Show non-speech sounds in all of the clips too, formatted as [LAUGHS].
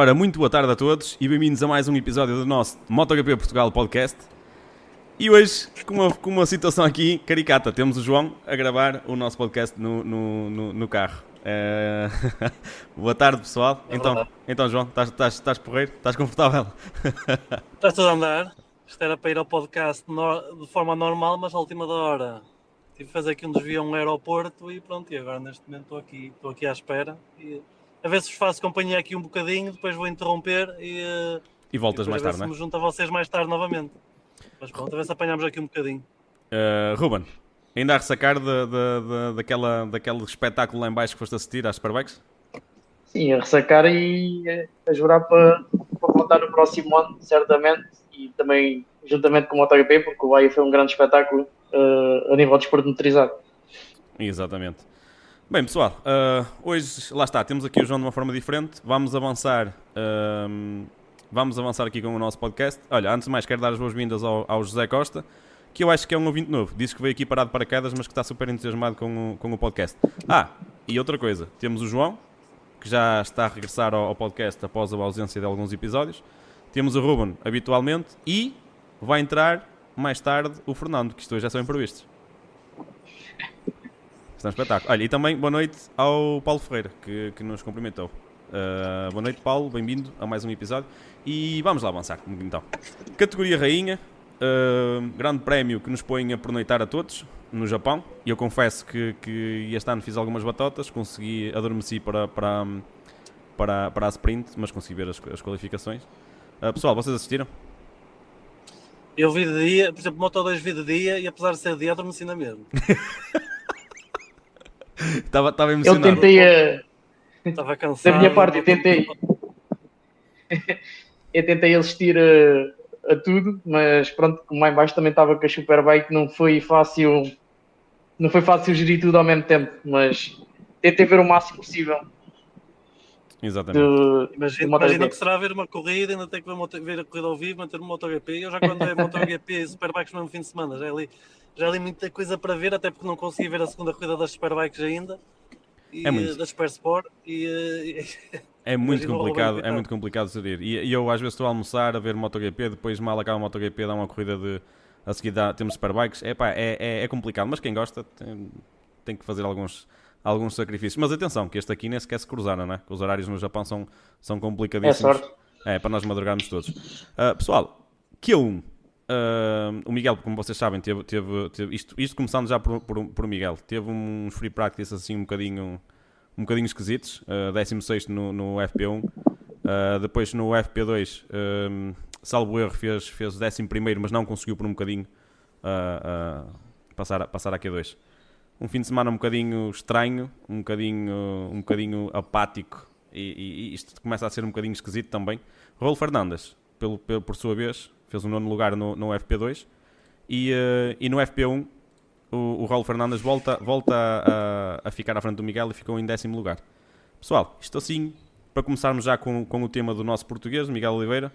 Ora, muito boa tarde a todos e bem-vindos a mais um episódio do nosso MotoGP Portugal Podcast. E hoje, com uma, com uma situação aqui caricata, temos o João a gravar o nosso podcast no, no, no, no carro. É... [LAUGHS] boa tarde, pessoal. É então, verdade. então, João, estás, estás, estás porreiro? Estás confortável? [LAUGHS] Está tudo a andar. Isto era para ir ao podcast de forma normal, mas à última da hora tive que fazer aqui um desvio a um aeroporto e pronto, e agora neste momento estou aqui, estou aqui à espera. E, a ver se vos faço companhia aqui um bocadinho, depois vou interromper e, eh, E voltas e mais tarde, não é? junto a vocês mais tarde novamente. Mas pronto, a ver se apanhamos aqui um bocadinho. Uh, Ruben, ainda a ressacar de, de- de- daquela, daquele espetáculo lá em baixo que foste assistir às Superbikes? Sim, a ressacar e eh, a jurar para, para voltar no próximo ano, certamente, e também juntamente com o MotoGP, porque o Bahia foi um grande espetáculo eh, a nível de desporto motorizado. Exatamente. Bem, pessoal, uh, hoje, lá está, temos aqui o João de uma forma diferente. Vamos avançar, um, vamos avançar aqui com o nosso podcast. Olha, antes de mais, quero dar as boas-vindas ao, ao José Costa, que eu acho que é um ouvinte novo. Disse que veio aqui parado para quedas, mas que está super entusiasmado com o, com o podcast. Ah, e outra coisa, temos o João, que já está a regressar ao, ao podcast após a ausência de alguns episódios. Temos o Ruben, habitualmente, e vai entrar mais tarde o Fernando, que isto hoje já são imprevistos. Isto é um espetáculo. Olha, e também boa noite ao Paulo Ferreira, que, que nos cumprimentou. Uh, boa noite, Paulo, bem-vindo a mais um episódio. E vamos lá avançar, então. Categoria Rainha, uh, grande prémio que nos põe a pernoitar a todos no Japão. E eu confesso que, que este ano fiz algumas batotas, consegui, adormeci para, para, para, para a sprint, mas consegui ver as, as qualificações. Uh, pessoal, vocês assistiram? Eu vi de dia, por exemplo, Moto 2 vi de dia e apesar de ser de dia, adormeci na mesma. [LAUGHS] [LAUGHS] Estava, estava Eu emocionado. tentei, a, Estava cansado. da minha parte, eu tentei, [LAUGHS] eu tentei assistir a, a tudo, mas pronto, como lá em baixo também estava com a Superbike, não foi fácil, não foi fácil gerir tudo ao mesmo tempo, mas tentei ver o máximo possível Exatamente. de, Imagina, do MotoGP. imagina que será ver uma corrida, ainda tem que ver, ver a corrida ao vivo, manter um MotoGP. Eu já quando é MotoGP e Superbikes no mesmo fim de semana, já é ali, já é ali muita coisa para ver, até porque não consegui ver a segunda corrida das Superbikes ainda. E, É muito. Da Super Sport. E, eh, [LAUGHS] É muito complicado, é muito complicado gerir. E, e eu às vezes estou a almoçar a ver MotoGP, depois mal acaba o MotoGP, dá uma corrida de a seguir dá, temos Superbikes. Epá, é, é, é complicado, mas quem gosta tem, tem que fazer alguns, alguns sacrifícios. Mas atenção, que este aqui nem sequer se cruzaram, né? Os horários no Japão são, são É complicadíssimos. sorte. É, para nós madrugarmos todos. Ah, pessoal, Q1. Ah, o Miguel, como vocês sabem, teve, teve, teve- isto, isto começando já por, por, por Miguel, teve uns free practice assim um bocadinho, um bocadinho esquisitos. Uh, 16 no, no FP1, ah, depois no FP2, ah, salvo erro, fez, fez o 11, mas não conseguiu por um bocadinho ah, ah, passar, passar a Q2. Um fim de semana um bocadinho estranho, um bocadinho, um bocadinho apático e, e- e isto começa a ser um bocadinho esquisito também. Raul Fernandes, pelo, pelo- por sua vez, fez um nono lugar no, no FP2 e, eh, e no FP1 o, o Raul Fernandes volta, volta a, a ficar à frente do Miguel e ficou em décimo lugar. Pessoal, isto assim, para começarmos já com, com o tema do nosso português, Miguel Oliveira,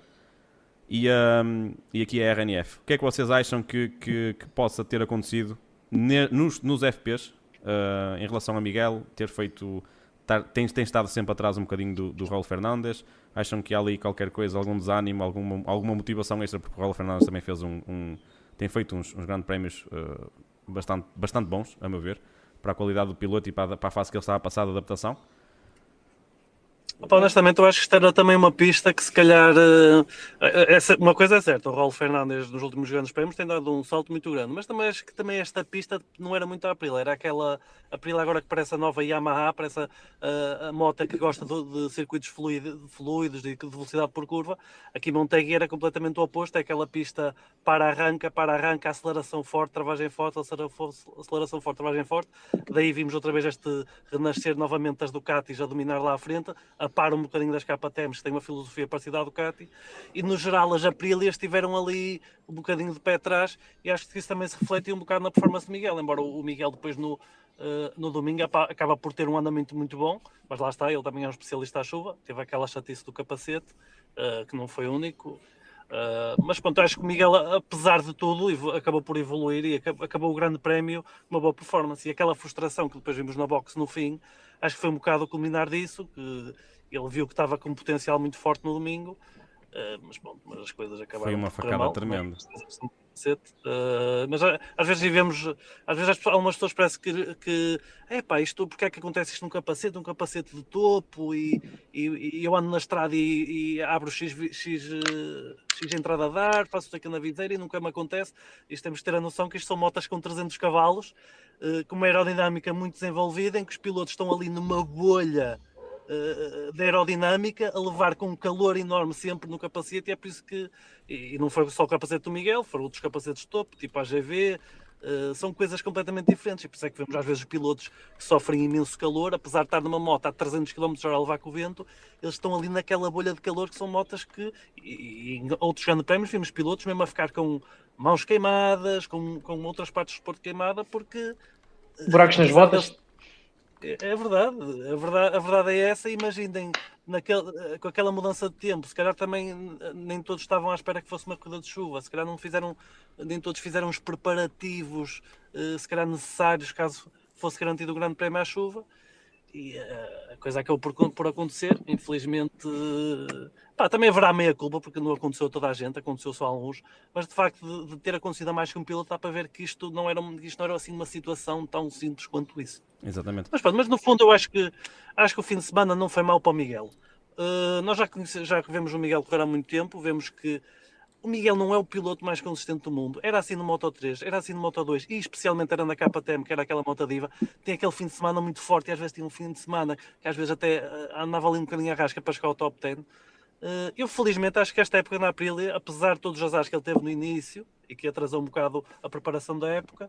e, ahm, e aqui é a RNF. O que é que vocês acham que, que, que possa ter acontecido ne- nos, nos FPs ah, em relação a Miguel ter feito. Tem, tem estado sempre atrás um bocadinho do, do Raul Fernandes. Acham que há ali qualquer coisa, algum desânimo, alguma, alguma motivação extra, porque o Raul Fernandes também fez um. um- tem feito uns, uns grandes prémios ah, bastante, bastante bons, a meu ver, para a qualidade do piloto e para, para a fase que ele estava a passar de adaptação. Honestamente, eu acho que isto era também uma pista que se calhar. eh, essa- uma coisa é certa, o Raul Fernandes nos últimos grandes prémios tem dado um salto muito grande, mas também acho que também esta pista não era muito a Aprilia, era aquela Aprilia agora que parece a nova Yamaha, parece a, a, a moto que gosta de, de circuitos fluid- fluidos e de velocidade por curva. Aqui Montegui era completamente o oposto, é aquela pista para-arranca, para-arranca, aceleração forte, travagem forte, acelera- fo- aceleração forte, travagem forte. Daí vimos outra vez este renascer novamente das Ducatis a dominar lá à frente, a par um bocadinho das KTMs, que têm uma filosofia parecida à Ducati, e no geral as Aprilias tiveram ali um bocadinho de pé atrás, e acho que isso também se refletiu um bocado na performance de Miguel, embora o Miguel depois no, eh, no domingo acaba por ter um andamento muito bom, mas lá está, ele também é um especialista à chuva, teve aquela chatice do capacete, eh, que não foi único, Uh, mas pronto, acho que o Miguel, apesar de tudo, acabou por evoluir e aca- acabou o grande prémio uma boa performance. E aquela frustração que depois vimos na box no fim, acho que foi um bocado o culminar disso. Que ele viu que estava com um potencial muito forte no domingo, uh, mas, bom, mas as coisas acabaram. Foi uma facada mal, tremenda. Uh, mas às vezes vivemos, às vezes algumas pessoas parece que, que pá, isto, porque é que acontece isto num capacete, um capacete de topo e, e, e eu ando na estrada e, e abro X, X, X entrada a dar, faço aqui na videira e nunca me acontece. Isto temos de ter a noção que isto são motas com 300 cavalos, uh, com uma aerodinâmica muito desenvolvida, em que os pilotos estão ali numa bolha uh, da aerodinâmica a levar com um calor enorme sempre no capacete, e é por isso que, e não foi só o capacete do Miguel, foram outros capacetes de topo, tipo a GV, uh, eh, são coisas completamente diferentes, e por isso é que vemos às vezes pilotos que sofrem imenso calor, apesar de estar numa moto a 300 km h a levar com o vento, eles estão ali naquela bolha de calor que são motas que, e, em outros grandes prémios, vimos pilotos mesmo a ficar com mãos queimadas, com, com outras partes do esporte queimada, porque... Buracos nas botas? É, é verdade, a verdade, a verdade é essa. Imaginem, naquele, com aquela mudança de tempo, se calhar também nem todos estavam à espera que fosse uma corrida de chuva, se calhar não fizeram, nem todos fizeram os preparativos, eh, se calhar necessários caso fosse garantido o grande prémio à chuva e a coisa acabou por, por acontecer. Infelizmente, pá, também haverá meia culpa, porque não aconteceu a toda a gente, aconteceu só a alguns, mas de facto, de, de, ter acontecido a mais que um piloto, dá para ver que isto não era, isto não era assim uma situação tão simples quanto isso. Exatamente. Mas, pronto, mas no fundo, eu acho que, acho que o fim de semana não foi mal para o Miguel. Uh, nós já, já vemos o Miguel correr há muito tempo, vemos que o Miguel não é o piloto mais consistente do mundo. Era assim no Moto 3, era assim no Moto 2 e especialmente era na KTM, que era aquela moto diva. Tem aquele fim de semana muito forte e às vezes tinha um fim de semana que às vezes até eh, andava ali um bocadinho a rasca para chegar ao top 10. Eh, eu felizmente acho que esta época na Aprilia, apesar de todos os azares que ele teve no início e que atrasou um bocado a preparação da época,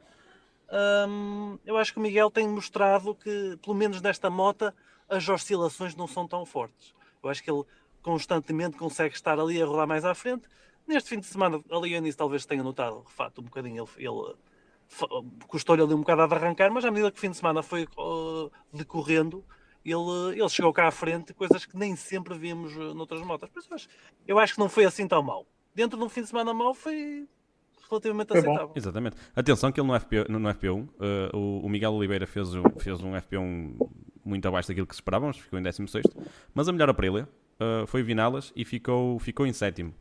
hum, eu acho que o Miguel tem mostrado que, pelo menos nesta moto, as oscilações não são tão fortes. Eu acho que ele constantemente consegue estar ali a rolar mais à frente Neste fim de semana, ali o início talvez tenha notado, de facto, um bocadinho ele, ele custou-lhe ali um bocado a arrancar, mas à medida que o fim de semana foi uh, decorrendo, ele, ele chegou cá à frente, coisas que nem sempre vimos uh, noutras motas. Mas eu acho que não foi assim tão mal. Dentro de um fim de semana mau foi relativamente foi aceitável. Bom. Exatamente. Atenção que ele no, FP, no, no FP1, uh, o, o, Miguel Oliveira fez, fez um FP1 muito abaixo daquilo que esperávamos, ficou em 16 mas a melhor Aprilia uh, foi Vinalas e ficou, ficou em sétimo.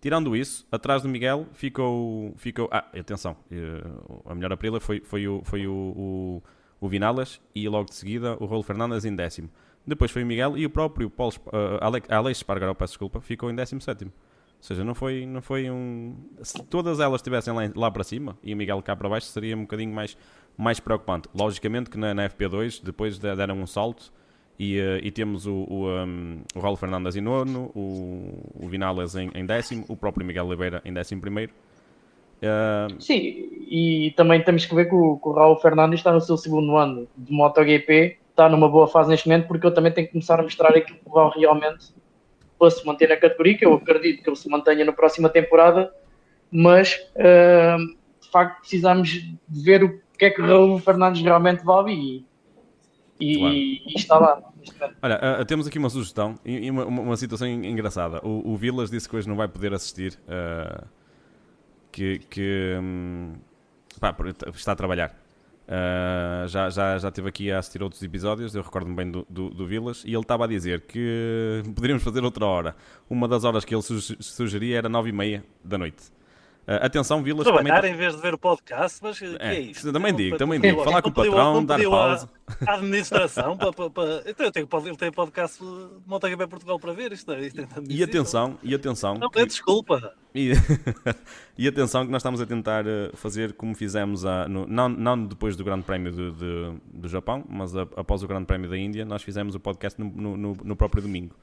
Tirando isso, atrás do Miguel ficou. ficou ah, atenção, eh, a melhor Aprilia foi, foi, o, foi o, o, o Vinalas e logo de seguida o Rolo Fernandes em décimo. Depois foi o Miguel e o próprio Paulo, uh, Alex Espargaró, peço desculpa, ficou em décimo sétimo. Ou seja, não foi, não foi um. Se todas elas estivessem lá, lá para cima e o Miguel cá para baixo, seria um bocadinho mais, mais preocupante. Logicamente que na, na FP2 depois deram um salto e, uh, e temos o, o, um, o Raul Fernandes em nono, o, o Vinales em, em, décimo, o próprio Miguel Oliveira em décimo primeiro. Uh... Sim, e também temos que ver que o, que o Raul Fernandes está no seu segundo ano de MotoGP, está numa boa fase neste momento, porque eu também tenho que começar a mostrar aquilo que o Raul realmente para se manter na categoria, que eu acredito que ele se mantenha na próxima temporada, mas uh, de facto precisamos ver o que é que o Raul Fernandes realmente vale e, e, e está lá. Olha, uh, temos aqui uma sugestão e uma, uma, situação engraçada. O, o Vilas disse que hoje não vai poder assistir, uh, que, que um, pá, está a trabalhar. Uh, já, já, já esteve aqui a assistir outros episódios, eu recordo-me bem do, do, do, Vilas, e ele estava a dizer que poderíamos fazer outra hora. Uma das horas que ele sugeria era nove e meia da noite. Uh, atenção, Vilas. Trabalhar também... em vez de ver o podcast, mas é, que é isso? Também digo, também digo. Falar com o patrão, dar pausa. A [LAUGHS] administração, [LAUGHS] para, para, para... Então eu tenho, ele tem podcast de MotoGP Portugal para ver isto. isto e atenção, e atenção. Não, que... desculpa. E... [LAUGHS] e atenção que nós estamos a tentar eh, fazer como fizemos, a, no, não, não depois do Grande Prémio de, de, do Japão, mas a, após o Grande Prémio da Índia, nós fizemos o podcast no, no, no próprio domingo.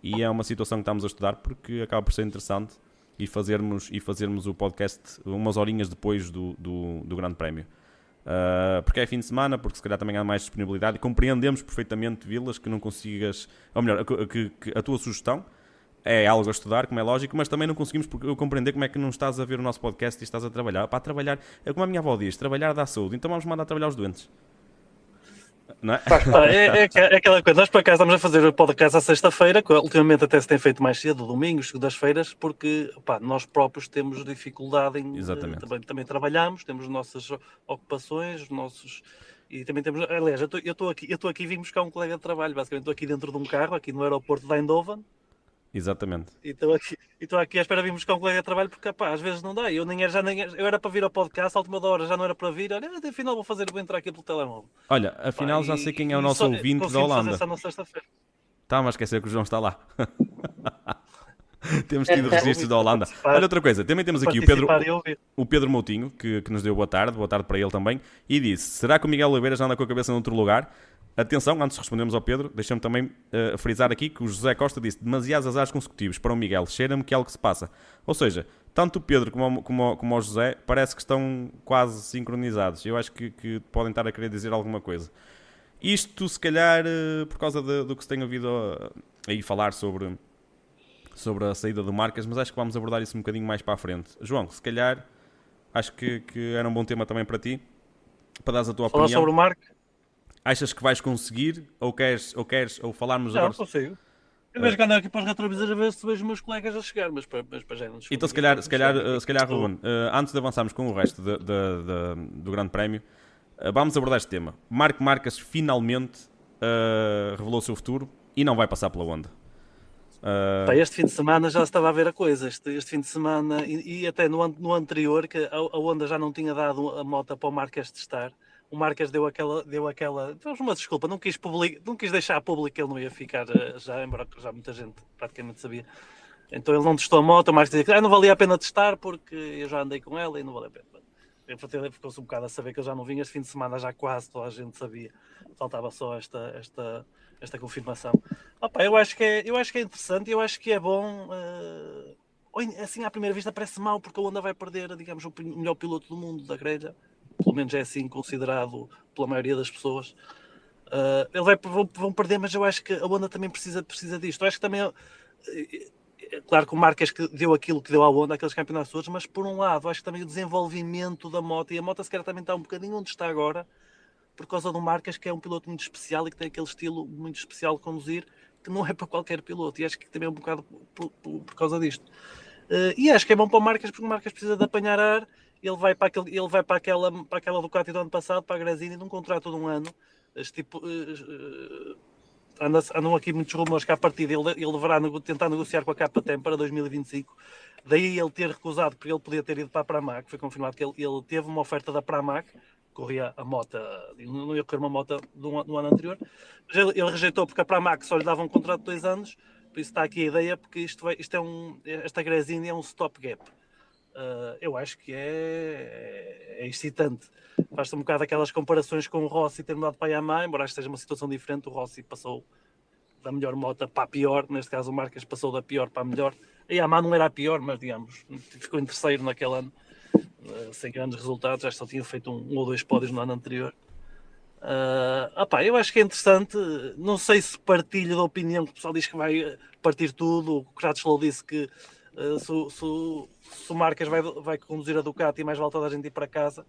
E é uma situação que estamos a estudar porque acaba por ser interessante e fazermos, e fazermos o podcast umas horinhas depois do, do, do Grande Prémio. Uh, porque é fim de semana, porque se calhar também há mais disponibilidade compreendemos perfeitamente, Vilas, que não consigas, ou melhor, que, que a tua sugestão é algo a estudar, como é lógico, mas também não conseguimos compreender como é que não estás a ver o nosso podcast e estás a trabalhar. Para trabalhar, é como a minha avó diz, trabalhar dá saúde, então vamos mandar trabalhar os doentes. Não é? é, é, é, aquela coisa, nós por acaso estamos a fazer o podcast à sexta-feira, que ultimamente até se tem feito mais cedo, domingos, segundas-feiras, porque nós próprios temos dificuldade em. Exatamente. Também, também trabalhamos, temos nossas ocupações, os nossos E também temos, aliás, eu estou aqui, eu estou aqui vim buscar um colega de trabalho, basicamente estou aqui dentro de um carro, aqui no aeroporto de Eindhoven, Exatamente. e estou aqui, estou aqui à espera de vir buscar um colega de trabalho, porque pá, às vezes não dá, eu nem era, já nem, eu era para vir ao podcast, à última hora já não era para vir, olha, afinal vou fazer, vou entrar aqui pelo telemóvel. Olha, afinal Pá, já e- sei quem é o nosso só- ouvinte da Holanda. Está-me a esquecer que o João está lá. [LAUGHS] temos tido registros da Holanda. Olha outra coisa, também temos aqui o Pedro, o Pedro Moutinho, que, que nos deu boa tarde, boa tarde para ele também, e disse: Será que o Miguel Oliveira já anda com a cabeça noutro lugar? Atenção, antes de respondermos ao Pedro, deixa-me também eh, frisar aqui que o José Costa disse demasiados azares consecutivos para o Miguel, cheira-me que é algo que se passa. Ou seja, tanto o Pedro como o, como, como o José parece que estão quase sincronizados. Eu acho que, que podem estar a querer dizer alguma coisa. Isto, se calhar, eh, por causa de- do que se tem ouvido eh, aí falar sobre, sobre a saída do Marcas, mas acho que vamos abordar isso um bocadinho mais para a frente. João, se calhar, acho que, que era um bom tema também para ti, para dares a tua Falar opinião. sobre o Marco? Achas que vais conseguir, ou queres, ou queres, ou falarmos Não, agora? consigo. Eu vejo que ando aqui para os retrovisores a ver se vejo os meus colegas a chegar, mas para, mas para já não Então, se calhar, se calhar, se calhar Ruben, eh, antes de avançarmos com o resto de- de- de- do Grande Prémio, eh, vamos abordar este tema. Marco Marcas finalmente eh, revelou o seu futuro e não vai passar pela Honda. Eh, Pá, este fim de semana já se estava a ver a coisa. Este, este fim de semana, e, e até no, no anterior, que a, a Honda já não tinha dado a moto para o Marques testar. O Marques deu aquela, deu aquela, então, uma desculpa, não quis, public, não quis deixar público que ele não ia ficar eh, já, embora já muita gente praticamente sabia. Então ele não testou a moto, o Marques dizia que ah, não valia a pena testar porque eu já andei com ela e não valia a pena. Ele ficou-se um bocado a saber que ele já não vinha este fim de semana, já quase toda a gente sabia. Faltava só esta, esta, esta confirmação. Opa, eu, acho que é, eu acho que é interessante, eu acho que é bom. oi, assim, à primeira vista parece mal, porque a Honda vai perder, digamos, o melhor piloto do mundo da grelha. Pelo menos é assim considerado pela maioria das pessoas. Eh, ele vai, vão, vão perder, mas eu acho que a Honda também precisa, precisa disto. Eu acho que também. é claro que o Marques que deu aquilo que deu à Honda, aqueles campeonatos todos, mas por um lado, acho que também o desenvolvimento da moto, e a moto se calhar também está um bocadinho onde está agora, por causa do Marques, que é um piloto muito especial e que tem aquele estilo muito especial de conduzir, que não é para qualquer piloto, e acho que também é um bocado por, por- por causa disto. Eh, e acho que é bom para o Marques, porque o Marques precisa de apanhar ar, ele vai para, aquele, ele vai para, aquela, para aquela Ducati do ano passado, para a Grazini, num contrato de um ano, este tipo, eh, eh, anda- andam aqui muitos rumores que à partida ele, ele deverá nego- tentar negociar com a KTM para 2025. Daí ele ter recusado, porque ele podia ter ido para a Pramac. Foi confirmado que ele, ele teve uma oferta da Pramac, corria a moto, não ia correr uma moto do, ano anterior, mas ele, ele rejeitou porque a Pramac só lhe dava um contrato de dois anos. Por isso está aqui a ideia, porque isto, vai, isto é um, esta Gresini é um stopgap. Uh, eu acho que é, é, excitante. Faz-se um bocado aquelas comparações com o Rossi ter mudado para a Yamaha, embora seja uma situação diferente. O Rossi passou da melhor moto para a pior, neste caso o Marques passou da pior para a melhor. A Yamaha não era a pior, mas digamos, ficou em terceiro naquele ano, uh, sem grandes resultados. Que só tinha feito um, um ou dois pódios no ano anterior. Uh, opá, eu acho que é interessante. Não sei se partilho da opinião que o pessoal diz que vai partir tudo. O Kratos Slow disse que uh, se, o- se, se o Marques vai, vai conduzir a Ducati, mais vale toda a gente ir para casa.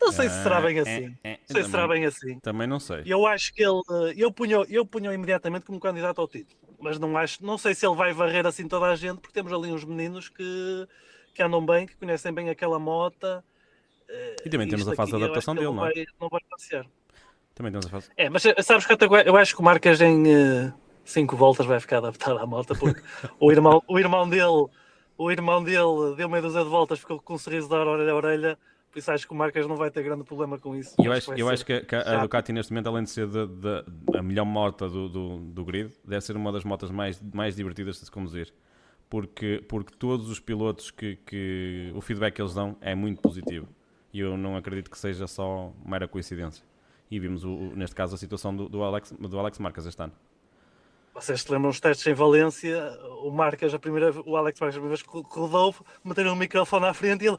Não sei se será bem Ah, assim. é, é, Não sei se será também- bem assim. Também não sei. Eu acho que ele. eh, Eu punho, eu punho imediatamente como candidato ao título. Mas não acho, não sei se ele vai varrer assim toda a gente, porque temos ali uns meninos que, que andam bem, que conhecem bem aquela mota. eh, E também temos a fase de adaptação dele, não é? Vai, não vai passear. Também temos a fase. É, mas eh, sabes que eu acho que o Marcas em 5 voltas vai ficar adaptado à moto, porque o irmão, o irmão dele, o irmão dele deu meia dúzia de voltas, ficou com um sorriso de orelha a orelha, por isso acho que o Marcas não vai ter grande problema com isso. Eu acho, eu acho que, que a. Ducati neste momento, além de ser de- de- a melhor moto do, do, do grid, deve ser uma das motas mais, mais divertidas de se conduzir. Porque, porque todos os pilotos que, que o feedback que eles dão é muito positivo. E eu não acredito que seja só mera coincidência. E vimos, o, o- neste caso, a situação do, do, Alex, do Alex Marques este ano. Vocês se lembram os testes em Valência? O Marcas, a primeira, o Alex Marques, a primeira vez que rodou, meteram um microfone à frente e ele,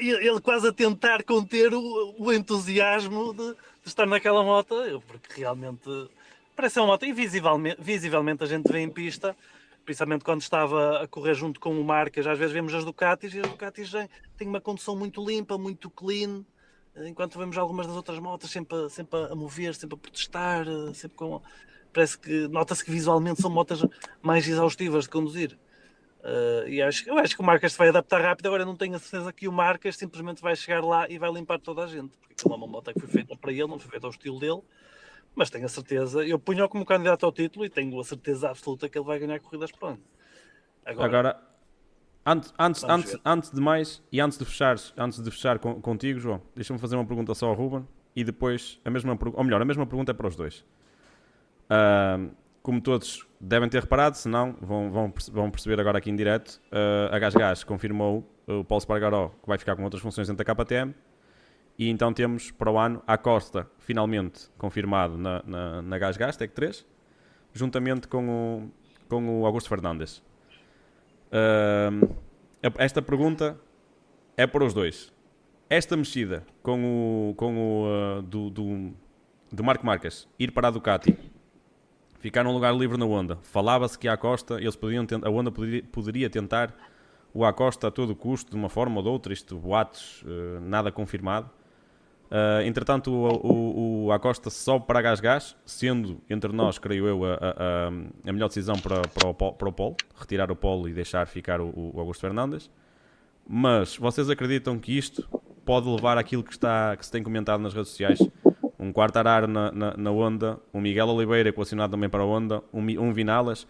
ele, ele quase a tentar conter o, o entusiasmo de, de estar naquela moto, porque realmente parece uma moto e visivelmente, visivelmente a gente vê em pista, principalmente quando estava a correr junto com o Marcas, às vezes vemos as Ducatis e as Ducatis têm- uma condução muito limpa, muito clean, enquanto vemos algumas das outras motas sempre, sempre a mover, sempre a protestar, sempre com parece que nota-se que visualmente são motas mais exaustivas de conduzir. Uh, e acho, eu acho que o Marcas se vai adaptar rápido. Agora não tenho a certeza que o Marcas simplesmente vai chegar lá e vai limpar toda a gente, porque aquilo é uma moto que foi feita para ele, não foi feita ao estilo dele. Mas tenho a certeza, eu ponho-o como candidato ao título e tenho a certeza absoluta que ele vai ganhar corridas para onde. Agora, Agora antes, antes, antes, antes de mais e antes de fechar, antes de fechar com, contigo, João, deixa-me fazer uma pergunta só ao Ruben e depois a mesma ou melhor, a mesma pergunta é para os dois. Uh, como todos devem ter reparado, se não, vão, vão, vão perceber agora aqui em direto, uh, a GasGas confirmou o Paulo Spargaró que vai ficar com outras funções dentro da KTM e então temos para o ano a Costa finalmente confirmado na, na, na GasGas Tech 3 juntamente com o, com o Augusto Fernandes. Uh, esta pergunta é para os dois. Esta mexida com o, com o uh, do, do, do Marco Marques ir para a Ducati ficar num lugar livre na Honda. Falava-se que a Costa, eles podiam a Honda poderia, poderia, tentar o Acosta a todo custo, de uma forma ou de outra, isto boatos, uh, nada confirmado. Uh, entretanto, o, o, o, Acosta só para gás-gás, sendo entre nós, creio eu, a, a, a melhor decisão para, para, o, para o Polo, retirar o Polo e deixar ficar o, o Augusto Fernandes. Mas vocês acreditam que isto pode levar àquilo que, está, que se tem comentado nas redes sociais? Um quarto arar na, na, na Honda, um Miguel Oliveira equacionado também para a Honda, um, um Vinalas.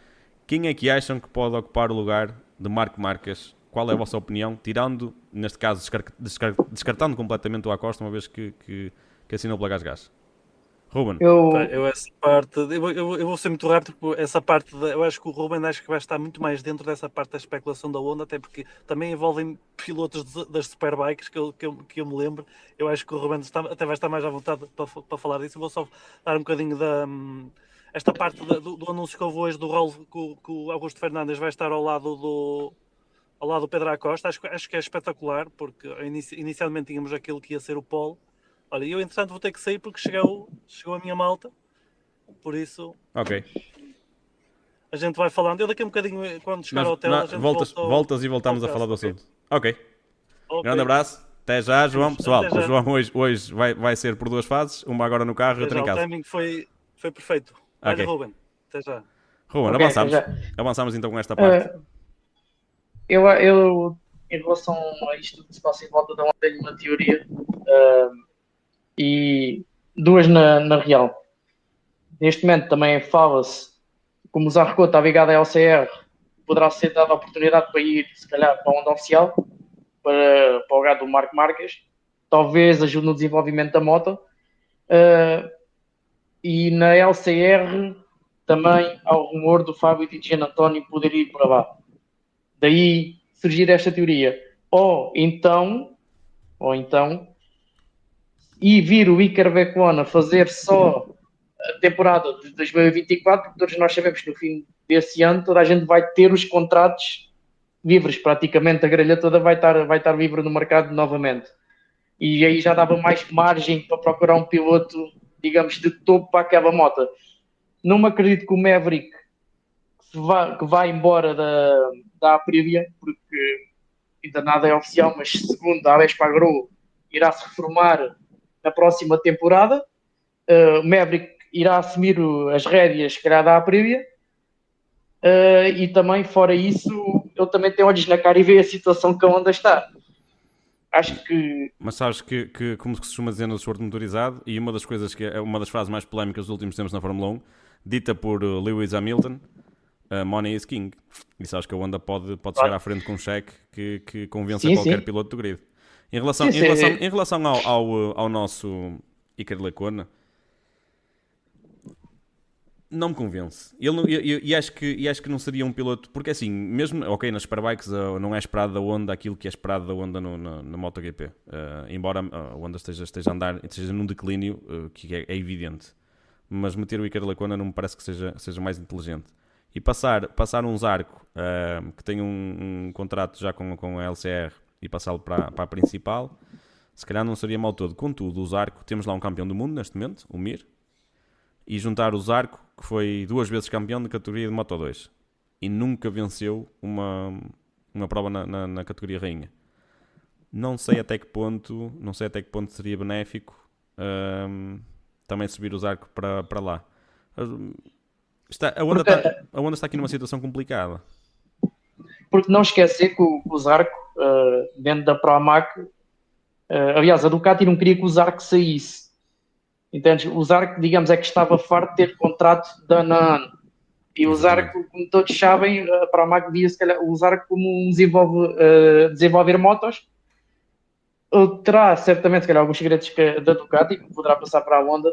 Quem é que acham que pode ocupar o lugar de Marco Marques qual é a vossa opinião? Tirando, neste caso, descartando completamente o Acosta, uma vez que, que, que assinou pela Gás Ruben. Eu, eu essa parte, eu, eu, eu, vou ser muito rápido, porque essa parte, de, eu acho que o Ruben acho que vai estar muito mais dentro dessa parte da especulação da onda, até porque também envolvem pilotos de, das superbikes que eu, que, eu, que eu me lembro. Eu acho que o Ruben está, até vai estar mais à vontade para, para falar disso. Eu vou só dar um bocadinho da. Hum, esta parte do, do, anúncio que houve hoje do rol que, que o Augusto Fernandes vai estar ao lado do, ao lado do Pedro Acosta, acho, acho que é espetacular, porque inicialmente tínhamos aquilo que ia ser o polo. Olha, eu entretanto vou ter que sair porque chegou, chegou a minha malta, por isso. Ok. A gente vai falando. Eu daqui a um bocadinho, quando chegar ao hotel, a gente voltas, volta voltas e voltamos a falar do assunto. Ok. okay. Grande abraço. Até já, João. Pessoal, o João hoje, hoje vai, vai ser por duas fases, uma agora no carro e outra em casa. O timing foi, foi perfeito. Olha, Ruben, até já. Ruben, okay, avançamos. Avançamos então com esta parte. Uh, eu, eu, em relação a isto que se passa em volta da onda, tenho uma teoria uh, e duas na, na real. Neste momento também fala-se, como o Zarco está ligado à LCR, poderá ser dada a oportunidade para ir, se calhar, para a onda oficial, para, para o lugar do Marco Marques. Talvez ajude no desenvolvimento da moto. Uh, e na LCR também há o rumor do Fábio Di António poder ir para lá. Daí surgir esta teoria. Ou então, ou então, e vir o Iker Bequona fazer só a temporada de 2024, porque todos nós sabemos que no fim desse ano toda a gente vai ter os contratos livres, praticamente a grelha toda vai estar, vai estar livre no mercado novamente. E aí já dava mais margem para procurar um piloto, digamos, de topo para aquela moto. Não me acredito que o Maverick que vá, que vá embora da, da Aprilia, porque ainda nada é oficial, mas segundo a Vespa Agro, irá se reformar na próxima temporada. Uh, Maverick irá assumir as rédeas, calhar, da Aprilia. Uh, e também, fora isso, eu também tenho olhos na cara e vejo a situação que a Honda está. Acho que. Mas sabes que, que como se costuma dizer no desporto motorizado, e uma das coisas que é uma das frases mais polémicas dos últimos tempos na Fórmula 1, dita por Lewis Hamilton, uh, money is king. Isso acho que a Honda pode, pode chegar à frente com um cheque que, que convença sim, qualquer sim. piloto do grid. Em relação, sim, em relação, em relação ao, ao, ao nosso Iker Lecona, não me convence. Ele, e, e, acho que, e acho que não seria um piloto, porque assim, mesmo, ok, nas Superbikes uh, não é esperado da Honda aquilo que é esperado da Honda no, na, na MotoGP. Uh, embora a Honda esteja, esteja a andar, esteja num declínio uh, que é, é, evidente. Mas meter o Iker Lecona não me parece que seja, seja mais inteligente e passar, passar um Zarco uh, que tem um, um, contrato já com, com a LCR e passá-lo para, para a principal, se calhar não seria mal todo. Contudo, o Zarco, temos lá um campeão do mundo neste momento, o Mir, e juntar o Zarco, que foi duas vezes campeão de categoria de Moto 2 e nunca venceu uma, uma prova na, na, na categoria rainha. Não sei até que ponto, não sei até que ponto seria benéfico uh, também subir o Zarco para, para lá. Está, a, Porque, está, a Honda está aqui numa situação complicada. Porque não esquecer que o, o Zarco, uh, dentro da ProMac, uh, aliás, a Ducati não queria que o Zarco saísse. Entendes? O Zarco, digamos, é que estava farto de ter contrato de ano a ano. E o Zarco, como todos sabem, a ProMac via se calhar o Zarco como um desenvolve, uh, desenvolver motos. Terá certamente, se calhar, alguns segredos que, da Ducati, que poderá passar para a Honda,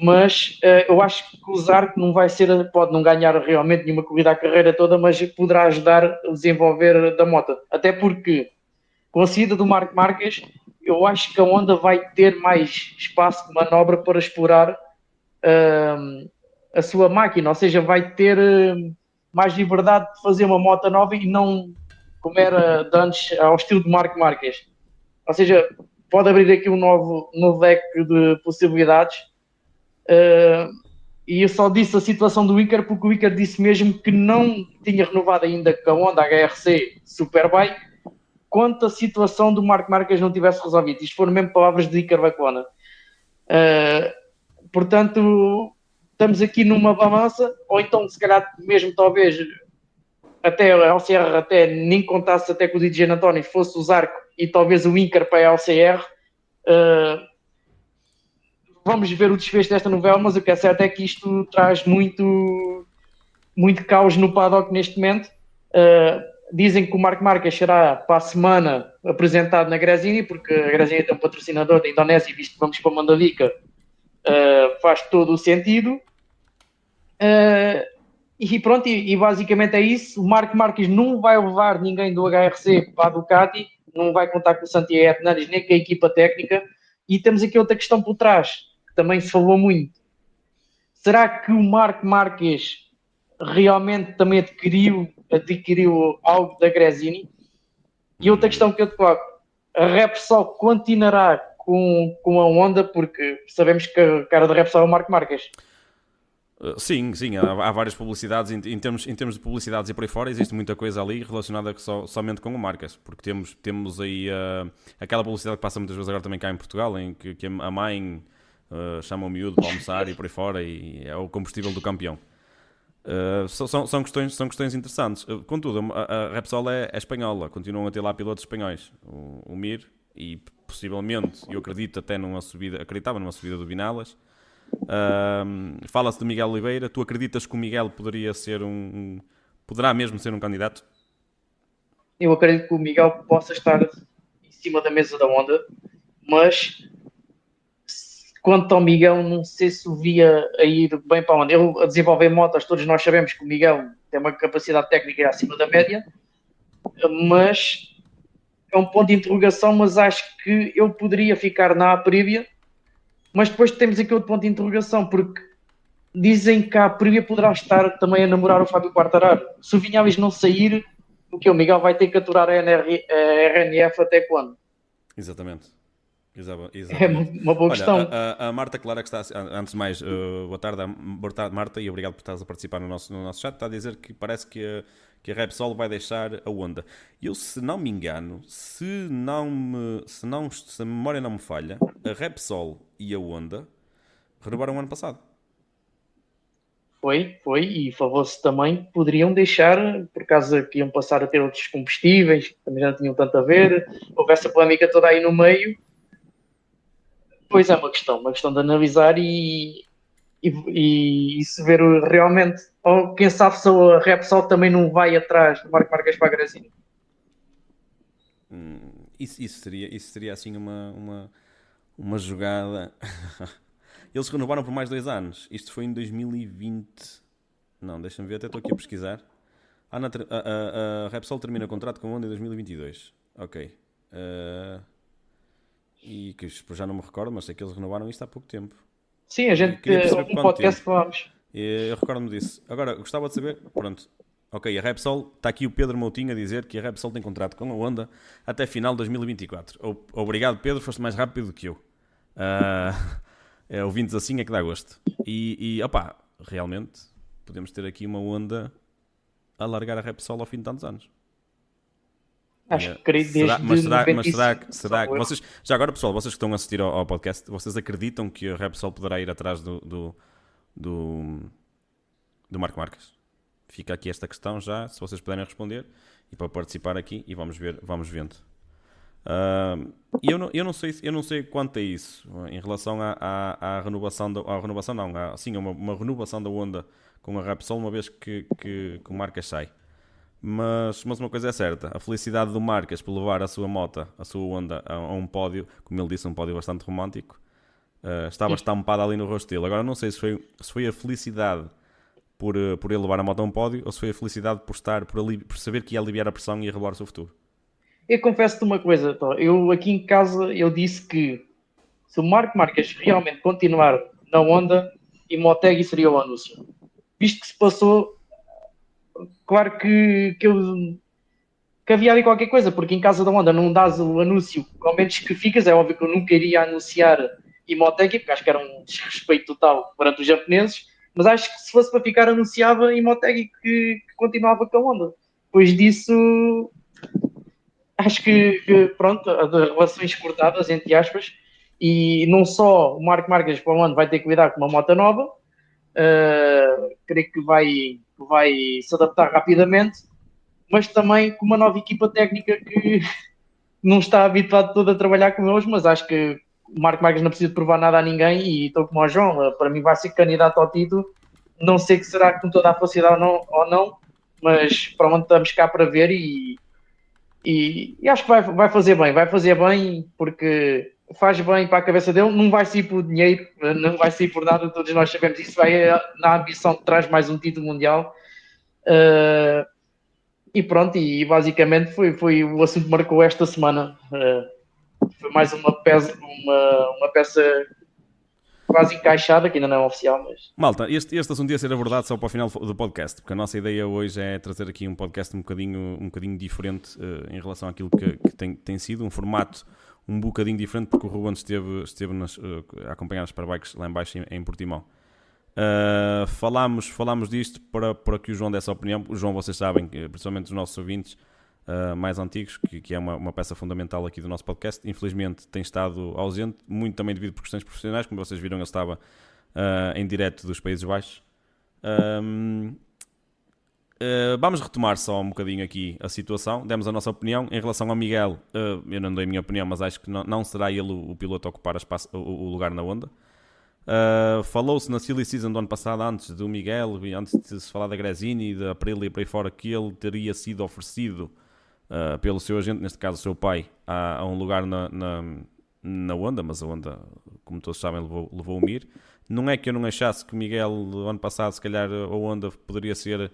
mas uh, eu acho que o Zarco não vai ser, pode não ganhar realmente nenhuma corrida a carreira toda, mas poderá ajudar a desenvolver da moto. Até porque, com a saída do Marco Marques, eu acho que a Honda vai ter mais espaço de manobra para explorar uh, a sua máquina, ou seja, vai ter uh, mais liberdade de fazer uma moto nova e não como era de antes ao estilo de Marco Marques. Ou seja, pode abrir aqui um novo, novo leque de possibilidades Uh, e eu só disse a situação do Icar porque o Icar disse mesmo que não tinha renovado ainda com a Honda HRC Superbike quanto a situação do Marco Marques não tivesse resolvido. Isto foram mesmo palavras de Icar Bacona. Uh, portanto, estamos aqui numa balança, ou então, se calhar, mesmo talvez até a LCR até nem contasse até que o DJ António fosse o Arco e talvez o Incar para a LCR. Uh, vamos ver o desfecho desta novela, mas o que é certo é que isto traz muito, muito caos no paddock neste momento. Uh, dizem que o Marco Marques será para a semana apresentado na Gresini, porque a Gresini tem um patrocinador da Indonésia, visto que vamos para Mandavica, uh, faz todo o sentido. Uh, e pronto, e, e, basicamente é isso. O Marco Marques não vai levar ninguém do HRC para a Ducati, não vai contar com o Santiago Hernandes nem com a equipa técnica. E temos aqui outra questão por trás também se falou muito. Será que o Marco Marques realmente também adquiriu, adquiriu algo da Gresini? E outra questão que eu te coloco, a Repsol continuará com, com a Honda, porque sabemos que a cara da Repsol é o Marco Marques. Uh, sim, sim, há, há, várias publicidades em, em, termos, em termos de publicidades e por aí fora, existe muita coisa ali relacionada só, somente com o Marcas, porque temos, temos aí uh, aquela publicidade que passa muitas vezes agora também cá em Portugal, em que, que a mãe uh, chama o miúdo para almoçar e por aí fora, e é o combustível do campeão. Uh, são, são, questões, são questões interessantes. Uh, contudo, a, a Repsol é, é, espanhola, continuam a ter lá pilotos espanhóis. O, o Mir, e possivelmente, eu acredito até numa subida, acreditava numa subida do Vinalas. Uh, Fala-se de Miguel Oliveira. Tu acreditas que o Miguel poderia ser um, poderá mesmo ser um candidato? Eu acredito que o Miguel possa estar em cima da mesa da onda, mas Quanto ao Miguel, não sei se o via a ir bem para onde. Ele a desenvolver motos, todos nós sabemos que o Miguel tem uma capacidade técnica acima da média, mas é um ponto de interrogação, mas acho que ele poderia ficar na Aprilia, mas depois temos aqui outro ponto de interrogação, porque dizem que a Aprilia poderá estar também a namorar o Fábio Quartararo. Se o Vinhales não sair, o que o Miguel vai ter que aturar a, NR, a RNF até quando? Exatamente. Exatamente. É uma boa questão. Olha, a, a, Marta Clara, que está, antes de mais, uh, boa, tarde, Marta, e obrigado por estares a participar no nosso, no nosso chat. Está a dizer que parece que a, que a Repsol vai deixar a Honda. Eu, se não me engano, se, não me, se, não, se a memória não me falha, a Repsol e a Honda renovaram o ano passado. Foi, foi, e falou-se também que poderiam deixar, por causa que iam passar a ter outros combustíveis, que também já não tinham tanto a ver, houve essa polémica toda aí no meio, Pois é uma questão, uma questão de analisar e, e, e, se ver realmente, ou quem sabe se a Repsol também não vai atrás do Marco Marques para a Grazini. Hum, isso, isso, seria, isso seria assim uma, uma, uma jogada. [LAUGHS] Eles renovaram por mais dois anos. Isto foi em 2020. Não, deixa-me ver, até estou aqui a pesquisar. a, a, a, Repsol termina o contrato com a Honda em 2022. Ok. Uh, e que já não me recordo, mas sei que eles renovaram isto há pouco tempo. Sim, a gente um podcast falamos. Eu recordo-me disso. Agora, gostava de saber, pronto, ok, a Repsol, está aqui o Pedro Moutinho a dizer que a Repsol tem contrato com a Honda até final de 2024. Obrigado, Pedro, foste mais rápido do que eu. Uh, [LAUGHS] é, ouvintes assim é que dá gosto. E, e opá, realmente, podemos ter aqui uma Honda a largar a Repsol ao fim de tantos anos. Acho que creio desde será, mas será, mas será, que, será que vocês, já agora pessoal, vocês que estão a assistir ao, ao, podcast, vocês acreditam que a Repsol poderá ir atrás do, do, do, do Marco Marques? Fica aqui esta questão já, se vocês puderem responder. e para participar aqui e vamos ver, vamos vendo. Uh, eu, não, eu, não sei, eu não sei quanto é isso em relação à, à, à renovação, da, à renovação não, à, sim, uma, uma renovação da onda com a Repsol uma vez que, que, que o Marcas sai. Mas, mas uma coisa é certa, a felicidade do Marcas por levar a sua moto, a sua onda a, a um pódio, como ele disse, um pódio bastante romântico, uh, estava estampada ali no rosto dele. Agora não sei se foi, se foi a felicidade por, uh, por ele levar a moto a um pódio ou se foi a felicidade por estar, por, ali, por saber que ia aliviar a pressão e ia revelar o seu futuro. Eu confesso-te uma coisa, Tó. eu aqui em casa eu disse que se o Marco Marques realmente continuar na onda, e Motegi seria o anúncio. Visto que se passou, claro que, que, eu, que havia ali qualquer coisa, porque em casa da onda não dás o anúncio, ao menos que ficas, é óbvio que eu nunca iria anunciar Imotegi, porque acho que era um [LAUGHS] desrespeito total perante os japoneses, mas acho que se fosse para ficar anunciava Imotegi que, que continuava com a onda. Depois disso, acho que, que pronto, relações cortadas, entre aspas, e não só o Marco Marques para o ano vai ter que lidar com uma moto nova, uh, creio que vai, vai se adaptar rapidamente, mas também com uma nova equipa técnica que [LAUGHS] não está habituado todo a trabalhar com eles, mas acho que o Marco Marques não precisa provar nada a ninguém e estou como o João, para mim vai ser candidato ao título, não sei que será com toda a facilidade ou não, ou não mas pronto, estamos cá para ver e e, e, acho que vai, vai fazer bem, vai fazer bem porque faz bem para a cabeça dele, não vai ser por dinheiro, não vai ser por nada, todos nós sabemos isso, vai na ambição que traz mais um título mundial. Uh, e pronto, e basicamente foi, foi o assunto que marcou esta semana. Uh, foi mais uma peça, uma, uma peça quase encaixada, que ainda não é oficial, mas... Malta, este, este assunto ia ser abordado só para o final do podcast, porque a nossa ideia hoje é trazer aqui um podcast um bocadinho, um bocadinho diferente uh, em relação àquilo que, que tem, tem sido, um formato um bocadinho diferente, porque o Ruben esteve, esteve nas, uh, a acompanhar as Parabikes lá embaixo em, em Portimão. Uh, falámos, falámos disto para, para que o João desse a opinião. O João, vocês sabem, principalmente os nossos ouvintes, uh, mais antigos, que, que é uma, uma, peça fundamental aqui do nosso podcast. Infelizmente tem estado ausente, muito também devido por questões profissionais, como vocês viram, ele estava em direto dos Países Baixos. Um, Uh, vamos retomar só um bocadinho aqui a situação. Demos a nossa opinião. Em relação ao Miguel, uh, eu não dei a minha opinião, mas acho que não, não será ele o, o, piloto a ocupar espaço, o, o, lugar na onda. Uh, Falou-se na Silly Season do ano passado, antes do Miguel, antes de se falar da Gresini e da Aprilia e por aí fora, que ele teria sido oferecido pelo seu agente, neste caso o seu pai, a, a um lugar na, na, na, Honda, mas a Honda, como todos sabem, levou, levou o Mir. Não é que eu não achasse que o Miguel, ano passado, se calhar a Honda poderia ser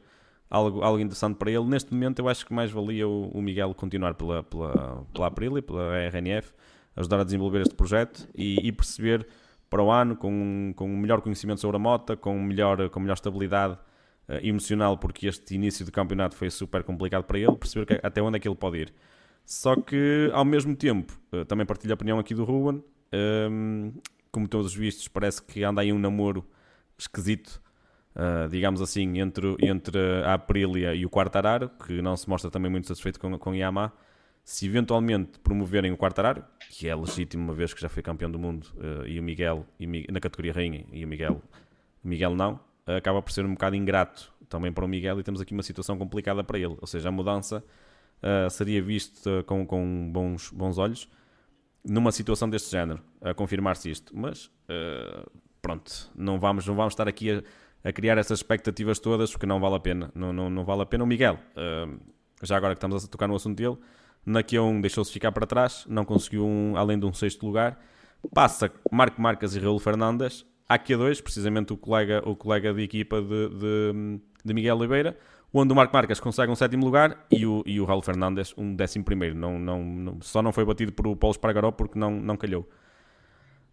algo, algo interessante para ele. Neste momento, eu acho que mais valia o, o Miguel continuar pela, pela, pela Aprilia, pela RNF, ajudar a desenvolver este projeto e, e perceber para o ano, com, com um melhor conhecimento sobre a moto, com melhor, com melhor estabilidade uh, emocional, porque este início de campeonato foi super complicado para ele, perceber que, até onde é que ele pode ir. Só que, ao mesmo tempo, uh, também partilho a opinião aqui do Ruben, um, ehm, como todos os vistos, parece que anda aí um namoro esquisito, uh, digamos assim, entre, entre a Aprilia e o Quartararo, que não se mostra também muito satisfeito com, com Yamaha. Se eventualmente promoverem o Quartararo, que é legítimo uma vez que já foi campeão do mundo, uh, e o Miguel, e, na categoria rainha, e o Miguel, Miguel não, acaba por ser um bocado ingrato também para o Miguel e temos aqui uma situação complicada para ele. Ou seja, a mudança uh, seria vista com, com bons, bons olhos numa situação deste género, a confirmar-se isto. Mas uh, pronto, não vamos, não vamos estar aqui a, a, criar essas expectativas todas porque não vale a pena. Não, não, não vale a pena. O Miguel, uh, já agora que estamos a tocar no assunto dele, na Q1 deixou-se ficar para trás, não conseguiu um, além de um sexto lugar. Passa Marco Marques e Raul Fernandes a dois, precisamente o colega, o colega de equipa de, de, de Miguel Oliveira, onde o Marco Marques consegue um sétimo lugar e o, e o Raul Fernandes um décimo primeiro. Não, não, não, só não foi batido por o Paulo Espargaró porque não, não calhou.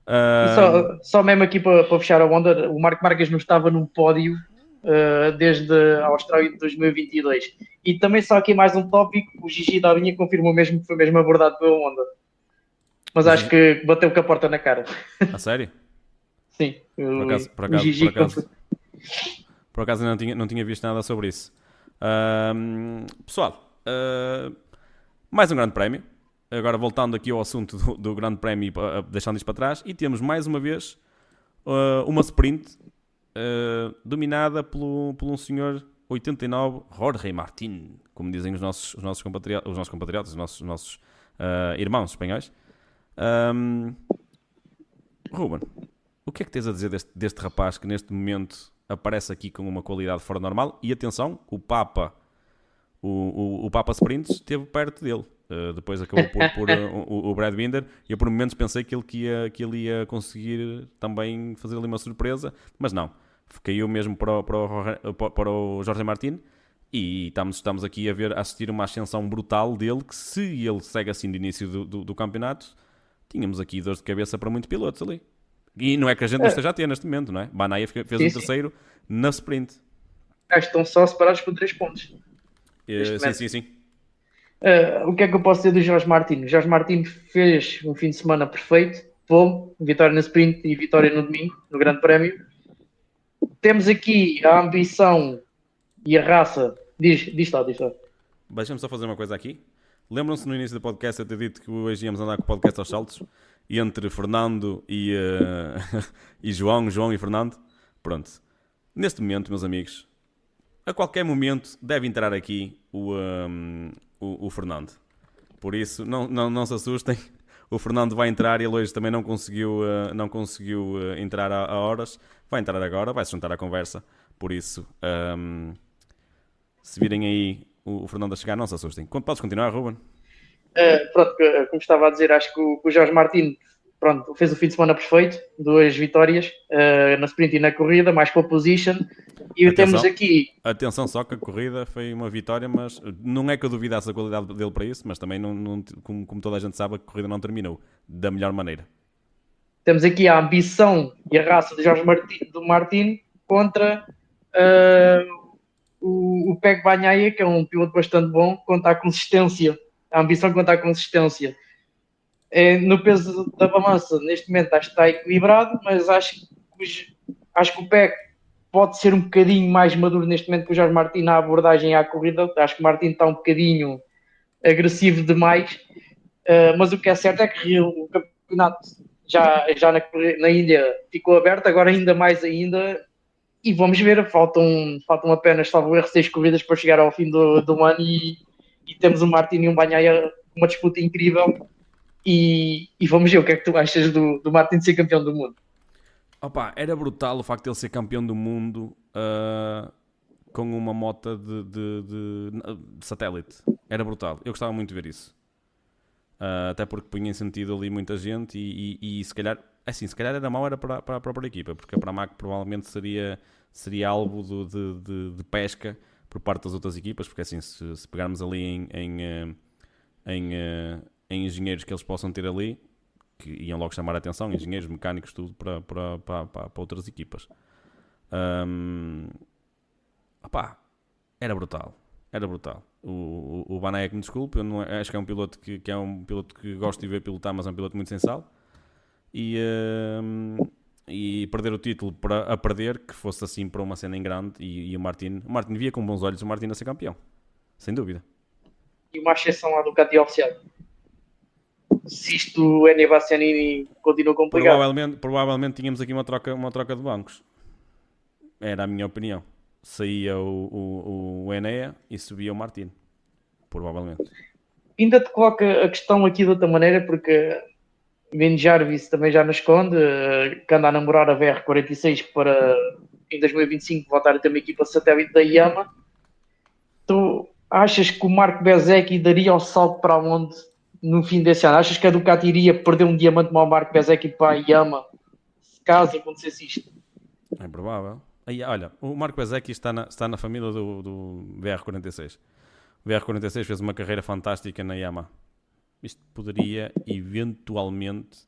Uh... Só, só mesmo aqui para, para fechar a onda, o Marco Marques não estava num pódio uh, desde a Austrália de 2022. E também só aqui mais um tópico, o Gigi Davinha confirmou mesmo que foi mesmo abordado pela onda. Mas acho que bateu com a porta na cara. A sério? [LAUGHS] Sim. Por acaso, por acaso, por acaso, por acaso não, tinha, não tinha visto nada sobre isso. Uh, pessoal, uh, mais um grande prémio. Agora voltando aqui ao assunto do, do grande prémio, uh, deixando isto para trás, e temos mais uma vez ah, uma sprint dominada pelo, por um senhor 89, Jorge Martin. como dizem os nossos, os nossos, compatriotas, os nossos compatriotas, os nossos, nossos uh, irmãos espanhóis. Um, Ruben, o que é que tens a dizer deste, deste rapaz que neste momento aparece aqui com uma qualidade fora normal? E atenção, o Papa, o, o, o Papa Sprints esteve perto dele. Uh, depois acabou por, por uh, o, o, Brad Binder e eu por momentos pensei que ele, que, ia, que ele ia conseguir também fazer ali uma surpresa, mas não. Caiu mesmo para o, para o, para o Jorge Martin e estamos, estamos aqui a ver, a assistir uma ascensão brutal dele que se ele segue assim de início do, do, do campeonato, tínhamos aqui dores de cabeça para muitos pilotos ali. E não é que a gente não é. esteja a ter neste momento, não é? Banaia fez sim, um terceiro sim. na sprint. Ah, estão só separados por 3 pontos. Uh, sim, sim, sim. Uh, o que é que eu posso dizer do Jorge Martins? Jorge Martins fez um fim de semana perfeito, bom, vitória no sprint e vitória no domingo, no Grande Prémio. Temos aqui a ambição e a raça. Diz, diz lá, diz lá. Deixa-me só fazer uma coisa aqui. Lembram-se no início do podcast eu ter dito que hoje íamos andar com o podcast aos saltos? E entre Fernando e, uh, [LAUGHS] e João, João e Fernando? Pronto. Neste momento, meus amigos, a qualquer momento deve entrar aqui o, um, o, o, Fernando. Por isso, não, não, não se assustem. O Fernando vai entrar e ele hoje também não conseguiu, uh, não conseguiu uh, entrar a, a, horas. Vai entrar agora, vai se juntar à conversa. Por isso, um, se virem aí o, o, Fernando a chegar, não se assustem. Podes continuar, Ruben? Uh, pronto, como estava a dizer, acho que o, o Jorge Martins pronto, fez o fim de semana perfeito, duas vitórias uh, na sprint e na corrida, mais pole position. E atenção, temos aqui. Atenção só que a corrida foi uma vitória, mas não é que eu duvidasse a qualidade dele para isso, mas também, não, não como, como, toda a gente sabe, a corrida não terminou da melhor maneira. Temos aqui a ambição e a raça de Jorge Martin, do Martin contra uh, o, o Peg Banhaia, que é um piloto bastante bom, contra a consistência. A ambição contra a consistência é, no peso da balança, neste momento acho que está equilibrado, mas acho que, acho que o PEC pode ser um bocadinho mais maduro neste momento que o Jorge Martin na abordagem à corrida. Acho que o Martin está um bocadinho agressivo demais, uh, mas o que é certo é que o campeonato já, já na, na Índia ficou aberto, agora ainda mais ainda. E vamos ver, faltam, faltam apenas, salvo erro, seis corridas para chegar ao fim do, do ano e, e temos o Martin e um Banhaia uma disputa incrível e, e, vamos ver o que é que tu achas do, do Martin ser campeão do mundo. Opa, era brutal o facto de ele ser campeão do mundo uh, com uma moto de, de, de, de, satélite. Era brutal. Eu gostava muito de ver isso. Uh, até porque punha em sentido ali muita gente e, e, e, se calhar, assim, se calhar era mau era para, para a própria equipa, porque a Pramac provavelmente seria, seria alvo de, de, de, pesca por parte das outras equipas, porque assim, se, se pegarmos ali em, em, ah, em, em engenheiros que eles possam ter ali, que iam logo chamar a atenção, engenheiros, mecânicos, tudo para, para, para, para, outras equipas. Um, opá, era brutal. Era brutal. O, o, o Banaya que me desculpe, eu não, acho que é um piloto que, que, é um piloto que gosto de ver pilotar, mas é um piloto muito sensal. E, um, e perder o título para, a perder, que fosse assim para uma cena em grande, e, e o Martin, o Martin via com bons olhos o Martin a ser campeão, sem dúvida. E uma exceção à Ducati oficial se isto o Eni Bastianini continua complicado. Provavelmente, provavelmente tínhamos aqui uma troca, uma troca de bancos. Era a minha opinião. Saía o, o, o Enea e subia o Martino. Provavelmente. Ainda te coloca a questão aqui de outra maneira, porque Ben Jarvis também já nos esconde, eh, que anda a namorar a VR46 para em 2025 voltar a ter uma equipa satélite da Yama. Tu achas que o Marco Bezek daria o salto para onde no fim desse ano? Achas que a Ducati iria perder um diamante mau Marco Bezek para a Yama caso acontecesse isto? É provável. Aí, olha, o Marco Bezek está na, está na família do, do VR46. O VR46 fez uma carreira fantástica na Yama. Isto poderia eventualmente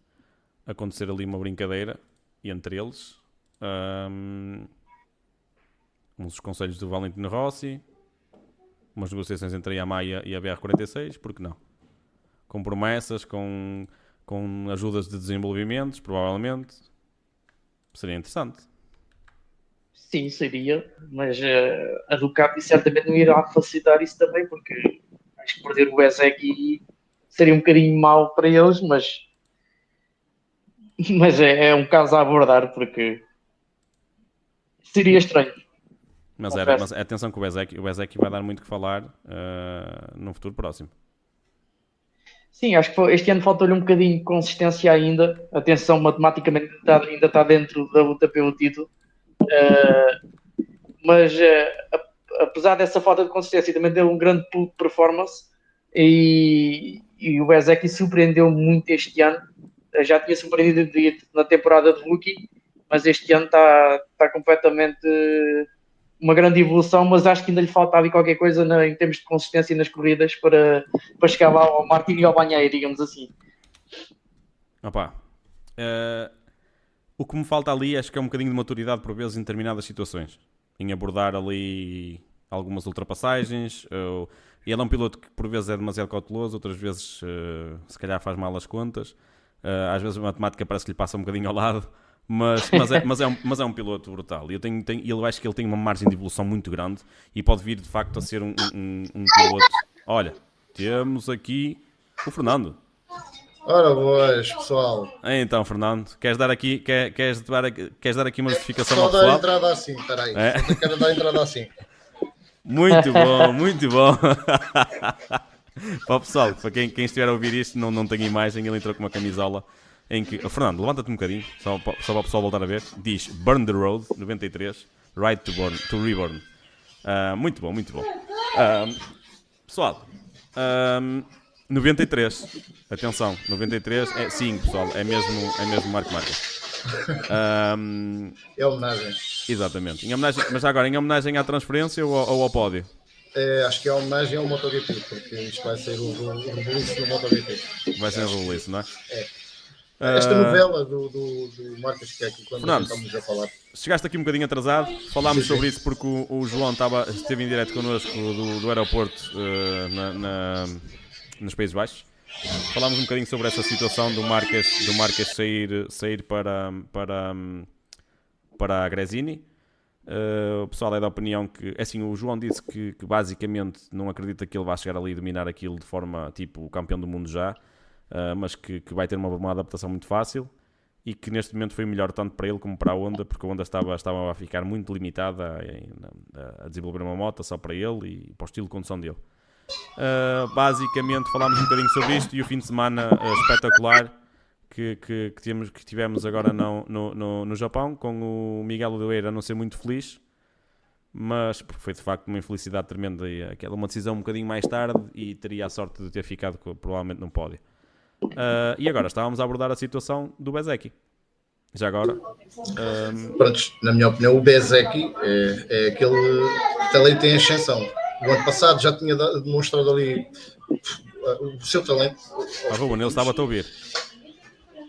acontecer ali uma brincadeira entre eles. Um, uns conselhos do Valentino Rossi, umas negociações entre a Yamaha e a BR46, por que não? Com promessas, com, com ajudas de desenvolvimentos, provavelmente. Seria interessante. Sim, seria, mas uh, a Ducati certamente não irá facilitar isso também, porque acho que perder o Ezek seria um bocadinho mau para eles, mas, [LAUGHS] mas é, é um caso a abordar, porque seria estranho. Mas, era, mas atenção que o Bezek, o Bezek vai dar muito que falar uh, no futuro próximo. Sim, acho que este ano faltou-lhe um bocadinho de consistência ainda. Atenção, matematicamente está, ainda está dentro da luta pelo título. Uh, mas uh, apesar dessa falta de consistência, também deu um grande pulo de performance. E, e o Bezek surpreendeu muito este ano. Já tinha surpreendido na temporada de rookie, mas este ano está, está completamente uma grande evolução, mas acho que ainda lhe falta ali qualquer coisa na, em termos de consistência nas corridas para, para chegar lá ao Martin e ao Banhaia, digamos assim. Opa, uh, o que me falta ali acho que é um bocadinho de maturidade por vezes em determinadas situações, em abordar ali algumas ultrapassagens. Uh, ele é um piloto que por vezes é demasiado cauteloso, outras vezes uh, se calhar faz mal as contas. às vezes a matemática parece que lhe passa um bocadinho ao lado. Mas, mas, é, mas, é um, mas é um piloto brutal. Eu, tenho, tenho, eu acho que ele tem uma margem de evolução muito grande e pode vir de facto a ser um, um, um piloto. Olha, temos aqui o Fernando. Ora boas, pessoal. Então, Fernando, queres dar aqui, quer, queres, dar, queres dar aqui uma justificação Só ao pessoal? Só dar entrada assim, peraí. É? Só quero dar entrada assim. Muito bom, muito bom. [LAUGHS] para o pessoal, para quem, quem estiver a ouvir isto, não, não tem imagem, ele entrou com uma camisola em que. Fernando, levanta-te um bocadinho, só, só para o pessoal voltar a ver. Diz Burn the Road, 93, Right to, burn, to Reborn. Uh, muito bom, muito bom. Uh, pessoal, uh, 93, atenção, 93, é, sim, pessoal, é mesmo, é mesmo Marco Marques. Um, é homenagem. Exatamente. Em homenagem, mas agora, em homenagem à transferência ou, ou ao pódio? É, acho que é homenagem ao MotoGP, porque isto vai ser o, o, o do MotoGP. Vai ser o release, não é? É. Esta uh... novela do, do, do Marcos Keck, quando Fernando, estamos a falar. Chegaste aqui um bocadinho atrasado, falámos sobre isso porque o, o João estava, esteve em direto connosco do, do aeroporto uh, na, na, nos Países Baixos. Falámos um bocadinho sobre essa situação do Marques, do Marques sair, sair para, para, para a Gresini. Uh, o pessoal é da opinião que, é assim, o João disse que, que, basicamente não acredita que ele vá chegar ali e dominar aquilo de forma tipo campeão do mundo já uh, mas que, que, vai ter uma, uma, adaptação muito fácil e que neste momento foi melhor tanto para ele como para a Honda, porque a Honda estava, estava a ficar muito limitada a, a, desenvolver uma moto só para ele e para o estilo de condução dele. Uh, basicamente falámos um bocadinho sobre isto e o fim de semana uh, espetacular que, que, que, tivemos, que tivemos agora no, no, no, Japão, com o Miguel Oliveira não ser muito feliz, mas porque foi de facto uma infelicidade tremenda e aquela uma decisão um bocadinho mais tarde e teria a sorte de ter ficado provavelmente no pódio. Uh, e agora estávamos a abordar a situação do Bezeki. Já agora. Um... Pronto, na minha opinião, o Bezeki é, é aquele talento em ascensão. O ano passado já tinha demonstrado ali o seu talento. Ah, Ruben, ele estava a te ouvir.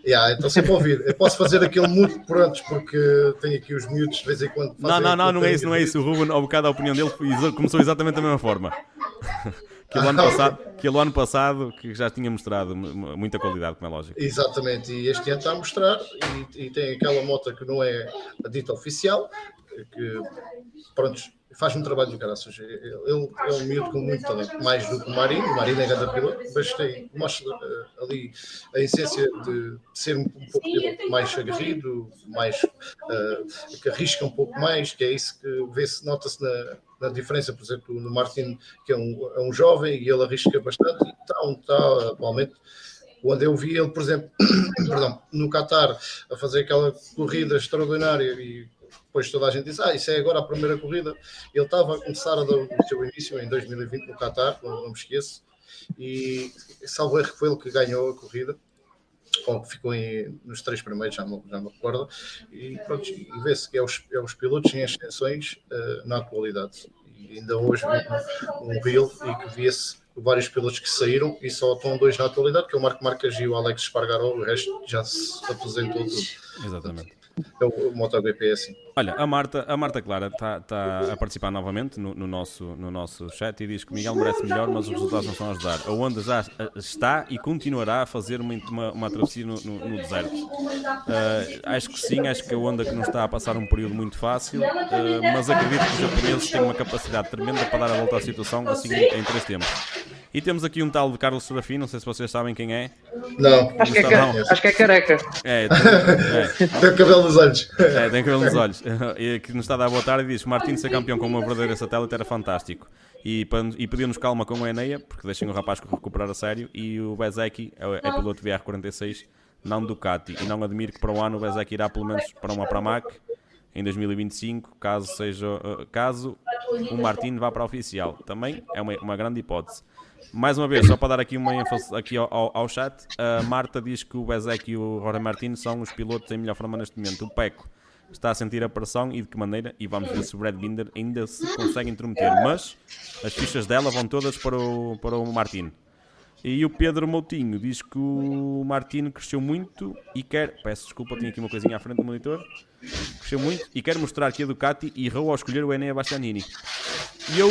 Yeah, então sempre a ouvir. Eu posso fazer aquele muito por antes, porque tenho aqui os miúdos de vez em quando. Não, não, não, não é isso, não é isso. O Ruben, ao bocado, a opinião dele começou exatamente da mesma forma. [LAUGHS] Aquele, ano [LAUGHS] passado, aquele ano passado que já tinha mostrado muita qualidade, como é lógico. Exatamente, e este ano está a mostrar, e, e tem aquela moto que não é a dita oficial, que pronto, faz um trabalho de graças. Ele é um miúdo com muito talento, mais do que o Marinho. O Marinho é grande piloto, mas tem, mostra uh, ali a essência de ser um, um pouco mais aguerrido, mais, uh, que arrisca um pouco mais, que é isso que vê-se, nota-se na, na, diferença, por exemplo, no Martin, que é um, é um jovem e ele arrisca bastante, e está onde está atualmente onde eu vi ele, por exemplo, [COUGHS] perdão, no Qatar, a fazer aquela corrida extraordinária e depois toda a gente diz, ah, isso é agora a primeira corrida. Ele estava a começar a dar o seu início em 2020 no Qatar, não, não me esqueço, e salvo erro foi ele que ganhou a corrida, ou que ficou em, nos três primeiros, já não, já me recordo, e pronto, e vê-se que é os, é os pilotos em ascensões uh, na atualidade. E ainda hoje um, um reel e que via-se vários pilotos que saíram e só estão dois na atualidade, que é o Marco Marques e o Alex Espargaró, o resto já se apresentou tudo. Exatamente é o MotoGP assim. Olha, a Marta, a Marta Clara está tá a participar novamente no, no, nosso, no nosso chat e diz que o Miguel merece melhor, mas os resultados não estão a ajudar. A Honda já está e continuará a fazer uma, uma, uma travessia no, no, no deserto. Uh, acho que sim, acho que a Honda que não está a passar um período muito fácil, uh, mas acredito que os japoneses têm uma capacidade tremenda para dar a volta à situação assim em, em três tempos. E temos aqui um tal de Carlos Serafim, não sei se vocês sabem quem é. Não, Acho que, é, acho que é careca. É, tem, [LAUGHS] tem o cabelo nos olhos. é, é, tem cabelo nos olhos. [LAUGHS] Que nos está a dar boa tarde e diz que Martins ser campeão com uma verdadeira satélite era fantástico. E, e pediu-nos calma com o Eneia, porque deixem o rapaz recuperar a sério. E o Bezeki é, é piloto VR46, não Ducati. E não admiro que para o ano o Bezeki irá pelo menos para uma Pramac em 2025, caso seja uh, caso o Martin vá para a oficial. Também é uma, uma grande hipótese. Mais uma vez, só para dar aqui uma ênfase aqui ao, ao, ao chat, a Marta diz que o Bezek e o Rory Martin são os pilotos em melhor forma neste momento. O Peco está a sentir a pressão e de que maneira, e vamos ver se o Brad Binder ainda se consegue intrometer. Mas as fichas dela vão todas para o, para o Martin. E o Pedro Moutinho diz que o Martino cresceu muito e quer. Peço desculpa, tinha aqui uma coisinha à frente do monitor. Cresceu muito e quer mostrar que a Ducati errou ao escolher o Enea Bastianini. E eu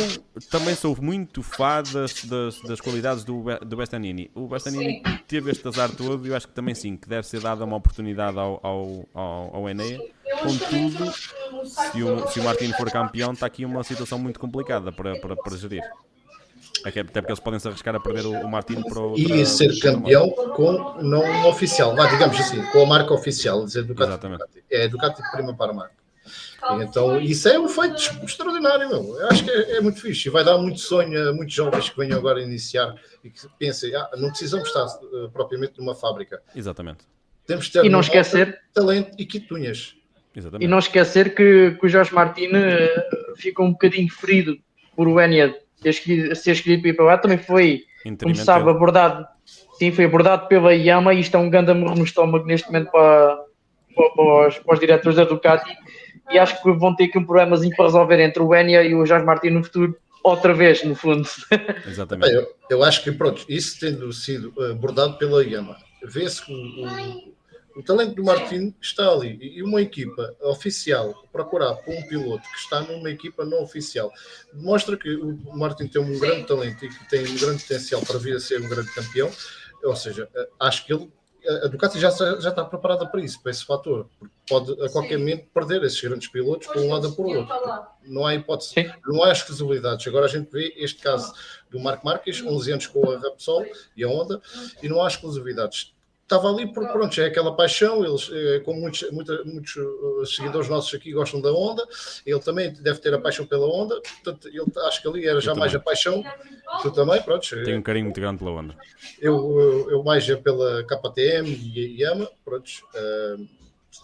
também sou muito fã das, das, das qualidades do, do Bastianini. O Bastianini teve este azar todo e eu acho que também sim, que deve ser dada uma oportunidade ao, ao, ao, ao Enea. Contudo, se o, se o Martino for campeão, está aqui uma situação muito complicada para, para, para gerir. Até até porque eles podem se arriscar a perder o, o Martino para o. E ser campeão com não oficial, vá, digamos assim, com a marca oficial, dizer Ducati. Exatamente. É Ducati prima para a marca. Então, isso é um feito extraordinário, meu. Eu acho que é, é muito fixe e vai dar muito sonho a muitos jovens que venham agora iniciar e que pensem, ah, não precisamos estar eh, propriamente numa fábrica. Exatamente. Temos de ter E não esquecer- talento e quitunhas. Exatamente. E não esquecer que, que o Jorge Martins eh, fica um bocadinho ferido por o Enya ter escolhido, ser escolhido para ir para lá. Também foi, como sabe, abordado, sim, foi abordado pela Yama e isto é um grande amor no estômago neste momento para, para, para os, para os diretores da Ducati. E acho que vão ter aqui um problemazinho para resolver entre o Enya e o Jorge Martins no futuro, outra vez, no fundo. [LAUGHS] Exatamente. Bem, eu, eu acho que, pronto, isso tendo sido eh, abordado pela Yama, vê-se que o, o- o talento do Martin está ali e uma equipa oficial procurar por um piloto que está numa equipa não oficial demonstra que o Martin tem um grande talento e que tem um grande potencial para vir a ser um grande campeão. Ou seja, acho que ele, a Ducati já, está- já está preparada para isso, para esse fator, porque pode a qualquer momento perder esses grandes pilotos por um lado ou por outro. Não há hipótese, Sim. não há exclusividades. Agora a gente vê este caso do Marco Marques, 11 anos com a Repsol e a Honda, e não há exclusividades. Estava ali por pronto, é aquela paixão. Eles, eh, como muitos, muita- muitos eh, seguidores nossos aqui gostam da Honda, ele também deve ter a paixão pela Honda. Portanto, ele, acho que ali era já mais a paixão. Tu também, pronto. Tenho um carinho muito grande pela onda. Eu, eu, eu mais é pela KTM e Yama, pronto. eh,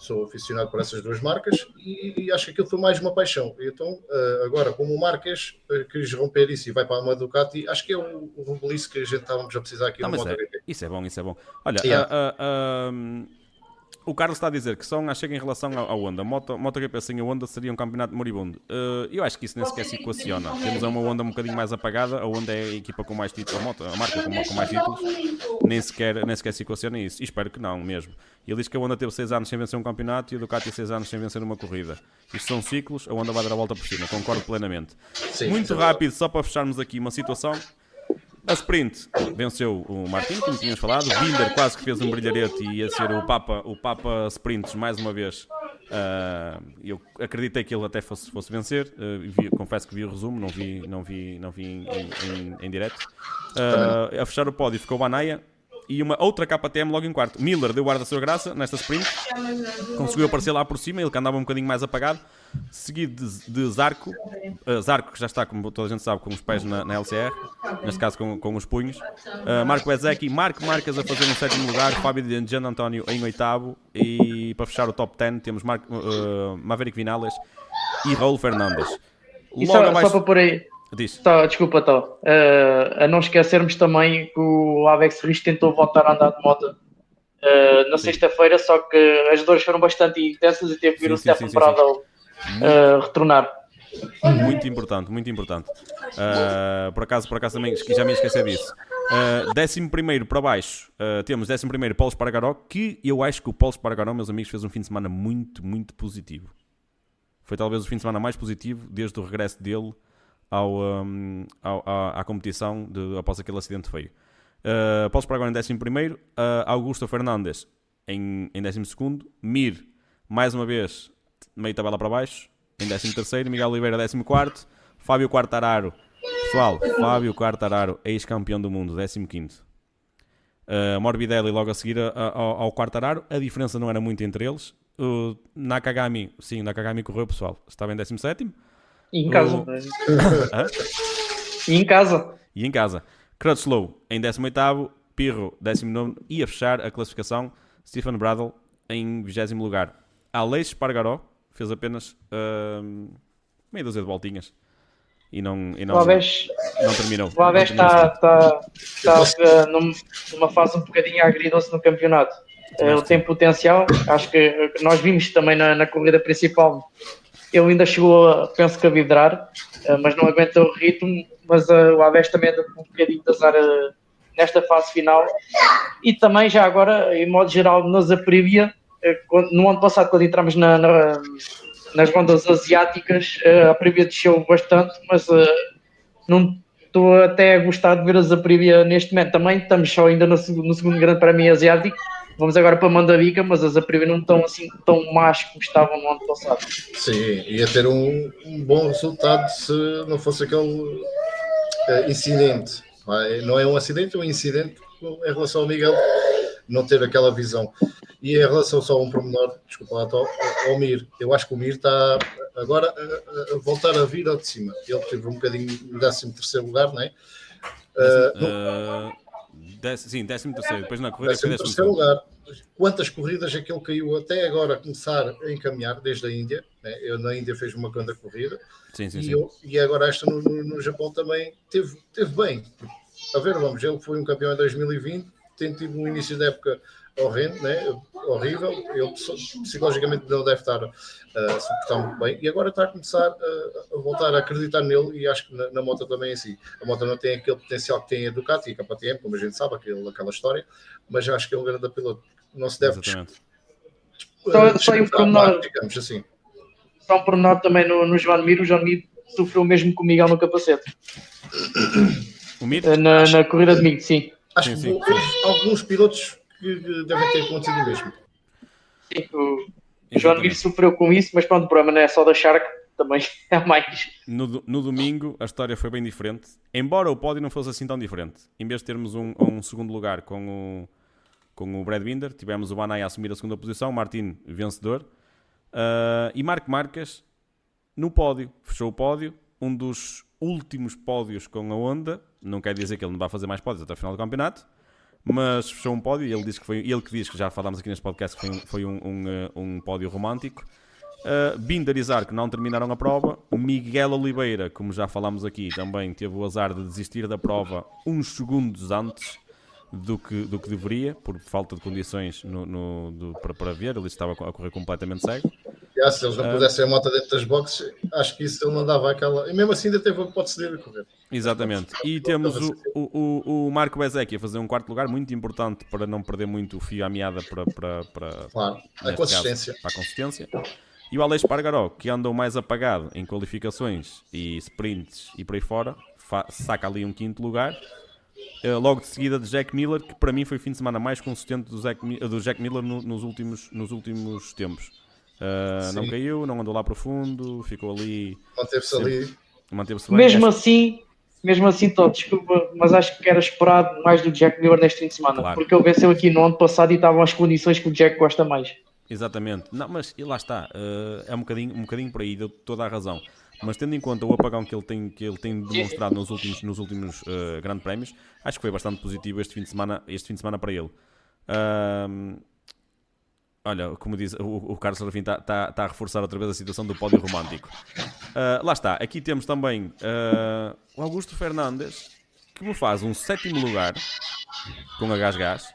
sou aficionado por essas duas marcas e, e acho que aquilo foi mais uma paixão. Então, eh, agora, como o Marques eh, quis romper isso e vai para uma Ducati, acho que é o, o que a gente estávamos a precisar aqui Não, no é, isso é bom, isso é bom. Olha, Yeah. ah, ah, ah, o Carlos está a dizer que só chega em relação ao Honda. Moto, MotoGP sem a Honda seria um campeonato moribundo. Ah, eu acho que isso nem sequer se equaciona. Temos uma Honda um bocadinho mais apagada. A Honda é a equipa com mais títulos, a, moto, a marca com, com mais títulos. Nem sequer, nem sequer se equaciona isso. E espero que não, mesmo. Ele diz que a Honda teve 6 anos sem vencer um campeonato e a Ducati 6 anos sem vencer uma corrida. Isto são ciclos, a Honda vai dar a volta por cima. Concordo plenamente. Sim, Muito sim. rápido, só para fecharmos aqui uma situação. A sprint venceu o Martin, como tínhamos falado. Binder quase que fez um brilharete e ia ser o Papa, o Papa Sprints mais uma vez. Ah, eu acreditei que ele até fosse, fosse vencer. Ah, vi- confesso que vi o resumo, não vi, não vi, não vi em, em, em direto. Ah, a fechar o pódio ficou o Banaia e uma outra KTM logo em quarto. Miller deu o ar da sua graça nesta sprint, conseguiu aparecer lá por cima, ele que andava um bocadinho mais apagado. Seguido de, de Zarco, uh, Zarco que já está, como toda a gente sabe, com os pés na, na LCR, neste caso com, com os punhos. Uh, Marco Bezecchi, Marco Marques a fazer um sétimo lugar, Fábio de Gian António em oitavo. E para fechar o top 10 temos Marco, uh, Maverick Vinales e Raul Fernandes. E Logo só, abaixo. só para pôr aí, Diz. Tá, desculpa, Tó. Eh, a não esquecermos também que o Avex Riz tentou voltar a andar de moto eh, na sexta-feira, só que as dores foram bastante intensas e teve que vir o Stefan Bradl eh, retornar. Muito importante, muito importante. Uh, por, acaso, por acaso também já me ia esquecer disso. Uh, décimo primeiro para baixo, uh, temos décimo primeiro Paulo Espargaró, que eu acho que o Paulo Espargaró, meus amigos, fez um fim de semana muito, muito positivo. Foi talvez o fim de semana mais positivo desde o regresso dele ao, um, ao- à, à competição de, após aquele acidente feio. Uh, Paulo Espargaró em décimo primeiro, uh, Augusto Fernandes em, em décimo segundo, Mir, mais uma vez, meio tabela para baixo, em 13º, Miguel Oliveira 14º, Fábio Quartararo Pessoal, Fábio Quartararo, ex-campeão do mundo, 15. Uh, Morbidelli logo a seguir a- a- ao, Quartararo. A diferença não era muito entre eles. Nakagami, sim, Nakagami correu, pessoal. Estava em 17 [LAUGHS] E em casa. E em casa. e em casa. Crutchlow em 18 Pirro 19 e a fechar a classificação Stephen Bradle em 20 lugar. Aleix Espargaró fez apenas ahm, meia dúzia de voltinhas e não, e não, Aves, não terminou. o Aves está assim. tá, tá, num- numa fase um bocadinho agridoce no campeonato. Ele tem potencial. Acho que nós vimos também na, na corrida principal. Ele ainda chegou, a, penso que a vidrar, eh, mas não aguentou o ritmo. Mas eh, o Aves também anda com um bocadinho de azar eh, nesta fase final. E também, já agora, em modo geral, nos quando- no ano passado, quando entramos na- na- nas rondas asiáticas, a Aprilia desceu bastante, mas não estou até a gostar de ver as Aprilia neste momento. Também estamos só ainda no, no segundo grande prémio asiático. Vamos agora para Mandavica, mas as Aprilia não estão assim tão más como estavam no ano passado. Sim, ia ter um, um bom resultado se não fosse aquele eh, incidente. vai? Não é um acidente, é um incidente em relação ao Miguel não ter aquela visão. E em relação só a um pormenor, desculpa lá, Tó, ao Mir, eu acho que o Mir está agora a, a- a voltar a vir ao de cima. Ele teve um bocadinho no 13 terceiro lugar, não é? Eh, no Ah, dez- sim, 13 terceiro. Depois na corrida foi 13 décimo terceiro segundo. lugar. Quantas corridas é que ele caiu até agora a começar a encaminhar desde a Índia? né? Eu na Índia fez uma grande corrida Sim, sim, e, sim. eu- e agora esta no, no- no Japão também teve, teve bem. A ver, vamos, ele foi um campeão em 2020, tem tido um início de época horrendo, né? horrível, ele psi- psicologicamente não deve estar a suportar muito bem, e agora está a começar a, a voltar a acreditar nele, e acho que na, na moto também é assim. A moto não tem aquele potencial que tem a Ducati e a KTM, como a gente sabe, aquele, aquela história, mas acho que é um grande piloto. Não se deve Exatamente. Só- só um pormenor. digamos assim. Só um pormenor também no, no João Mir. O João Mir sofreu mesmo com o Miguel no capacete. O Mir, Eh, Na, na corrida de domingo, sim. Acho Sim, que sim. houve alguns pilotos que devem ter acontecido o mesmo. Sim, O o João Mir exatamente. sofreu com isso, mas pronto, o problema não é só da Shark, também é mais. No, no domingo a história foi bem diferente, embora o pódio não fosse assim tão diferente. Em vez de termos um, um segundo lugar com o, com o Brad Binder, tivemos o Banai a assumir a segunda posição, Martin vencedor ah, e Marco Marques no pódio, fechou o pódio, um dos últimos pódios com a Honda. Não quer dizer que ele não vai fazer mais pódios até o final do campeonato, mas fechou um pódio. e Ele, diz que foi, ele que diz que já falámos aqui neste podcast que foi um, foi um, um, eh, um pódio romântico. Uh, Binder e Zarco não terminaram a prova. Miguel Oliveira, como já falámos aqui, também teve o azar de desistir da prova uns segundos antes do que, do que deveria, por falta de condições no, no- do- para, para ver. Ele estava a correr completamente cego. Já, se eles não Ah. pudessem a moto dentro das boxes, acho que isso ele não dava aquela. E mesmo assim ainda teve a hipótese de correr. Exatamente. E temos o, o, o, Marco Bezek a fazer um quarto lugar, muito importante para não perder muito o fio à meada para, para, para, Claro, a consistência. caso, para a consistência. E o Alex Pargaró, que andou mais apagado em qualificações e sprints e por aí fora, saca ali um quinto lugar. Eh, logo de seguida de Jack Miller, que para mim foi o fim de semana mais consistente do Jack, do Jack Miller no- nos, últimos, nos últimos tempos. Eh, não caiu, não andou lá profundo, ficou ali, Manteve-se ali. manteve-se bem. Mesmo Acho- assim, mesmo assim, Tó, desculpa, mas acho que era esperado mais do Jack Miller neste fim de semana, Claro. porque ele venceu aqui no ano passado e estavam as condições que o Jack gosta mais. Exatamente. Não, mas e lá está. eh, é um bocadinho, um bocadinho por aí, deu toda a razão. Mas tendo em conta o apagão que ele tem, que ele tem demonstrado nos últimos, nos últimos eh, grandes prémios, acho que foi bastante positivo este fim de semana, este fim de semana para ele. Ahm, olha, como diz o, o Carlos Serafim, está tá, tá a reforçar outra vez a situação do pódio romântico. Ah, lá está. Aqui temos também ah, o Augusto Fernandes, que me faz um sétimo lugar com a Gás Gás.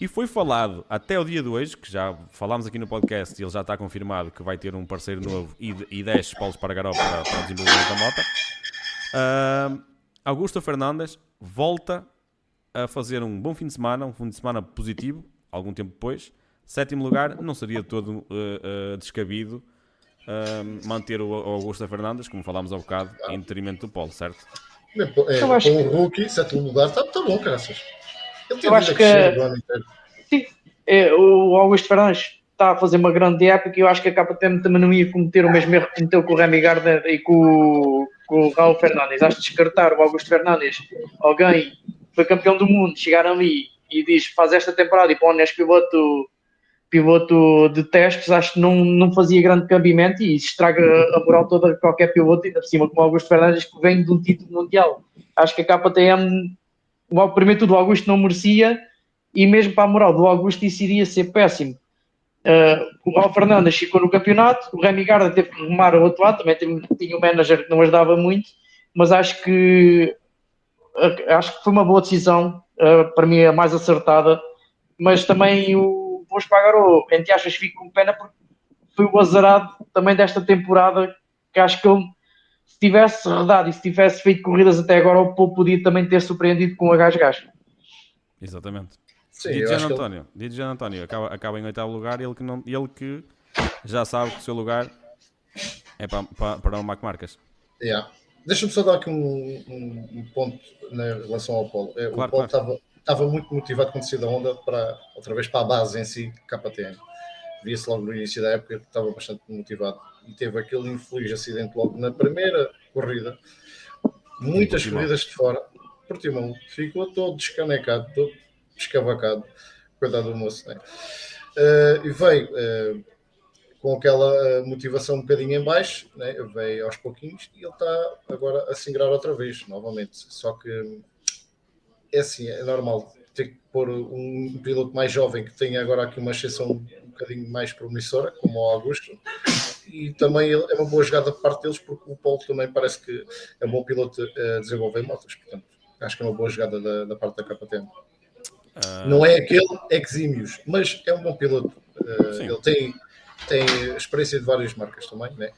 E foi falado até o dia de hoje, que já falámos aqui no podcast e ele já está confirmado que vai ter um parceiro novo e, e 10 Paulos para Garó para, para o desenvolvimento da moto. Ah, Augusto Fernandes volta a fazer um bom fim de semana, um fim de semana positivo, algum tempo depois. Sétimo lugar, não seria todo ah, ah, descabido ah, manter o o Augusto Fernandes, como falámos há bocado, em detrimento do Paulo, certo? É, Eu acho com o rookie, sétimo lugar, está tá bom, graças. Ele tem Eu acho que- crescer o ano inteiro. Sim, é, o Augusto Fernandes está a fazer uma grande época e eu acho que a KTM também não ia cometer o mesmo erro que cometeu com o Remy Gardner e com, o- com o Raul Fernandes. Acho que descartar o Augusto Fernandes, alguém foi campeão do mundo, chegar ali e diz faz esta temporada e põe neste piloto, piloto de testes, acho que não, não fazia grande cabimento e estraga a moral toda de qualquer piloto, ainda por cima como o Augusto Fernandes que vem de um título mundial. Acho que a KTM, o primeiro tudo o Augusto não merecia e mesmo para a moral do Augusto isso iria ser péssimo. Uh, o Raul Fernandes ficou no campeonato, o Remy Garda teve que remar ao outro lado, também tinha um manager que não ajudava muito, mas acho que uh, acho que foi uma boa decisão, uh, para mim a mais acertada, mas também o Boas Pagarou, entre aspas, fico com pena porque foi o azarado também desta temporada, que acho que ele se tivesse redado e se tivesse feito corridas até agora, o Paul podia também ter surpreendido com o gás-gás. Exatamente. Sim, Gian António, ele... Gian António acaba, acaba em oitavo lugar ele que, não, ele que já sabe que o seu lugar é para, para, para o Mac Marcas. Yeah. Deixa-me só dar aqui um, um, um ponto né, em relação ao Polo. É, claro, o Polo estava claro. Muito motivado com a descida onda para outra vez para a base em si, KTM. Via-se logo no início da época que estava bastante motivado e teve aquele infeliz acidente logo na primeira corrida. Muitas corridas de fora. Portimão ficou todo descanecado, todo escavacado, coitado do moço, né? Uh, e veio uh, com aquela uh, motivação um bocadinho em baixo, né? veio aos pouquinhos e ele está agora a se ingrar outra vez, novamente. Só que é assim, é normal ter que pôr um piloto mais jovem que tenha agora aqui uma exceção um bocadinho mais promissora, como o Augusto, e também é uma boa jogada por parte deles, porque o Paulo também parece que é um bom piloto a desenvolver motos, portanto, acho que é uma boa jogada da, da parte da KTM. Uh... Não é aquele exímios, mas é um bom piloto. Uh, ele tem, tem experiência de várias marcas também, né?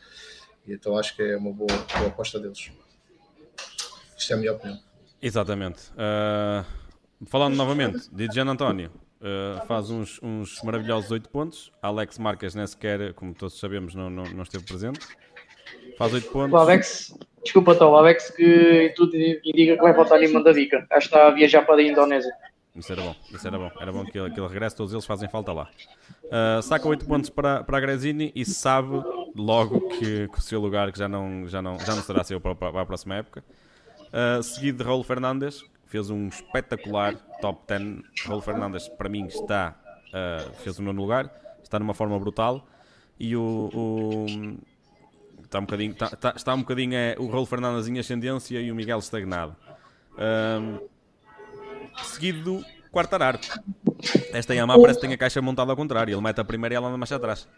E então acho que é uma boa, boa aposta deles. Isto é a minha opinião. Exatamente. Uh, falando novamente de Gian António, uh, faz uns, uns maravilhosos 8 pontos. Alex Marques nem sequer, como todos sabemos, não, não, não esteve presente. Faz 8 pontos. O Alex, desculpa, então, o Alex que tudo indica que vai voltar em Mandavica. Acho que está a viajar para a Indonésia. Isso era bom, isso era bom. Era bom que, que ele regresse, todos eles fazem falta lá. Uh, saca 8 pontos para, para a Gresini e sabe logo que, que, o seu lugar que já não, já não, já não será seu para, para a próxima época. Seguido de Raul Fernandes, fez um espetacular top 10. Raul Fernandes, para mim, está, uh, fez o nono lugar, está numa forma brutal. E o, o está um bocadinho, está, está, está um bocadinho é, o Raul Fernandes em ascendência e o Miguel estagnado. Seguido do Quartararo. Esta Yamaha parece que tem a caixa montada ao contrário. Ele mete a primeira e ela anda mais atrás.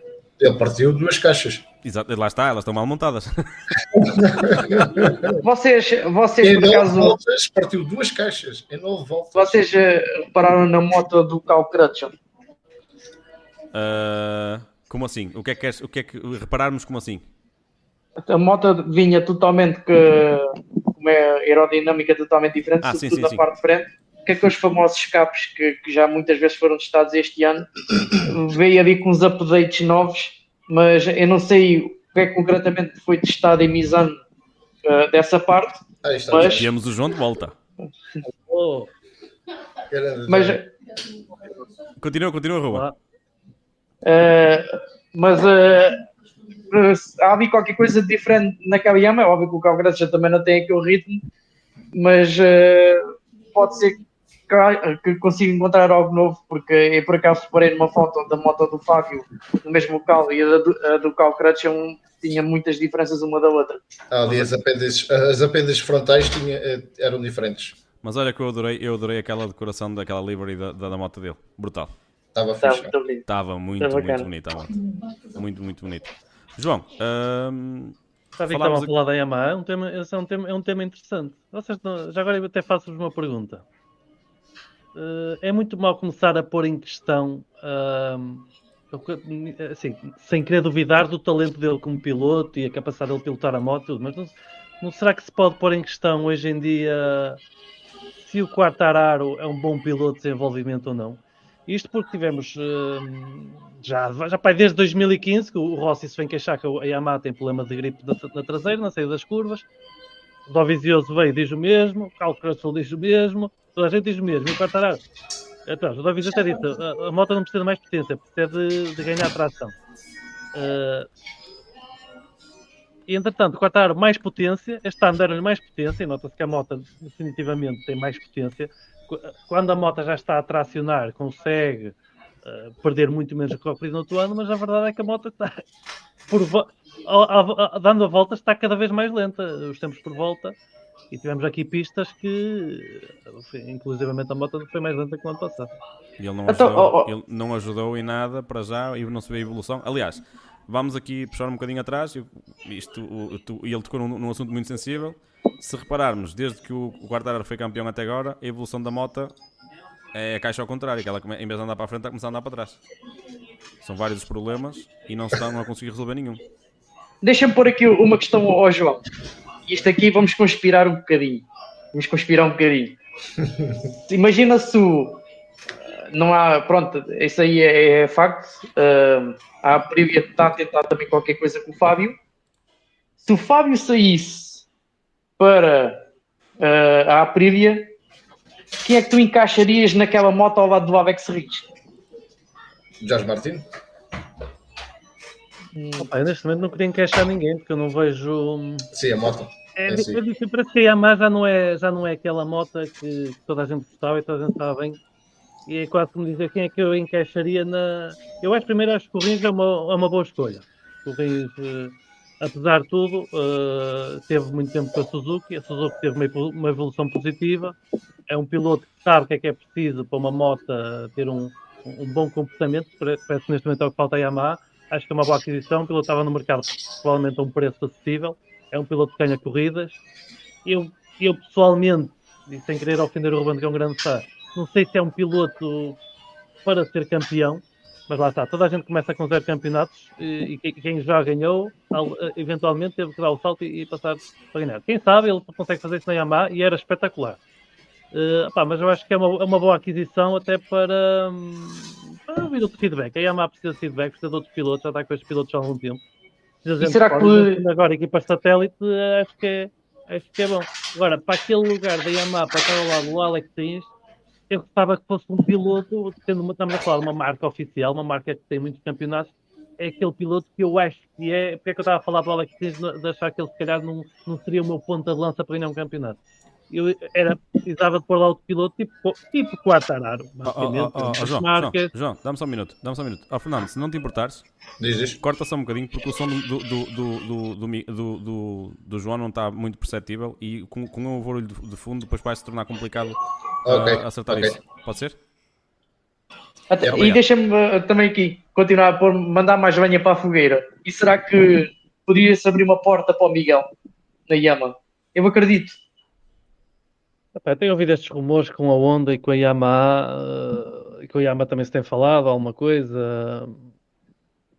Ele partiu duas caixas. Exato, lá está, elas estão mal montadas. [LAUGHS] vocês, vocês em por acaso. Voltas, partiu duas caixas em nove voltas. Vocês uh, repararam na moto do Cal Crutchell? Uh, como assim? O que é que, o que é que repararmos como assim? A moto vinha totalmente que uma aerodinâmica totalmente diferente, ah, sobretudo sim, sim, da sim. parte de frente que aqueles famosos escapes que, que, já muitas vezes foram testados este ano, [COUGHS] veio ali com uns updates novos, mas eu não sei o que é que concretamente foi testado em Mizano uh, dessa parte. Ah, mas... Temos o João de volta. Oh. Mas... Continua, continua, Rua. Uh, mas uh, há ali qualquer coisa diferente naquela Yama, é óbvio que o Carro já também não tem aquele ritmo, mas pode ser que consigo encontrar algo novo, porque eu por acaso parei numa foto da moto do Fábio no mesmo local e a do, a do Cal Crutchell tinha muitas diferenças uma da outra. Ah, ali as apêndices, as apêndices frontais tinha, eh, eram diferentes. Mas olha que eu adorei, eu adorei aquela decoração daquela livery da, da, da moto dele. Brutal. Estava fixe. Estava muito, muito, muito bonito. Muito, muito bonito. João, hum, que estava a falar da Yamaha? É um tema, esse é um tema, é um tema interessante. Vocês, já agora eu até faço-vos uma pergunta uh, é muito mal começar a pôr em questão, uh, assim, sem querer duvidar do talento dele como piloto e a capacidade dele pilotar a moto, mas não, não, será que se pode pôr em questão hoje em dia se o Quartararo é um bom piloto de desenvolvimento ou não? Isto porque tivemos uh, já, já pai, desde 2015 que o Rossi se vem queixar que a Yamaha tem problema de gripe na traseira, na saída das curvas. O Dovizioso veio diz o mesmo, o Carlos Crutchfield diz o mesmo, toda a gente diz o mesmo. E o Quartararo, então, o Dovizioso até disse, a, a, moto não precisa de mais potência, precisa de, de ganhar tração. Uh, E entretanto, o mais potência, este ano deram-lhe mais potência, nota-se que a moto definitivamente tem mais potência. Quando a moto já está a tracionar, consegue uh, perder muito menos que o que no outro ano, mas a verdade é que a moto está, por, a, a, a, dando a volta, está cada vez mais lenta, os tempos por volta. E tivemos aqui pistas que, inclusivamente, a moto foi mais lenta que o ano passado. E ele não, então, ajudou, oh, oh. Ele não ajudou em nada para já e não se vê a evolução. Aliás, vamos aqui puxar um bocadinho atrás. Isto, o, tu, ele tocou num, num, assunto muito sensível. Se repararmos, desde que o, o Quartararo foi campeão até agora, a evolução da moto é a caixa ao contrário, que ela em vez de andar para a frente, está a começar a andar para trás. São vários os problemas e não se estão a conseguir resolver nenhum. Deixa-me pôr aqui uma questão ao João. Isto aqui vamos conspirar um bocadinho. Vamos conspirar um bocadinho. [LAUGHS] Imagina se o, não há, pronto, isso aí é, é facto. Uh, a Privia está a tentar também qualquer coisa com o Fábio. Se o Fábio saísse para uh, a Aprilia, quem é que tu encaixarias naquela moto ao lado do Avex Rich? Jorge Martins. Opa, neste momento não queria encaixar ninguém, porque eu não vejo. Sim, a moto. É, é, assim. é parece que a Yamaha já não é, já não é aquela moto que toda a gente gostava e toda a gente estava bem e é quase como dizer quem é que eu encaixaria na. Eu acho primeiro acho que o Rins é uma, é uma boa escolha. O Rins, uh, apesar de tudo, uh, teve muito tempo com a Suzuki, a Suzuki teve uma, uma evolução positiva, é um piloto que sabe o que é que é preciso para uma moto ter um, um bom comportamento, parece que neste momento é o que falta a Yamaha. Acho que é uma boa aquisição, o piloto estava no mercado provavelmente a um preço acessível, é um piloto que ganha corridas. Eu, eu pessoalmente, e sem querer ofender o Ruben, que é um grande fã, não sei se é um piloto para ser campeão, mas lá está. Toda a gente começa com zero campeonatos e, e quem já ganhou, eventualmente teve que dar o salto e, e, passar para ganhar. Quem sabe ele consegue fazer isso na Yamaha e era espetacular. Uh, mas eu acho que é uma, é uma boa aquisição até para, para ouvir outro feedback. A Yamaha precisa de feedback, precisa de outros pilotos, já está com estes pilotos há algum tempo. E será que agora equipa satélite acho que é acho que é bom. Agora, para aquele lugar da Yamaha, para ao lado do Alex Tins, eu gostava que fosse um piloto, tendo uma, estamos a falar de uma marca oficial, uma marca que tem muitos campeonatos, é aquele piloto que eu acho que é. Porque é que eu estava a falar para o Alex de achar que ele se calhar não, não seria o meu ponto de lança para ganhar um campeonato. Eu era, precisava de pôr lá outro piloto tipo, tipo Quartararo, basicamente. Oh, oh, oh, João, marcas. João, João dá-me só um minuto, dá-me só um minuto. Oh, Fernando, se não te importares, corta só um bocadinho, porque o som do, do, do, do, do, do João não está muito perceptível e com, com o barulho de fundo depois vai se tornar complicado okay. uh, acertar okay. isso. Pode ser? Até, e deixa-me uh, também aqui continuar a pôr, mandar mais lenha para a fogueira. E será que podia-se abrir uma porta para o Miguel na Yama? Eu acredito. Epá, tenho ouvido estes rumores com a Honda e com a Yamaha, uh, e com a Yamaha também se tem falado alguma coisa.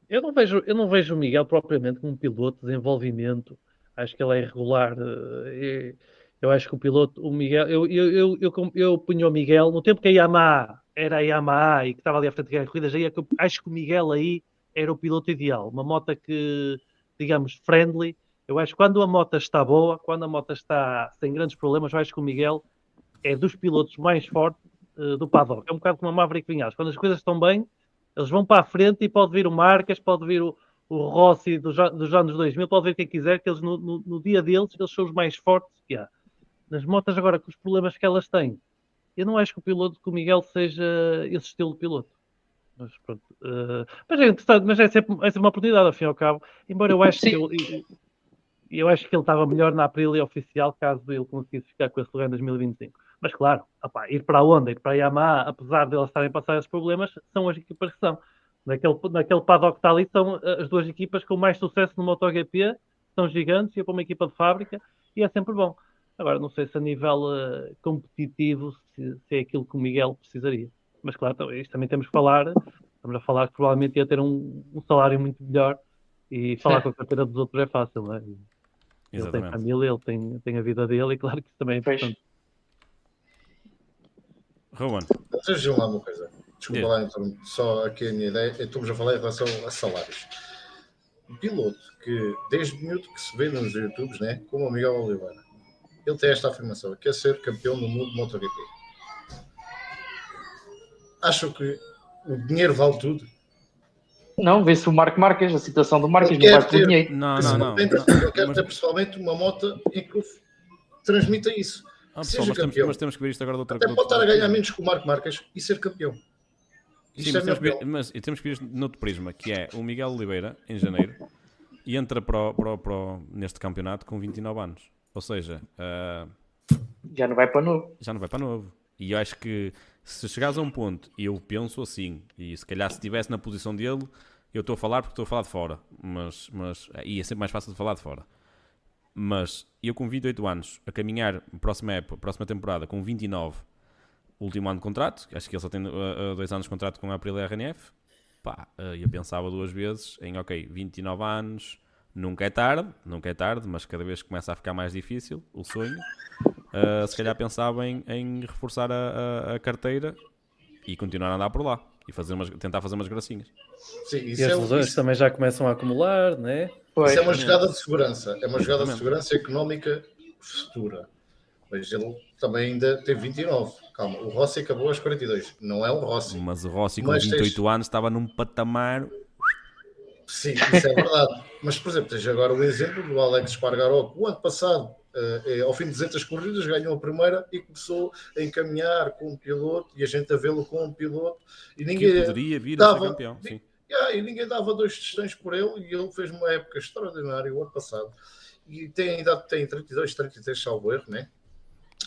Eu não vejo, eu não vejo o Miguel propriamente como um piloto de desenvolvimento. Acho que ele é irregular. Uh, eu acho que o piloto, o Miguel, eu, eu, eu, eu, eu punho o Miguel, no tempo que a Yamaha era a Yamaha e que estava ali à frente de corridas, aí é eu, acho que o Miguel aí era o piloto ideal. Uma moto que, digamos, friendly. Eu acho que quando a moto está boa, quando a moto está sem grandes problemas, eu acho que o Miguel é dos pilotos mais fortes uh, do paddock. É um bocado como a Maverick Vinhas. Quando as coisas estão bem, eles vão para a frente e pode vir o Marques, pode vir o, o Rossi dos, dos anos 2000, pode vir quem quiser, que eles no, no, no dia deles, eles são os mais fortes que há nas motas agora com os problemas que elas têm, eu não acho que o piloto que o Miguel seja esse estilo de piloto. Mas pronto. Uh, mas é interessante, mas é sempre, é sempre uma oportunidade, ao fim e ao cabo. Embora eu acho Sim. que eu, eu acho que ele estava melhor na Aprilia oficial caso ele conseguisse ficar com esse lugar em 2025. Mas claro, opa, ir para a Honda, ir para a Yamaha, apesar de elas estarem a passar esses problemas, são as equipas que são. Naquele, naquele paddock que está ali, são as duas equipas com mais sucesso no MotoGP, são gigantes, e é para uma equipa de fábrica, e é sempre bom. Agora, não sei se a nível uh, competitivo se, se, é aquilo que o Miguel precisaria. Mas claro, isto também temos que falar. Estamos a falar que provavelmente ia ter um, um salário muito melhor e falar com a carteira dos outros é fácil, não é? Ele tem família, ele tem, tem a vida dele e claro que isso também é importante. Ruben. Deixa-me lá uma coisa. Desculpa lá, então, só aqui a minha ideia. Estamos a falar em relação a salários. Um piloto que, desde o minuto que se vê nos YouTubes, né, como o Miguel Oliveira, ele tem esta afirmação: quer ser campeão do mundo de MotoGP. Acho que o dinheiro vale tudo. Não, vê-se o Marco Marques, a situação do Marques, não vai ter- dinheiro. Não, não, não. Pessoalmente, não. Eu quero Mas- ter pessoalmente uma moto em que transmita isso. Ah, seja pessoal, mas, temos, mas temos que ver isto agora de outra Até de pode estar a ganhar menos que o Marco Marques e ser campeão. Sim, Isso mas é temos, que ver, mas temos que ver isto noutro prisma, que é o Miguel Oliveira, em janeiro, e entra para o- para o- para o- neste campeonato com 29 anos. Ou seja, ah, Já não vai para novo. já não vai para novo. E eu acho que se chegares a um ponto, e eu penso assim, e se calhar se estivesse na posição dele, eu estou a falar porque estou a falar de fora, mas, mas e é sempre mais fácil de falar de fora. Mas eu com 28 anos, a caminhar próxima época, próxima temporada, com 29, último ano de contrato, acho que ele só tem uh, dois anos de contrato com a Aprilia RNF, pá, uh, eu pensava duas vezes em, ok, 29 anos, nunca é tarde, nunca é tarde, mas cada vez começa a ficar mais difícil o sonho. Uh, se calhar pensava em, em reforçar a, a- a carteira e continuar a andar por lá e fazer umas- tentar fazer umas gracinhas. Sim, E as é, lesões isso, também já começam a acumular, né? Pois. isso é uma jogada de segurança. É uma jogada de segurança económica futura. Mas ele também ainda tem 29. Calma, o Rossi acabou aos 42. Não é o Rossi. Mas o Rossi com Mas 28 tens- anos estava num patamar. Sim, isso é verdade. Mas, por exemplo, tens agora o exemplo do Alex Espargaró, que o ano passado, eh, ao fim de 200 corridas, ganhou a primeira e começou a encaminhar com um piloto e a gente a vê-lo com um piloto e Que ninguém, poderia vir a ser dava- campeão. Sim. Ah, e ninguém dava dois tostões por ele e ele fez uma época extraordinária o ano passado. E tem ainda tem 32, 33, salvo erro, né?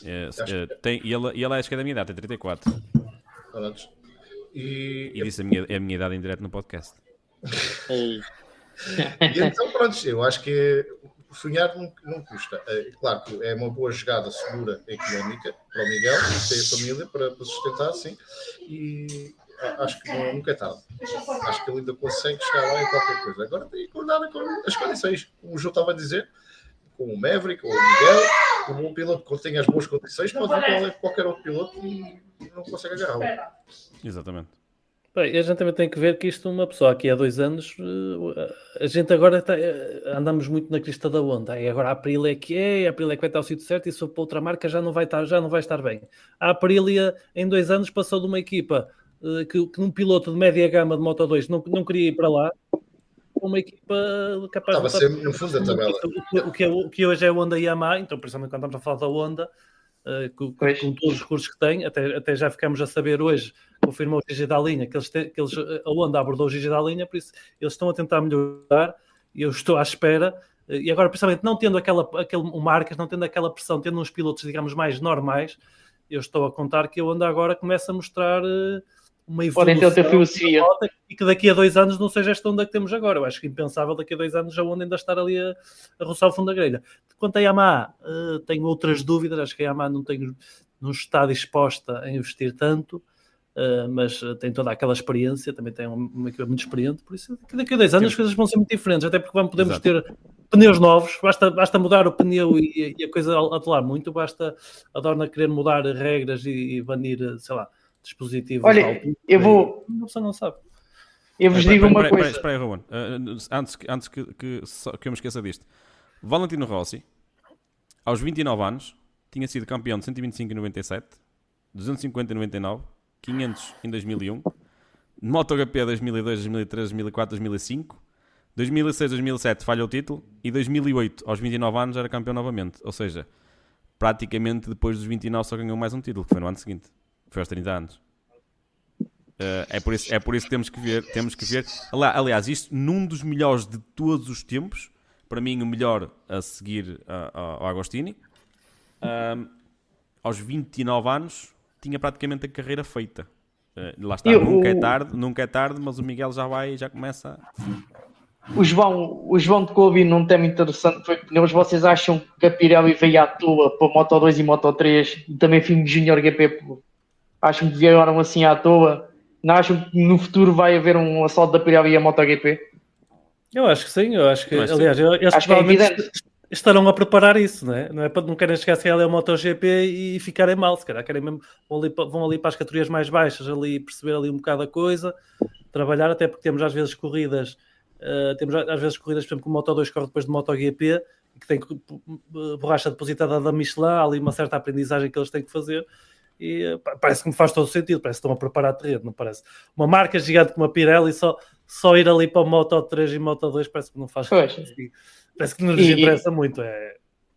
É, Acho é, tem, e ele, e ele acho que é da minha idade, tem 34. Prontos. E, E disse a minha, é a minha idade em direto no podcast. [LAUGHS] [LAUGHS] E então, pronto, eu acho que sonhar não, não custa. É, claro que é uma boa jogada segura económica para o Miguel, tem a família para, para sustentar, sim, e a- acho que não- nunca é tarde. Acho que ele ainda consegue chegar lá em qualquer coisa. Agora tem que com as condições, como o João estava a dizer, com o Maverick ou o Miguel, o bom piloto que tem as boas condições, pode vir qual- qualquer outro piloto e não consegue agarrá-lo. Exatamente. Bem, a gente também tem que ver que isto, uma pessoa aqui há dois anos, eh, a gente agora está, eh, andamos muito na crista da onda. E agora a Aprilia é que é, a Aprilia é que vai estar ao sítio certo, e se para outra marca já não vai estar, já não vai estar bem. A Aprilia em dois anos passou de uma equipa eh, que, que um piloto de média gama de Moto 2 não, não queria ir para lá, para uma equipa capaz Estava de sempre no fundo da tabela. o [LAUGHS] que, o que é- o que hoje é a Honda Yamaha, então principalmente quando estamos a falar da Honda, eh, com, com todos os recursos que tem, até, até já ficamos a saber hoje, confirmou o GG da linha, que eles, te- que eles a Honda abordou o GG da linha, por isso eles estão a tentar melhorar e eu estou à espera. eh, E agora, principalmente, não tendo aquela, aquele, o marcas, não tendo aquela pressão, tendo uns pilotos, digamos, mais normais, eu estou a contar que a Honda agora começa a mostrar eh, uma Podem ter evolução filosofia. da moto e que daqui a dois anos não seja esta onda que temos agora. Eu acho que é impensável daqui a dois anos a Honda ainda estar ali a, a roçar o fundo da grelha. Quanto à Yamaha, eh, tenho outras dúvidas. Acho que a Yamaha não, tem, não está disposta a investir tanto, eh, mas eh, tem toda aquela experiência, também tem uma, equipa muito experiente, por isso daqui a dois anos as coisas vão ser muito diferentes, até porque vamos, podemos Exato. ter pneus novos, basta, basta mudar o pneu e, e a coisa atolar muito, basta a Dorna querer mudar regras e, e banir, sei lá, dispositivos. Olha, eu vou- A pessoa não sabe. Eu vos digo uma coisa. Espera aí, Ruben. Uh, antes que, antes que, que, que eu me esqueça disto. Valentino Rossi, aos 29 anos, tinha sido campeão de 125 em 97, 250 em 99, 500 em 2001, MotoGP 2002, 2003, 2004, 2005, 2006, 2007 falha o título e 2008, aos 29 anos, era campeão novamente. Ou seja, praticamente depois dos 29 só ganhou mais um título, que foi no ano seguinte. Foi aos 30 anos. Uh, é, por isso, é por isso que temos que ver. Temos que ver. Ali- Aliás, isto num dos melhores de todos os tempos. Para mim, o melhor a seguir ao Agostini. Um, aos 29 anos, tinha praticamente a carreira feita. Uh, lá está, E o- nunca é tarde, nunca é tarde, mas o Miguel já vai já começa. O João, o João de Kobe num tema interessante foi pneus. Vocês acham que a Pirelli veio à toa para Moto 2 e Moto 3 e também fim de Junior GP? Acham que vieram assim à toa? Não acham que no futuro vai haver um assalto da Pirelli a MotoGP? Eu acho que sim, eu acho que, Eu acho que aliás, eu- eles Acho que é evidente. estarão a preparar isso, não é? Não é para não querem chegar se calhar ali ao MotoGP e ficarem mal, se calhar querem mesmo, vão ali, vão ali para as categorias mais baixas, ali perceber ali um bocado a coisa, trabalhar, até porque temos às vezes corridas, eh, temos às vezes corridas, por exemplo, que o Moto 2 corre depois do MotoGP, que tem eh, borracha depositada da Michelin, há ali uma certa aprendizagem que eles têm que fazer, E parece que me faz todo sentido, parece que estão a preparar terreno, não parece? Uma marca gigante como a Pirelli, só, só ir ali para o Moto 3 e Moto 2 parece que não faz Pois. sentido. Parece que não lhes E- interessa muito. É,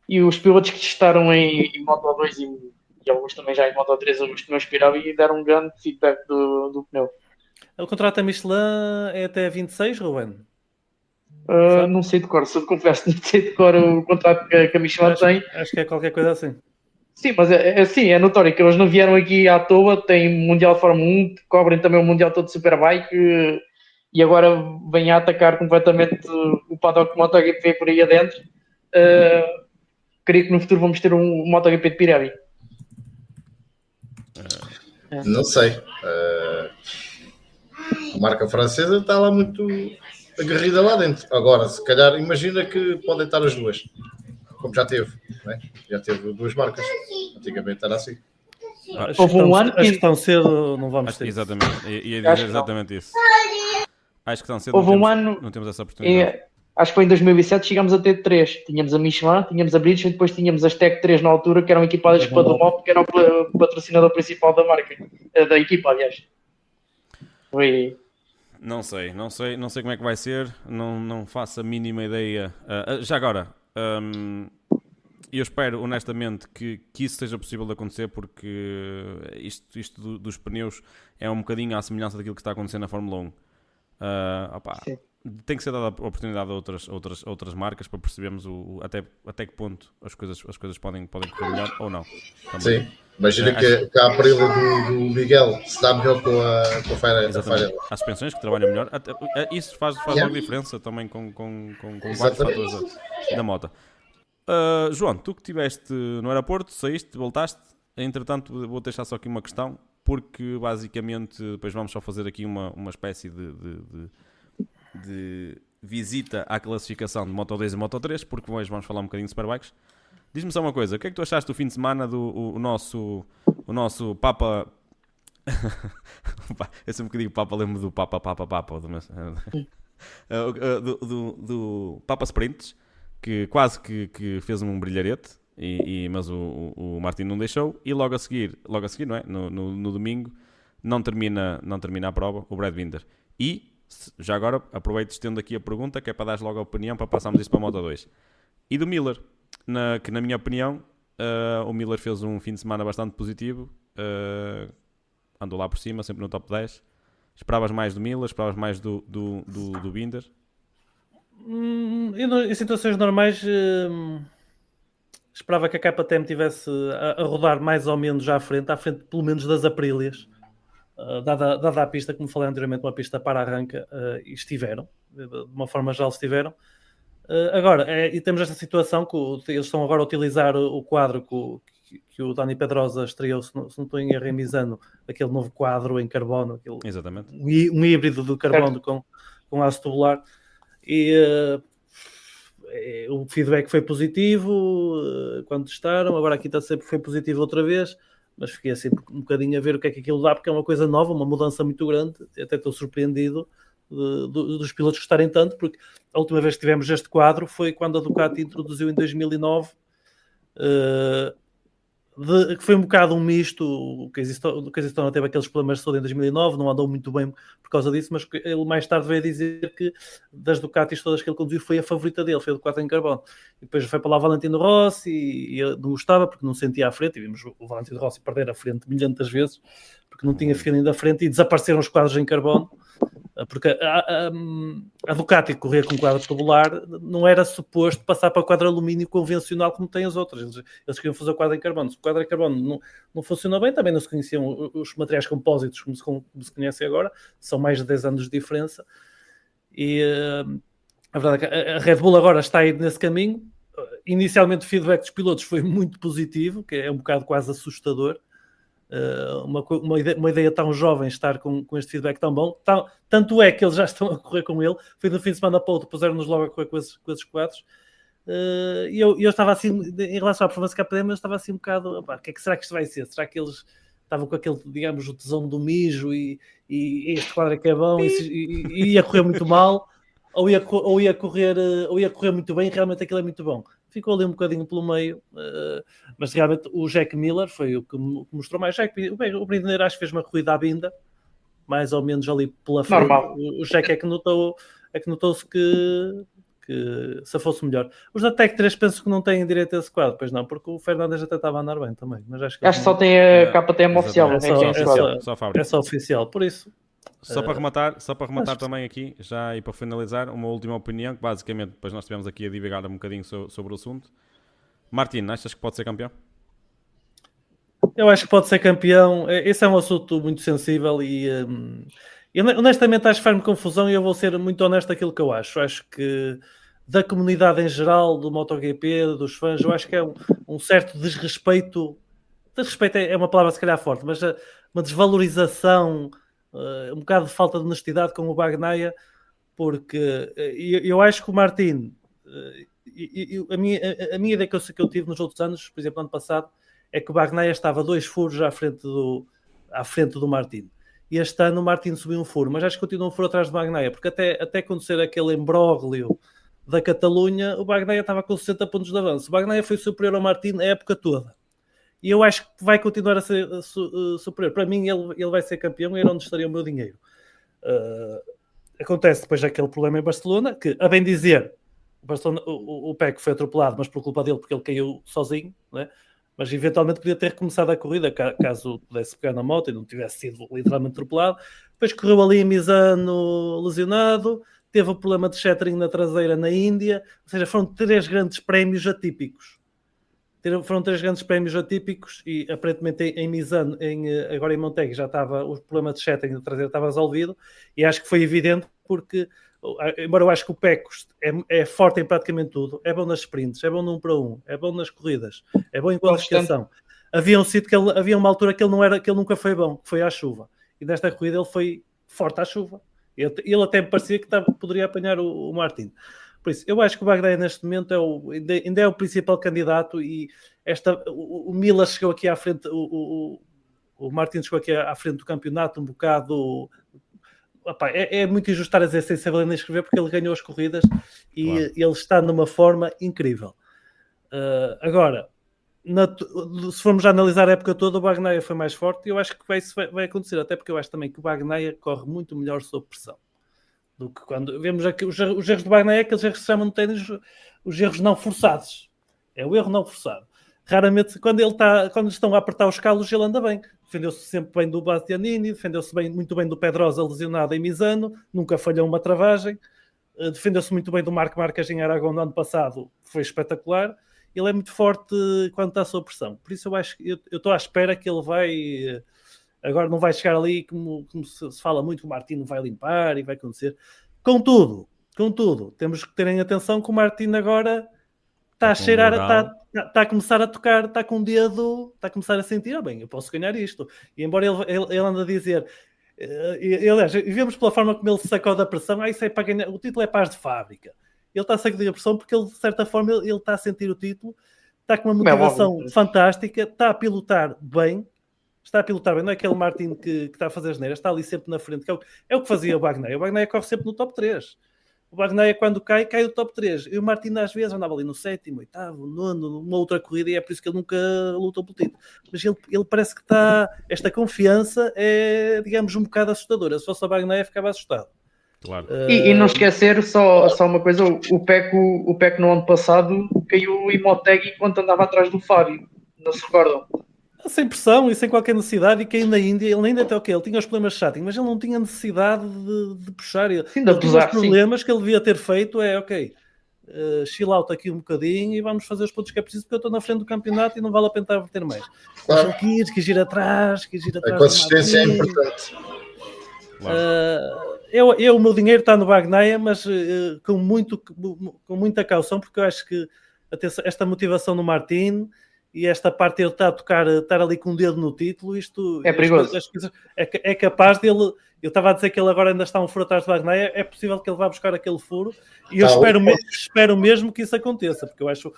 E os pilotos que testaram em, em Moto 2 e, e alguns também já em Moto 3, os pneus Pirelli, e deram um grande feedback do, do pneu. O contrato da Michelin é até 26, Ruben? Uh, não sei de cor, se eu te confesso, não sei de cor o contrato que, a- que a Michelin Acho, tem. acho que é qualquer coisa assim. Sim, mas é, é, sim, é notório que eles não vieram aqui à toa, tem Mundial de Fórmula 1, cobrem também o Mundial todo de Superbike eh, e agora vêm a atacar completamente o paddock MotoGP por aí adentro. Eh, creio que no futuro vamos ter um MotoGP de Pirelli. Não sei. Eh, a marca francesa está lá muito agarrida lá dentro. Agora, se calhar, imagina que podem estar as duas. Como já teve, é? Já teve duas marcas. Antigamente era assim. Acho Houve um ano acho que estão cedo, não vamos Acho, ter. exatamente. Ia, dizer não. exatamente isso. Acho que tão cedo Houve não, um temos, ano, não temos essa oportunidade. é, acho que foi em 2007, chegámos a ter três. Tínhamos a Michelin, tínhamos a British e depois tínhamos as Tech 3 na altura, que eram equipadas com a do Mop, que era o pa- patrocinador principal da marca, eh, da equipa, aliás. Foi. Não sei, não sei, não sei como é que vai ser, não, não faço a mínima ideia. Ah, já agora, hum, eu espero honestamente que, que isso seja possível de acontecer porque isto, isto do- dos pneus é um bocadinho à semelhança daquilo que está acontecendo na Fórmula 1. Ah, opá, Sim. tem que ser dada a oportunidade a outras, outras, outras marcas para percebermos o, o- até, até que ponto as coisas, as coisas podem, podem correr melhor ou não. Também. Sim. Imagina É, que, que a Aprilia do, do Miguel se dá melhor com a, com a Feira. a Exatamente. Feira. Há suspensões que trabalham melhor. Até- eh, isso faz, faz Yeah. logo diferença também com, com, com, com vários fatores da, da moto. Ah, João, tu que estiveste no aeroporto, saíste, voltaste. Entretanto, vou deixar só aqui uma questão, porque basicamente depois vamos só fazer aqui uma, uma espécie de, de, de- de visita à classificação de Moto 2 e Moto 3, porque hoje vamos falar um bocadinho de Superbikes. Diz-me só uma coisa, o que é que tu achaste do fim de semana do o, o nosso, o nosso Papa. [LAUGHS] Eu sempre que digo Papa lembro do Papa, Papa, Papa. Do, Eh, [LAUGHS] uh, do, do, do Papa Sprints, que quase que, que fez um brilharete, e, e- mas o, o, o Martin não deixou. E logo a seguir, logo a seguir, não é? No, no, no domingo, não termina, não termina a prova, o Brad Binder. E, já agora, aproveito estendo aqui a pergunta, que é para dar logo a opinião, para passarmos isso para a Moto 2. E do Miller, na, que na minha opinião, eh, o Miller fez um fim de semana bastante positivo, eh, andou lá por cima, sempre no top 10. Esperavas mais do Miller, esperavas mais do, do, do, do Binder. Hum, eu não- em situações normais hum, esperava que a KTM tivesse a, a rodar mais ou menos já à frente, à frente pelo menos das Aprilias, Uh, dada, dada a pista, como falei anteriormente, uma pista para arranca, uh, e estiveram, de uma forma geral estiveram. Uh, agora, é- e temos esta situação que o- eles estão agora a utilizar o, o quadro que o, que- que o Dani Pedrosa estreou, se não, se não estou em erro, em Misano, aquele novo quadro em carbono, aquele, Exatamente. um um híbrido do carbono com, com aço tubular e eh, eh, o feedback foi positivo eh, quando testaram, agora aqui está sempre foi positivo outra vez, mas fiquei assim um bocadinho a ver o que é que aquilo dá, porque é uma coisa nova, uma mudança muito grande, até estou surpreendido de- do- dos pilotos gostarem tanto, porque a última vez que tivemos este quadro foi quando a Ducati introduziu em 2009 eh, de- que foi um bocado um misto. O Casey Stone o Casey Stone teve aqueles problemas de saúde em 2009, não andou muito bem por causa disso, mas ele mais tarde veio dizer que das Ducatis todas que ele conduziu foi a favorita dele, foi a Ducati em carbono. E depois foi para lá o Valentino Rossi e, ele não gostava porque não sentia à frente, e vimos o Valentino Rossi perder a frente milhentas vezes porque não tinha feeling da frente e desapareceram os quadros em carbono. Porque a, a- a Ducati correr com quadro tubular não era suposto passar para quadro alumínio convencional como tem as outras. Eles, eles queriam fazer o quadro em carbono. Se o quadro em carbono não, não funcionou bem, também não se conheciam os materiais compósitos como se, como se conhece agora. São mais de 10 anos de diferença. E eh, a verdade é que a Red Bull agora está aí nesse caminho. Inicialmente o feedback dos pilotos foi muito positivo, que é um bocado quase assustador. Uh, uma, uma, ideia, uma ideia tão jovem estar com, com este feedback tão bom. Tão- tanto é que eles já [LAUGHS] estão a correr com ele. Foi do fim de semana para outro, puseram-nos logo a correr com esses, com esses quadros. Uh, e eu, eu estava assim, em relação à performance KPM, eu estava assim um bocado, o que é que será que isto vai ser? Será que eles estavam com aquele, digamos, o tesão do mijo e, e este quadro é que é bom e, e- e ia correr muito mal? Ou ia, ou, ia correr, uh, ou ia correr muito bem realmente aquilo é muito bom? Ficou ali um bocadinho pelo meio, uh, mas realmente o Jack Miller foi o que, mostrou mais. Jack, o Brindeiro acho que fez uma corrida à vinda, mais ou menos ali pela frente. Normal. O, Jack é que notou é que notou-se que, que se fosse melhor. Os da Tech 3 penso que não têm direito a esse quadro, pois não, porque o Fernandes até estava a andar bem também. Mas acho que, acho que só tem a KTM oficial. É, é, só, é, só, só, é só oficial, por isso. Só para rematar, só para rematar também aqui, já e para finalizar, uma última opinião, que basicamente depois nós tivemos aqui a divagar um bocadinho sobre, sobre o assunto. Martin, achas que pode ser campeão? Eu acho que pode ser campeão. Esse é um assunto muito sensível e um, eu, honestamente acho que faz-me confusão e eu vou ser muito honesto naquilo que eu acho. Acho que da comunidade em geral, do MotoGP, dos fãs, eu acho que é um, um certo desrespeito. Desrespeito é, é uma palavra se calhar forte, mas uh, uma desvalorização uh, um bocado de falta de honestidade com o Bagnaia, porque uh, eu, eu, acho que o Martin, uh, a, minha, a, a, minha ideia que eu, que eu tive nos outros anos, por exemplo, ano passado, é que o Bagnaia estava dois furos à frente do, à frente do Martin. E este ano o Martin subiu um furo, mas acho que continua um furo atrás do Bagnaia, porque até, até acontecer aquele embróglio da Catalunha, o Bagnaia estava com 60 pontos de avanço. O Bagnaia foi superior ao Martin a época toda e eu acho que vai continuar a ser uh, superior. Para mim, ele, ele vai ser campeão e era onde estaria o meu dinheiro. Uh, acontece depois aquele problema em Barcelona, que, a bem dizer, o, Barcelona, o, o PEC foi atropelado, mas por culpa dele, porque ele caiu sozinho, né? mas eventualmente podia ter recomeçado a corrida caso pudesse pegar na moto e não tivesse sido literalmente atropelado. Depois correu ali em Misano lesionado, teve o problema de shattering na traseira na Índia, ou seja, foram três grandes prémios atípicos foram três grandes prémios atípicos e aparentemente em Misano, em, eh, agora em Monteg, já estava o problema de chatting de traseiro estava resolvido e acho que foi evidente porque, embora eu acho que o Pecos é, é, forte em praticamente tudo, é bom nas sprints, é bom no 1 para 1, é bom nas corridas, é bom em qualificação. Havia um sítio que ele, havia uma altura que ele não era, que ele nunca foi bom, que foi à chuva. E nesta corrida ele foi forte à chuva. Ele, ele até me parecia que estava, poderia apanhar o, o Martin. Por isso, eu acho que o Bagdad neste momento é o, ainda é o principal candidato e esta, o, o Mila chegou aqui à frente, o, o, o Martin chegou aqui à frente do campeonato um bocado Opa, é, é, muito injusto estar a dizer sem saber nem escrever porque ele ganhou as corridas e claro. ele está numa forma incrível. Uh, agora, na, se formos analisar a época toda, o Bagnaia foi mais forte e eu acho que vai, vai, acontecer, até porque eu acho também que o Bagnaia corre muito melhor sob pressão do que quando vemos aqui os, os erros do aqueles erros que se chamam de tênis, os erros não forçados. É o erro não forçado. Raramente, quando ele está, quando estão a apertar os calos, ele anda bem. Defendeu-se sempre bem do Bastianini, defendeu-se bem, muito bem do Pedrosa lesionado em Misano, nunca falhou uma travagem. Eh, defendeu-se muito bem do Marco Marques em Aragão no ano passado, foi espetacular. Ele é muito forte quando está sob pressão. Por isso eu acho eu estou à espera que ele vai eh, Agora não vai chegar ali como, como se fala muito que o Martino vai limpar e vai acontecer. Contudo, contudo, temos que terem atenção que o Martino agora está a cheirar, está, está, a começar a tocar, está com o dedo, está a começar a sentir, oh, bem, eu posso ganhar isto. E embora ele, ele, ele anda a dizer, uh, aliás, vemos pela forma como ele se sacou da pressão, ah, isso é para ganhar, o título é paz de fábrica. Ele está a sair da pressão porque ele, de certa forma, ele, ele, está a sentir o título, está com uma é motivação fantástica, está a pilotar bem, está a pilotar bem, não é aquele Martin que, que está a fazer as neiras, está ali sempre na frente, que é o, é o que fazia o Wagner. O Wagner corre sempre no top 3. O Wagner, quando cai, cai do top 3. E o Martin, às vezes, andava ali no sétimo, oitavo, nono, numa outra corrida, e é por isso que ele nunca lutou pelo título. Mas ele, ele parece que está. Esta confiança é, digamos, um bocado assustadora. Se fosse o Wagner, ficava assustado. Claro. Uh... E, e, não esquecer só, só uma coisa: o Peco, o Peco no ano passado caiu em Motegi enquanto andava atrás do Fábio. Não se recordam? Sem pressão e sem qualquer necessidade, e caiu na Índia, ele ainda até o que ele tinha os problemas de chatting, mas ele não tinha necessidade de, de puxar. Ele, sim, ele tinha os problemas sim. que ele devia ter feito é ok, uh, chill out aqui um bocadinho e vamos fazer os pontos que é preciso, porque eu estou na frente do campeonato e não vale a pena ter mais. Claro. Mas quis, quis ir atrás, quis ir atrás. A consistência é importante. Uh, eu, eu, o meu dinheiro está no Bagnaia, mas uh, com, muito, com muita caução, porque eu acho que esta motivação no Martin e esta parte ele está a tocar, estar ali com o dedo no título, isto é perigoso. é, é, capaz dele. Eu estava a dizer que ele agora ainda está um furo atrás de Wagner, é possível que ele vá buscar aquele furo e eu ah, espero, me, espero mesmo que isso aconteça, porque eu acho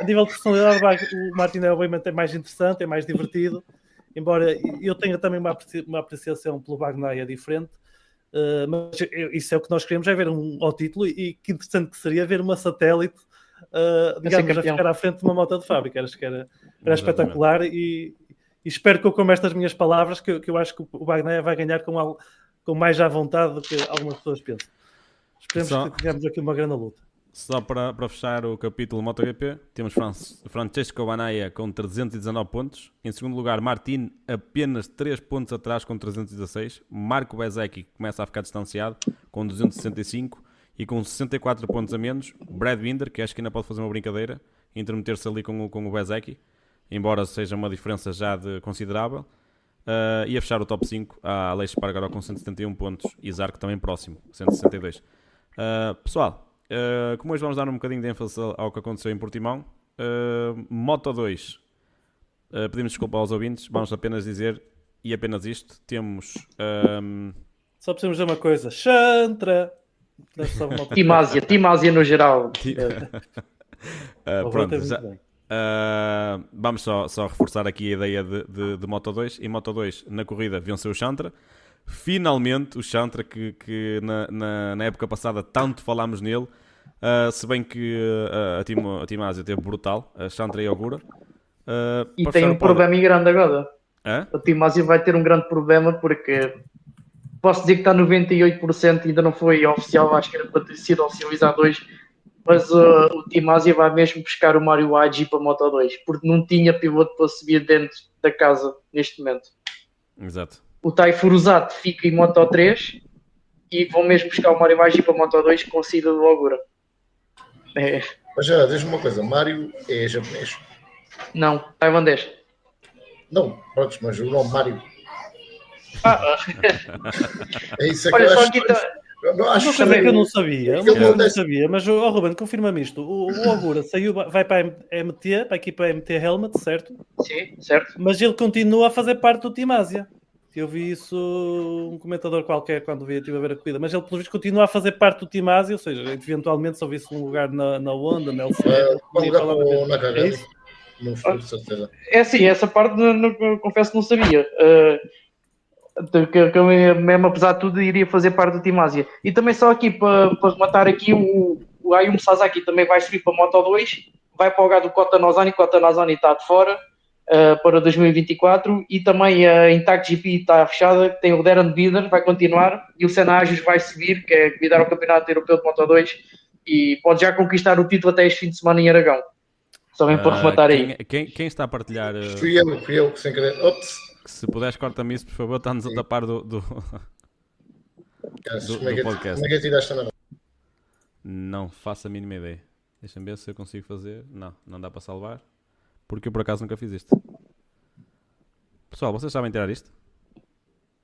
a nível de personalidade o Martin é obviamente é mais interessante, é mais divertido, embora eu tenha também uma, uma apreciação pelo Wagner diferente. Uh, mas isso é o que nós queremos, é ver um ao título e que interessante que seria ver uma satélite uh, digamos, a ficar à frente de uma moto de fábrica. Acho que era, era espetacular e, e espero que eu, com estas minhas palavras, que, eu- que eu acho que o Wagner vai ganhar com, al- com mais à vontade do que algumas pessoas pensam. Esperemos Só- que tenhamos aqui uma grande luta. Só para, para fechar o capítulo MotoGP, temos Fran- Francesco Banaya com 319 pontos. Em segundo lugar, Martin apenas 3 pontos atrás com 316. Marco Bezecchi começa a ficar distanciado com 265 e com 64 pontos a menos. Brad Binder, que acho que ainda pode fazer uma brincadeira, intermeter-se ali com o, com o Bezecchi, embora seja uma diferença já de considerável. Uh, e a fechar o top 5 a Aleix Espargaró com 171 pontos e Zarco também próximo, 162. Uh, pessoal, uh, como hoje vamos dar um bocadinho de ênfase ao- que aconteceu em Portimão, Moto 2, uh, pedimos desculpa aos ouvintes, vamos apenas dizer, e apenas isto, temos... um, Só precisamos dizer uma coisa: Chantra! Timásia, Timásia no geral. [LAUGHS] uh, [LAUGHS] pronto, teve já-. Uh, vamos só, só reforçar aqui a ideia de, de, de Moto 2. Em Moto 2, na corrida, venceu o Chantra. Finalmente, o Chantra, que, que na, na, na época passada tanto falámos nele, uh, se bem que uh, a, Timo, a Timásia teve brutal, a Chantra e a Ogura. Uh, E tem um problema grande agora. Hã? O Timásia vai ter um grande problema porque posso dizer que está 98%, ainda não foi oficial, acho que era para ter sido oficializado hoje, mas uh, o Timásia vai mesmo buscar o Mario Agi para a Moto 2, porque não tinha piloto para subir dentro da casa neste momento. Exato. O Tai Furusato fica em Moto 3 e vão mesmo buscar o Mario Agi para a Moto 2 com a saída do Ogura. É, Mas já, diz-me uma coisa: Mário é japonês. não, tailandês. Não, pronto, mas o nome Mário. É isso é que olha eu só acho. aqui tá- não acho Uma coisa também- que eu não sabia, que eu não acontece- sabia, mas o oh, Ruben, confirma-me isto. O, o Ogura saiu, vai para a MT, para a equipa MT Helmet, certo? Sim, certo. Mas ele continua a fazer parte do Team Ásia. Eu vi isso um comentador qualquer quando vi, estive a ver a corrida, mas ele pelo visto continua a fazer parte do Team Ásia, ou seja, eventualmente se houvesse um lugar na, na Honda, na LC, É, lugar mesmo. É isso? No futuro, de certeza. É assim, essa parte não, não- eu confesso que não sabia. Uh, que, que eu mesmo, apesar de tudo, iria fazer parte do Team Ásia. E também só aqui para, para rematar aqui, o, o Ayumu Sasaki também vai subir para a Moto 2, vai para o lugar do Kota Nozani, Kota Nozani está de fora uh, para 2024 e também a Intact GP está fechada, tem o Darren Bieder, vai continuar e o Senna Agios vai subir, que é convidar ao Campeonato Europeu de Moto 2 e pode já conquistar o título até este fim de semana em Aragão. Só bem para Uh, rematar aí. quem, quem, quem está a partilhar, uh, Fui eu, fui eu que sem querer. Ops! Que se puderes corta-me isso, por favor, está-nos a tapar do... do- Do- como, é do que, podcast. como é que tiraste a mão? Não faço a mínima ideia. Deixa-me ver se eu consigo fazer. Não, não dá para salvar. Porque eu por acaso nunca fiz isto. Pessoal, vocês sabem tirar isto?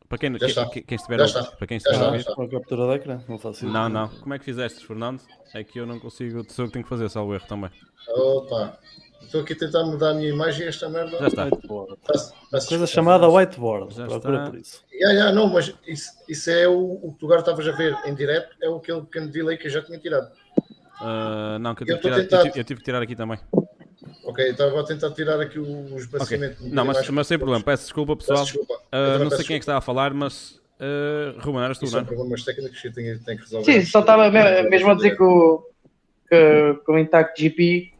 Para quem, quem, quem- quem estiver a- para quem estiver a ouvir. Captura da ecrã, não faço Não, não. Como é que fizeste, Fernando? É que eu não consigo. Sou eu que tenho que fazer, salvo erro também. Opa! Estou aqui a tentar mudar a minha imagem e esta merda. Já está. Whiteboard. Peço- peço Coisa desculpa. chamada whiteboard. Já Procura está. por isso. Ya, ya, não, mas isso, isso é o, o que tu agora estavas a ver em direto, é aquele pequeno delay que eu já tinha tirado. Ah, não, que eu Eu tive, tirar, eu, tentado. tive, eu tive que tirar aqui também. Ok, estava a tentar tirar aqui o Ok. esbaciamento. Não, mas, mas sem problema. Peço desculpa, pessoal. Peço desculpa. Eu também não sei peço quem é que está a falar, mas. Uh, Ruben, eras tu, Isso não são é? problemas técnicos que eu tenho, tenho que resolver. Sim, só estava me- mesmo a dizer que o, que, que o Intact GP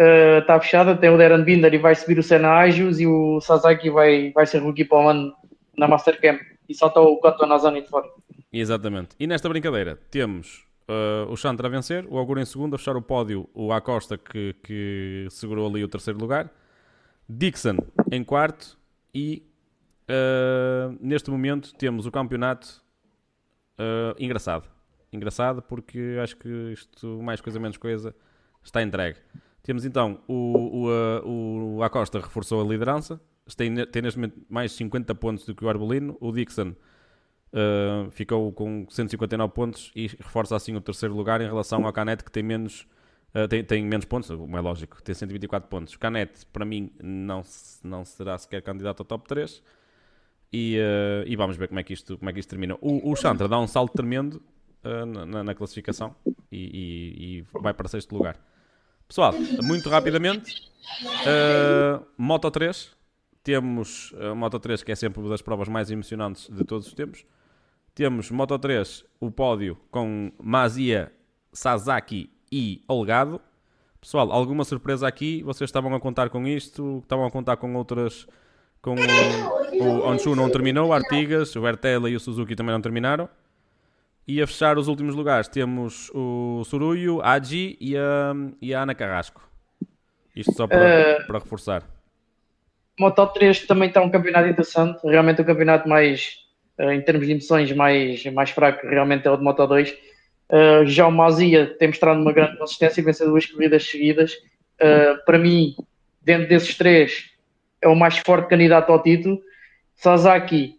eh, está fechada, tem o Darren Binder e vai subir o Senna Agios e o Sasaki vai, vai ser rookie para o ano na Mastercam e só está o Koto Nazani de fora. Exatamente. E nesta brincadeira temos uh, o Chantra a vencer, o Augur em segundo, a fechar o pódio, o Acosta que, que segurou ali o terceiro lugar, Dixon em quarto e uh, neste momento temos o campeonato uh, engraçado. Engraçado porque acho que isto, mais coisa menos coisa, está entregue. Temos então o, o, o Acosta reforçou a liderança, tem, tem neste momento mais 50 pontos do que o Arbolino, o Dixon Uh, ficou com 159 pontos e reforça assim o terceiro lugar em relação ao Canet que tem menos, uh, tem, tem menos pontos, como é lógico, tem 124 pontos. Canet, para mim, não, não será sequer candidato ao top 3 e, uh, e vamos ver como é que isto, como é que isto termina. O, o Chantra dá um salto tremendo na- na, na classificação e, e- e vai para sexto lugar. Pessoal, muito rapidamente, uh, Moto 3, temos a Moto 3 que é sempre uma das provas mais emocionantes de todos os tempos. Temos Moto 3, o pódio com Mazia, Sasaki e Olgado. Pessoal, alguma surpresa aqui? Vocês estavam a contar com isto? Estavam a contar com outras. Com o, o não terminou, o Artigas, o Bertella e o Suzuki também não terminaram. E a fechar os últimos lugares temos o Suruyo, a Agi e a, e a Ana Carrasco. Isto só para, Eh, para reforçar. Moto 3 também está um campeonato interessante. Realmente o campeonato mais, eh, em termos de emoções, mais, mais fraco realmente é o de Moto 2. Eh, já o Mazia tem mostrado uma grande consistência e venceu duas corridas seguidas. Para mim, dentro desses três, é o mais forte candidato ao título. Sasaki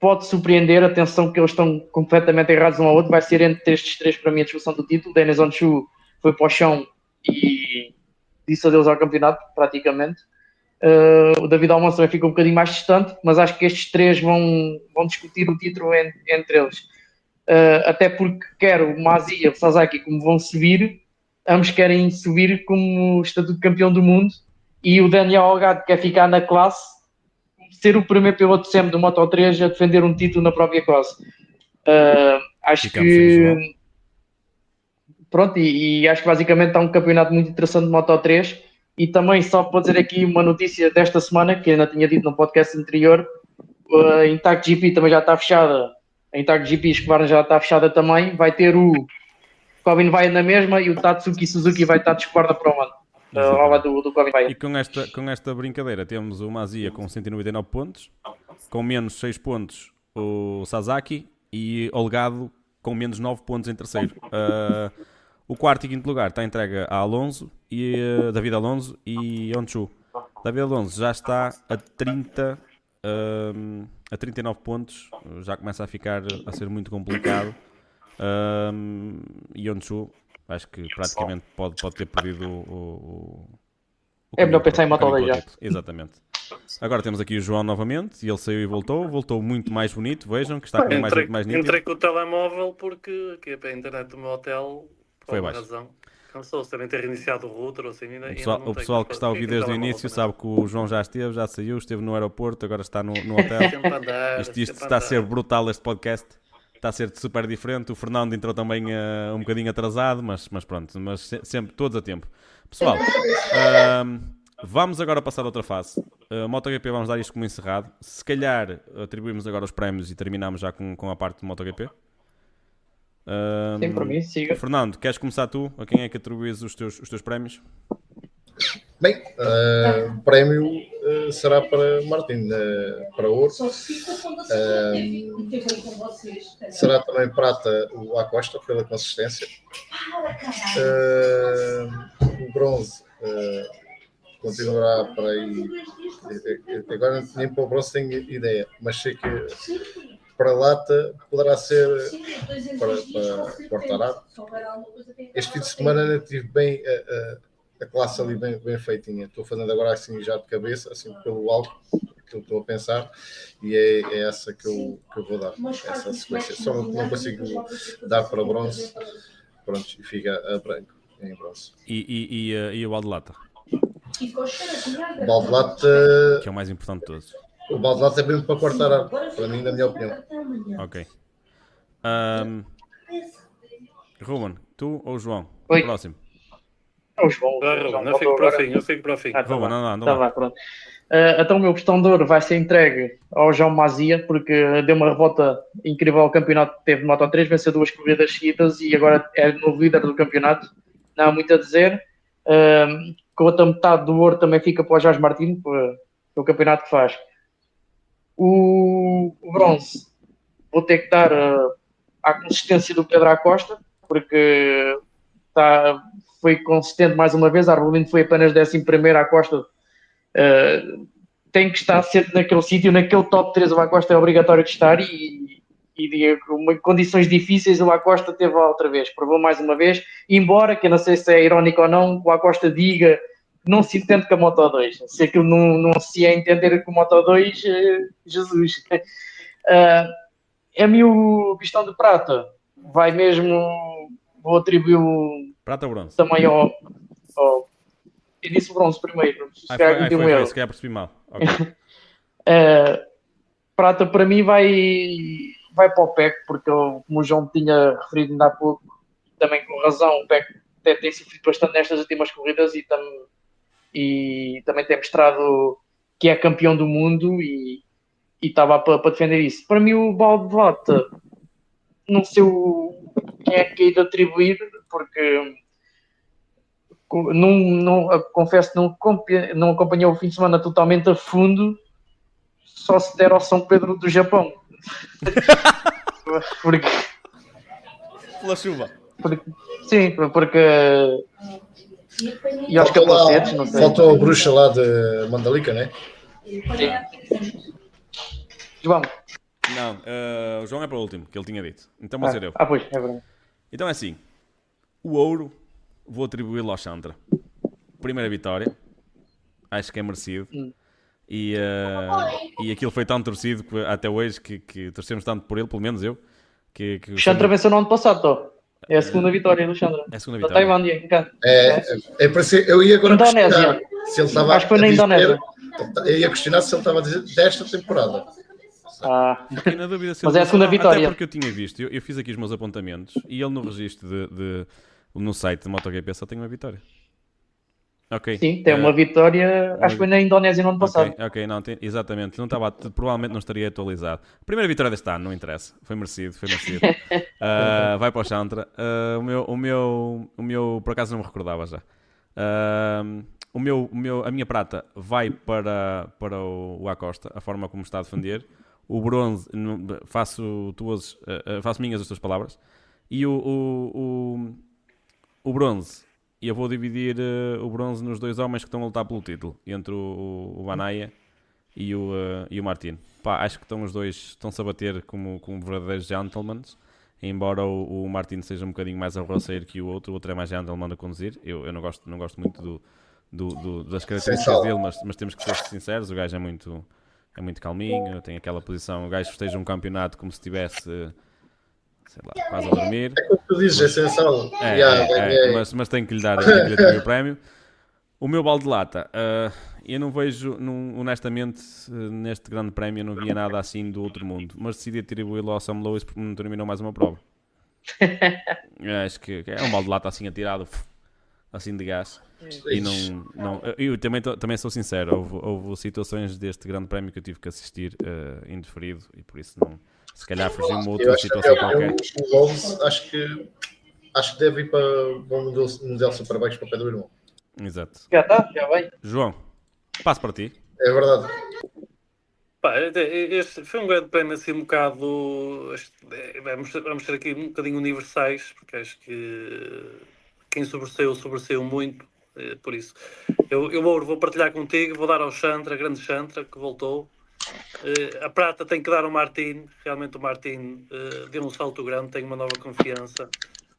pode surpreender, atenção que eles estão completamente errados um ao outro, vai ser entre estes três para mim a discussão do título. Denis Onshu foi para o chão e disse adeus ao campeonato, praticamente. Uh, o David Alonso também fica um bocadinho mais distante, mas acho que estes três vão, vão discutir o título en- entre eles. Uh, até porque quer o Mazia e o Sasaki como vão subir, ambos querem subir como estatuto de campeão do mundo e o Daniel Algado quer ficar na classe, ser o primeiro piloto sempre do Moto 3 a defender um título na própria classe. Uh, acho Ficamos sem que pronto, e, e acho que basicamente está um campeonato muito interessante de Moto 3 e também só para dizer aqui uma notícia desta semana, que ainda tinha dito no podcast anterior, a Intact GP também já está fechada, a Intact GP Escobar já está fechada também, vai ter o Kevin vai na mesma e o Tatsuki Suzuki vai estar de Escobar na Pro ano, ao lado do, do E com esta, com esta brincadeira temos o Mazia com 199 pontos, com menos 6 pontos o Sasaki e Olgado com menos 9 pontos em terceiro. Ah, o quarto e quinto lugar está entregue a Alonso e ah, David Alonso e Onchu. David Alonso já está a 30 ahm, a 39 pontos, já começa a ficar a ser muito complicado. Ahm, e Onchu acho que praticamente pode, pode ter perdido o, o- o- É melhor pensar em para- o Moto caminho 2 para o título. Exatamente. Agora temos aqui o João novamente, e ele saiu e voltou, voltou muito mais bonito, vejam, que está com mais, Entrei, mais nítido. entrei com o telemóvel porque aqui a internet do meu hotel, por Foi abaixo. razão, cansou-se devem ter reiniciado o router ou assim. Ainda, O ainda pessoal, não o pessoal que está a ouvir desde o início também. sabe que o João já esteve, já saiu, esteve no aeroporto, agora está no, no [LAUGHS] hotel. Andar, Isto, isto está a ser brutal este podcast. Está a ser super diferente. O Fernando entrou também eh, um bocadinho atrasado, mas, mas pronto, mas se- sempre, todos a tempo. Pessoal, ahm, vamos agora passar a outra fase. Uh, MotoGP vamos dar isto como encerrado. Se calhar atribuímos agora os prémios e terminamos já com, com a parte do MotoGP. Sim, para mim, siga. Fernando, queres começar tu? A quem é que atribuís os teus, os teus prémios? Bem, eh, o prémio eh, será para Martin, eh, para ouro. Será também prata o Acosta pela consistência. O bronze continuará para aí. Agora nem para o bronze tenho ideia, mas sei que para a lata poderá ser para, para Quartararo. Este fim de semana tive bem a, a- a classe ali bem, bem feitinha. Estou fazendo agora assim já de cabeça, assim pelo alto, que eu estou a pensar, e é, é essa que eu, que eu vou dar, essa sequência. Só não, não consigo dar para bronze, pronto, e fica a branco em bronze. E, e, e, eh, e o Aldelata, O Baldelata, que é o mais importante de todos. o Baldelata é mesmo para cortar, para mim, na minha opinião. Ok. Ahm, Ruben, tu ou João? Oi. Próximo. É o João. Vai, o Ruben, João eu fico para o fim, eu fico para o fim. Ah, tá bem. anda lá, anda Tá lá. pronto. Uh, então o meu questão de ouro vai ser entregue ao João Mazia, porque deu uma revolta incrível ao campeonato que teve de Moto 3, venceu duas corridas seguidas e agora é o novo líder do campeonato. Não há muito a dizer. Um, com a outra metade do ouro também fica para o Jorge Martins, pelo campeonato que faz. O, o bronze, vou ter que dar uh, à consistência do Pedro Acosta, porque tá, foi consistente mais uma vez. Arbolino foi apenas 11 à Costa. Uh, tem que estar sempre naquele sítio, naquele top 3. O Acosta é obrigatório de estar e, e em condições difíceis o Acosta teve outra vez, provou mais uma vez. Embora, que eu não sei se é irónico ou não, o Acosta diga que não se entende com a Moto 2. Se aquilo não, não se é entender com a Moto 2, eh, Jesus. [LAUGHS] Uh, a mim o pistão de prata vai mesmo, vou atribuir Prata ou bronze? também ao. ao eu disse bronze primeiro, se calhar cometi um erro. se calhar percebi mal. Ok. Uh, [LAUGHS] prata para mim vai, vai para o PEC, porque eu, como o João tinha referido ainda há pouco, também com razão, o PEC tem, tem sofrido bastante nestas últimas corridas e, tam, e também tem mostrado que é campeão do mundo e estava para, para defender isso. Para mim, o balde de lata, não sei o, quem é que é de atribuir, porque não, não, confesso que não, não acompanhei o fim de semana totalmente a fundo, só se der ao São Pedro do Japão. [LAUGHS] porque. Pela chuva. Porque, sim, porque. E aos capacetes, não sei. Faltou a bruxa lá de Mandalica, né? João. Não, eh, o João é para o último, que ele tinha dito. Então vou Ah, ser eu. ah, pois, é verdade. Então é assim: o ouro vou atribuí-lo ao Chandra. Primeira vitória, acho que é merecido. E, eh, e aquilo foi tão torcido que até hoje que, que torcemos tanto por ele, pelo menos eu. Que, que o Chandra- venceu no ano passado, tô. É a segunda vitória do Xandra. é a segunda Da vitória. Tailândia, em cá. É, é para ser, eu ia agora Indonésia. questionar se ele estava Acho que foi na dizer- Indonésia. Eu ia questionar se ele estava a dizer desta temporada. Ah, Fiquei na dúvida se Mas ele é a segunda vitória. Até porque eu tinha visto, eu, eu fiz aqui os meus apontamentos e ele no registro de, de- no site de MotoGP só tem uma vitória. Ok. sim, tem eh, uma vitória. Acho que foi na Indonésia no ano passado. Ok, ok, não, tem- exatamente. Não estava, provavelmente não estaria atualizado. Primeira vitória deste ano, não interessa. Foi merecido, foi merecido. Ah, [LAUGHS] vai para o Chantra. Ah, o, meu, o, meu, o meu, por acaso não me recordava já. O meu, o meu, a minha prata vai para, para o, o Acosta, a forma como está a defender. O bronze, faço, tuas, faço minhas as tuas palavras. E o, o, o, bronze, e eu vou dividir eh, o bronze nos dois homens que estão a lutar pelo título, entre o, o Banaya e o, eh, e o Martino. Pá, acho que estão os dois, estão-se a bater como, como verdadeiros gentlemen, embora o, o Martino seja um bocadinho mais arroceiro que o outro, o outro é mais gentleman a conduzir. Eu, eu não, gosto, não gosto muito do, do- do- das características dele, mas, mas temos que ser sinceros, o gajo é muito, é muito calminho, tem aquela posição, o gajo festeja um campeonato como se estivesse, sei lá, quase a dormir. É como tu dizes, é sensacional. É, Yeah, é, é, mas, mas tenho que lhe dar tenho que lhe atribuir o prémio. O meu balde de lata, ah, eu não vejo, não- honestamente, neste grande prémio, eu não via nada assim do outro mundo, mas decidi atribuí-lo ao Sam Lewis porque não terminou mais uma prova. [LAUGHS] Acho que é um balde de lata assim atirado, assim de gás. E não, não, eu também, também sou sincero, houve, houve situações deste grande prémio que eu tive que assistir uh, indeferido e por isso não, se calhar fugiu uma outra acho que situação eu, qualquer. eu, o 11 acho que, acho que deve ir para o Mundial, mundial Superbikes para o pé do irmão. Exato. Já está, já vai. João, passo para ti. É verdade. Pá, este foi um grande prémio assim um bocado. é, Vamos, vamos ser aqui um bocadinho universais, porque acho que quem sobressaiu, sobressaiu muito. eh, Por isso, eu, eu vou, vou partilhar contigo, vou dar ao Chantra, grande Chantra, que voltou. Eh, a prata tem que dar ao Martin, realmente o Martin eh, deu um salto grande, tem uma nova confiança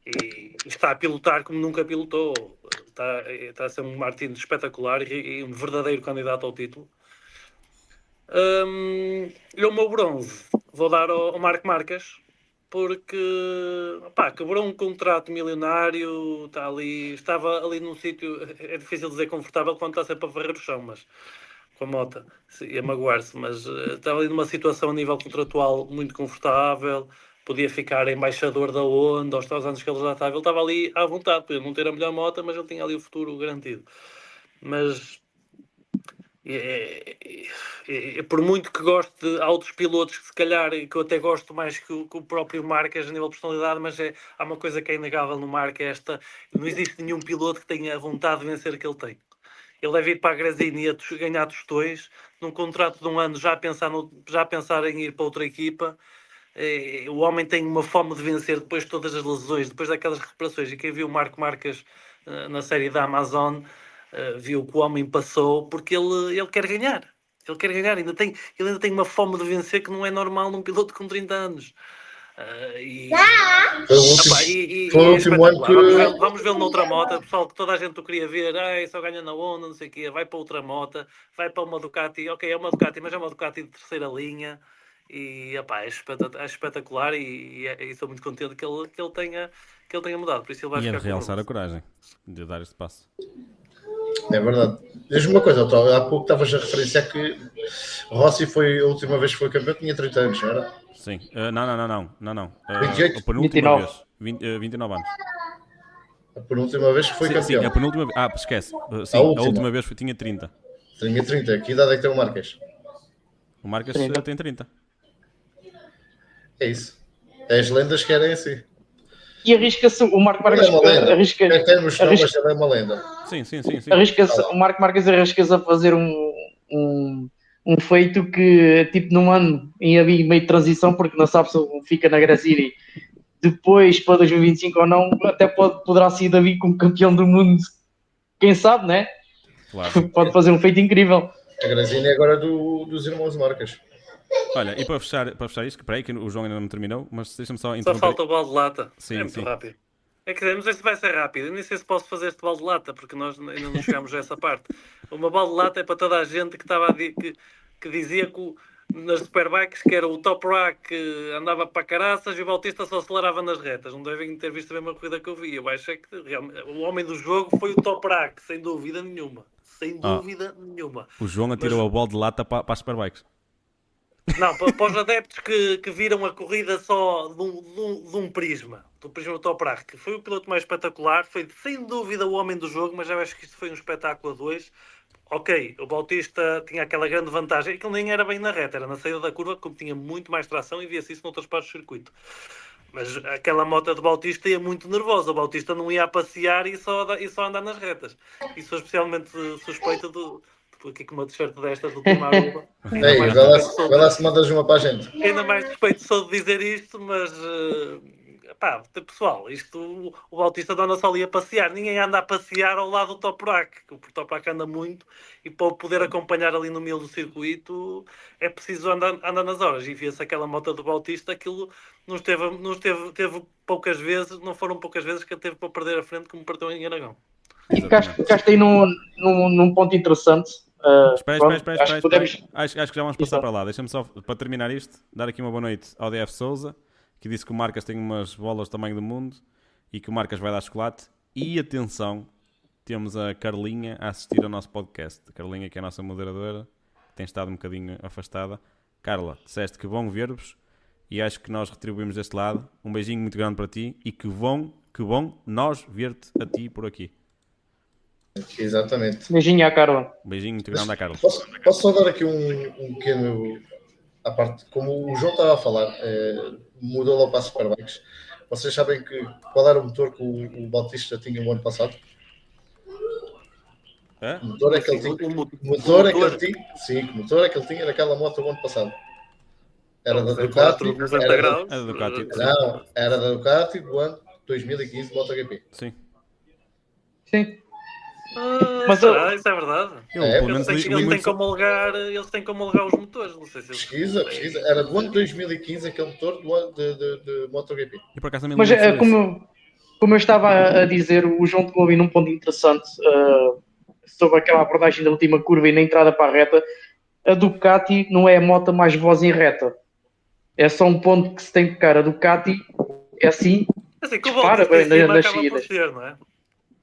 e está a pilotar como nunca pilotou. Está, está a ser um Martin espetacular e, e um verdadeiro candidato ao título. Hum, e o meu bronze vou dar ao, ao Marco Marques porque pá, quebrou um contrato milionário, está ali, estava ali num sítio, é difícil dizer confortável quando está sempre a varrer o chão, mas com a mota, se- ia magoar-se, mas eh, estava ali numa situação a nível contratual muito confortável, podia ficar embaixador da Honda aos tais anos que ele já estava, ele estava ali à vontade, podia não ter a melhor moto, mas ele tinha ali o futuro garantido. Mas é, é- é- é- por muito que goste de outros pilotos, que se calhar que eu até gosto mais que o, que o próprio Marques a nível de personalidade, mas é, há uma coisa que é inegável no Marques, é esta, não existe nenhum piloto que tenha a vontade de vencer que ele tem. Ele deve ir para a Grazini a ganhar tostões, num contrato de um ano já pensar, no- já pensar em ir para outra equipa. É, o homem tem uma fome de vencer depois de todas as lesões, depois daquelas recuperações. E quem viu o Marco Marques eh, na série da Amazon Uh, viu que o homem passou porque ele, ele quer ganhar. Ele quer ganhar, ainda tem, ele ainda tem uma fome de vencer que não é normal num piloto com 30 anos. Uh, e, Foi o último, Epá, e- e- foi o e é último ano espetacular. que- Vamos vê-lo vamos vê-lo noutra moto, pessoal, que toda a gente o queria ver, ah, só ganha na Honda, não sei o quê, vai para outra moto, vai para uma Ducati, ok, é uma Ducati, mas é uma Ducati de terceira linha. E epá, é, espeta- é espetacular e, e, é- e estou muito contente que ele, que, ele tenha, que ele tenha mudado. Por isso ele vai E ficar o realçar a coragem de dar este passo. É verdade. Diz-me uma coisa, Otto, há pouco estavas a referenciar que Rossi foi a última vez que foi campeão, tinha 30 anos, não era? Sim. Uh, não, não, não, não. não, não. Uh, 28? a penúltima 29. vez. 20, uh, 29 anos. A penúltima vez que foi sim, campeão. sim, a penúltima vez. Ah, esquece. Uh, Sim, A a última. última, vez foi, tinha 30. Tinha 30. Que idade é que tem o Marques? O Marcas 30. uh, tem 30. É isso. É as lendas que querem assim. E arrisca-se, o Marco Marques é uma lenda. arrisca, nos arrisca- mas é uma lenda. Sim, sim, sim. sim. arrisca-se, o Marco Marques arrisca-se a fazer um, um, um feito que, tipo, num ano em havia meio de transição, porque não sabe se fica na Graciri depois para 2025 ou não, até pode, poderá ser Davi como campeão do mundo. Quem sabe, né? Claro. [LAUGHS] Pode fazer um feito incrível. A Grazini é agora do, dos irmãos Marcas. Olha, e para fechar, para fechar isto, que peraí, que o João ainda não terminou, mas deixa-me só Só interromper. falta o balde de lata. Sim, é muito sim. rápido. É que não sei se vai ser rápido. Eu nem sei se posso fazer este balde de lata, porque nós ainda não chegámos a essa parte. Uma balde de lata é para toda a gente que, estava a di- que, que dizia que o- nas Superbikes que era o Top Rack que andava para caraças e o Bautista só acelerava nas retas. Não devem ter visto a mesma corrida que eu vi. Eu acho é que o homem do jogo foi o Top Rack, sem dúvida nenhuma. Sem Ah. dúvida nenhuma. O João atirou a bola de lata para, para as Superbikes. Não, para, para os adeptos que, que viram a corrida só de um, de um- de um prisma, do prisma do Toprak, que foi o piloto mais espetacular, foi sem dúvida o homem do jogo, mas eu acho que isto foi um espetáculo a dois. Ok, o Bautista tinha aquela grande vantagem, que ele nem era bem na reta, era na saída da curva, como tinha muito mais tração e via-se isso noutras partes do circuito. Mas aquela moto do Bautista ia muito nervosa, o Bautista não ia a passear e só, e só andar nas retas. E sou especialmente suspeito do. Aqui com uma t-shirt desta do [LAUGHS] Ei, vai lá, suspeito sou vai lá se mandas uma para a gente. ainda mais respeito sou de dizer isto, mas eh, pá, pessoal, isto o Bautista anda só ali a passear, ninguém anda a passear ao lado do Toprak, o Toprak anda muito e para poder acompanhar ali no meio do circuito é preciso andar, andar nas horas. E via-se aquela moto do Bautista, aquilo não esteve, não esteve, teve poucas vezes, não foram poucas vezes que ele teve para perder a frente como perdeu em Aragão. E ficaste, ficaste aí num, num, num ponto interessante. Uh, Espera, espera, espera, acho espera, que podemos. Acho, acho que já vamos passar Exato. para lá. Deixa-me só, para terminar isto, dar aqui uma boa noite ao DF Souza, que disse que o Marcas tem umas bolas do tamanho do mundo e que o Marcas vai dar chocolate. E atenção, temos a Carlinha a assistir ao nosso podcast. A Carlinha, que é a nossa moderadora, tem estado um bocadinho afastada. Carla, disseste que bom ver-vos e acho que nós retribuímos deste lado. Um beijinho muito grande para ti e que bom, que bom nós ver-te a ti por aqui. Exatamente. Beijinho à Carla. Um beijinho muito grande à Carla. Posso, posso só dar aqui um, um pequeno à parte? Como o João estava a falar, eh, mudou lá para as Superbikes. Vocês sabem que, qual era o motor que o, o Bautista tinha o ano passado? Hã? O motor é que ele tinha. O mo- O motor é que ele tinha. Sim, que motor é que ele tinha naquela moto o ano passado. Era da Ducati. 490 Era da, graus. Era da Ducati. não, era da Ducati do ano 2015 MotoGP. Sim. Sim. Ah, Mas será? Isso é verdade. Eu, É, Eles têm, li, eles têm que homologar, eles têm que homologar os motores. Não sei se eles- Pesquisa, pesquisa. Era do ano 2015 aquele motor do de, de, de MotoGP. E por acaso também Mas é, como, como eu estava a- dizer, o João tocou aí num ponto interessante uh, sobre aquela abordagem da última curva e na entrada para a reta. A Ducati não é a moto mais voz em reta. É só um ponto que se tem que tocar. A Ducati é assim. Assim, que o Dispara bem cima nas saídas. ser, não é?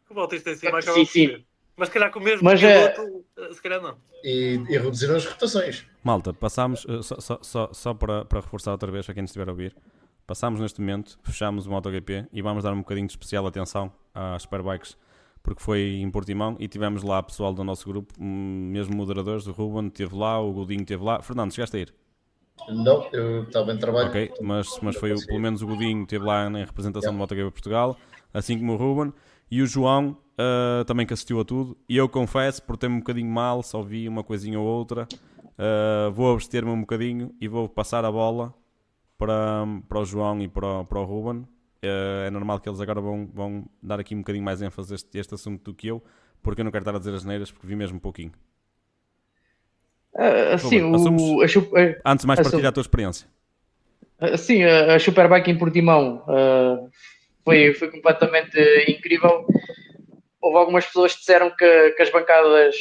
O Bautista em cima acaba Sim, sim. Mas se calhar com o mesmo Mas é- piloto, eh, se calhar não. E, e reduziram as rotações. Malta, passámos, eh, só, só, só, só para, para reforçar outra vez, para quem estiver a ouvir, passámos neste momento, fechámos o MotoGP e vamos dar um bocadinho de especial atenção às Superbikes, porque foi em Portimão e tivemos lá pessoal do nosso grupo, hum, mesmo moderadores, o Ruben esteve lá, o Godinho esteve lá. Fernando, chegaste a ir? Não, eu estava em trabalho. Ok, mas, mas foi o- pelo menos o Godinho esteve lá em representação do MotoGP Portugal, assim como o Ruben, e o João ah, também que assistiu a tudo. E eu confesso, por ter-me um bocadinho mal, só vi uma coisinha ou outra, ah, vou abster-me um bocadinho e vou passar a bola para, para o João e para, o- para o Ruben. Ah, é normal que eles agora vão, vão dar aqui um bocadinho mais ênfase a este, este assunto do que eu, porque eu não quero estar a dizer as neiras, porque vi mesmo um pouquinho. Uh, assim, o, a, Antes de mais partilhar a tua experiência. Sim, a a Superbike em Portimão uh, foi, foi completamente incrível. Houve algumas pessoas que disseram que, que as bancadas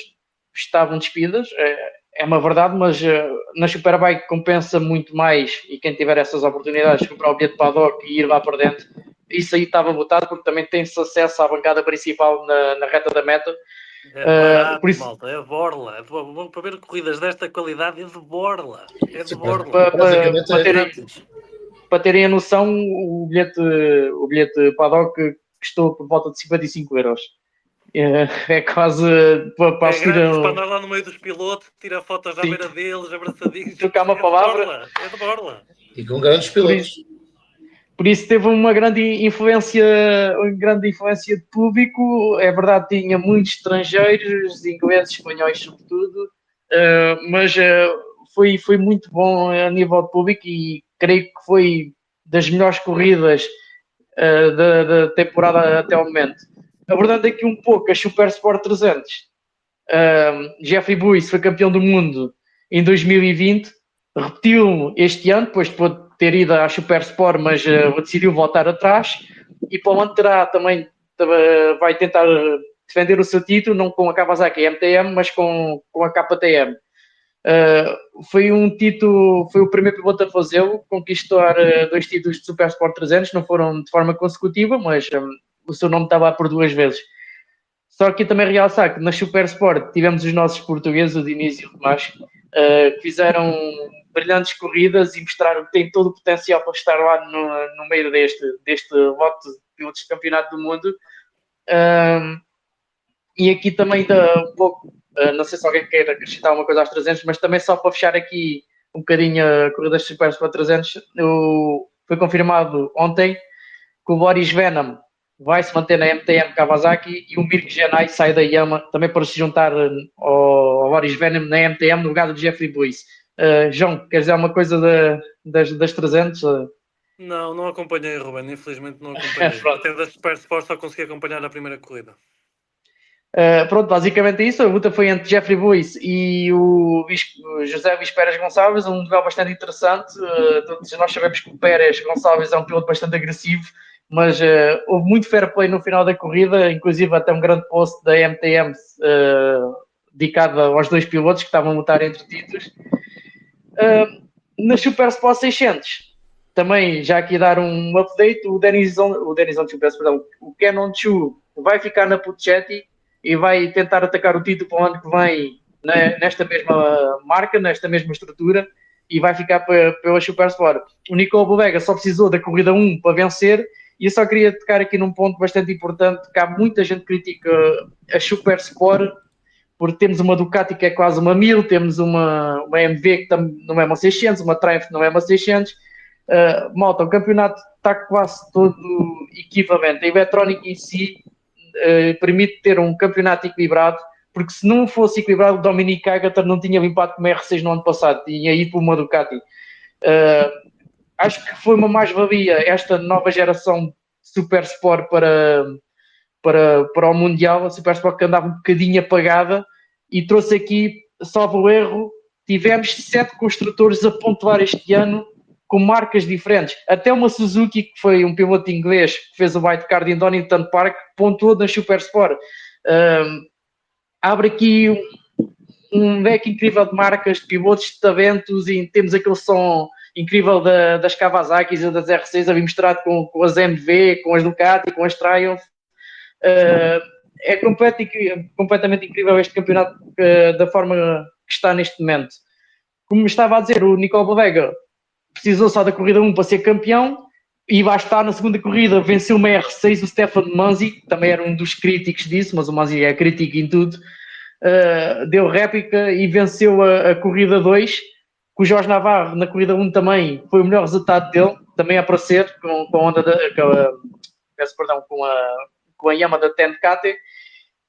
estavam despidas, é, é uma verdade, mas uh, na Superbike compensa muito mais e quem tiver essas oportunidades de comprar o bilhete paddock e ir lá para dentro, isso aí estava votado porque também tem-se acesso à bancada principal na, na reta da meta. É barato, por isso- malta, é borla. É para ver corridas desta qualidade é de borla. É de borla. Para, para, Basicamente para terem, para terem a noção, o bilhete, o bilhete paddock custou por volta de 55 euros. É, é quase para, para é assistir a... para andar lá no meio dos pilotos, tirar fotos à Sim. beira deles, abraçadinhos. Trocar uma é palavra. De borla, é de borla. E com grandes pilotos. Por isso teve uma grande influência, uma grande influência de público. É verdade, tinha muitos estrangeiros, ingleses, espanhóis sobretudo, uh, mas uh, foi, foi muito bom a nível de público e creio que foi das melhores corridas uh, da, da, temporada até ao momento. Abordando aqui um pouco a Super Sport 300, Jeffrey Buice foi campeão do mundo em 2020, repetiu este ano, depois de ter ido à Super Sport, mas uh, decidiu voltar atrás. E para o ano terá também, vai tentar defender o seu título, não com a Kawasaki MTM, mas com, com a KTM. Uh, foi um título, foi o primeiro piloto a fazê-lo, conquistar uh, dois títulos de Super Sport 300, não foram de forma consecutiva, mas um, o seu nome estava por duas vezes. Só que também realçar que na Super Sport tivemos os nossos portugueses, o Diniz e o Tomás, uh, que fizeram brilhantes corridas e mostraram que têm todo o potencial para estar lá no, no meio deste, deste lote de pilotos de campeonato do mundo. E aqui também um pouco, uh, não sei se alguém quer acrescentar uma coisa aos 300, mas também só para fechar aqui um bocadinho a corrida super para 300, o, foi confirmado ontem que o Boris Venom vai se manter na MTM Kawasaki e o Mirko Janai sai da Yama também para se juntar ao, ao Boris Venom na MTM no lugar do Jeffrey Boyce. Uh, João, queres dizer alguma coisa de, das, das 300? Não, não acompanhei, Ruben, infelizmente não acompanhei. [LAUGHS] Até da Super Sport só consegui acompanhar a primeira corrida. Uh, pronto, basicamente é isso. A luta foi entre Jeffrey Boyce e o, José Luís Pérez Gonçalves, um duelo bastante interessante. Uh, todos nós sabemos que o Pérez Gonçalves é um piloto bastante agressivo, mas uh, houve muito fair play no final da corrida, inclusive até um grande post da MTM dedicado aos dois pilotos que estavam a lutar entre títulos. Na Super Sport 600, também já aqui dar um update, o Denison, o Denison perdão, o Canon Chu vai ficar na Puccetti e vai tentar atacar o título para o ano que vem nesta mesma marca, nesta mesma estrutura e vai ficar pela Super Sport. O Nicole Bodega só precisou da corrida 1 para vencer e eu só queria tocar aqui num ponto bastante importante que há muita gente que critica a Super Sport porque temos uma Ducati que é quase uma 1000, temos uma, uma MV que não é uma 600, uma Triumph não é uma 600. Uh, malta, o campeonato está quase todo equivalente. A eletrónica em si uh, permite ter um campeonato equilibrado, porque se não fosse equilibrado, o Dominic Agatar não tinha limpado como R6 no ano passado, tinha ido para uma Ducati. Uh, acho que foi uma mais-valia esta nova geração Super Sport para, para, para o Mundial, a Super Sport que andava um bocadinho apagada e trouxe aqui, salvo o erro, tivemos sete construtores a pontuar este ano com marcas diferentes. Até uma Suzuki, que foi um piloto inglês que fez o white card em Donington Park, pontuou na Super Sport. Um, abre aqui um, um leque incrível de marcas, de pilotos, de talentos e temos aquele som incrível da, das Kawasaki e das R6 ali misturado com, com as MV, com as Ducati, com as Triumph. Uh, é completamente incrível este campeonato uh, da forma que está neste momento. Como estava a dizer, o Nicole Bodega precisou só da corrida 1 para ser campeão e vai estar na segunda corrida, venceu uma R6 o Stefan Manzi, também era um dos críticos disso, mas o Manzi é crítico em tudo. Uh, deu réplica e venceu a, a corrida 2. Com o Jorge Navarro na corrida 1 também foi o melhor resultado dele, também a aparecer com, com a onda da, com a, peço perdão, com a com a Yamaha Tendkate,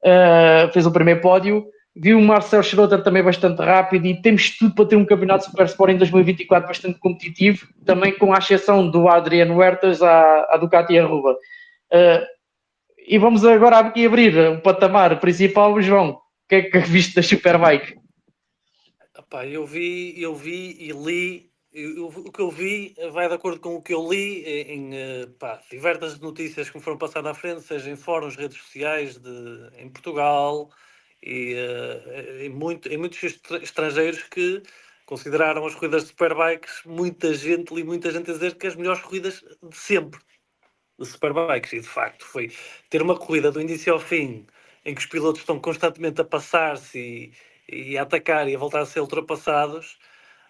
uh, fez o primeiro pódio. Viu o Marcel Schroeder também bastante rápido e temos tudo para ter um campeonato Super Sport em 2024 bastante competitivo, também com a exceção do Adriano Huertas à, à Ducati e Aruba. Uh, e vamos agora aqui abrir o patamar principal, João. O que é que viste da Superbike? Epá, eu vi, eu vi e li eu, o que eu vi vai de acordo com o que eu li em, eh, pá, diversas notícias que me foram passadas à frente, seja em fóruns, redes sociais de, em Portugal e uh, em, muito, em muitos estrangeiros que consideraram as corridas de superbikes, muita gente, li muita gente a dizer que as melhores corridas de sempre de superbikes, e de facto foi ter uma corrida do início ao fim em que os pilotos estão constantemente a passar-se e, e a atacar e a voltar a ser ultrapassados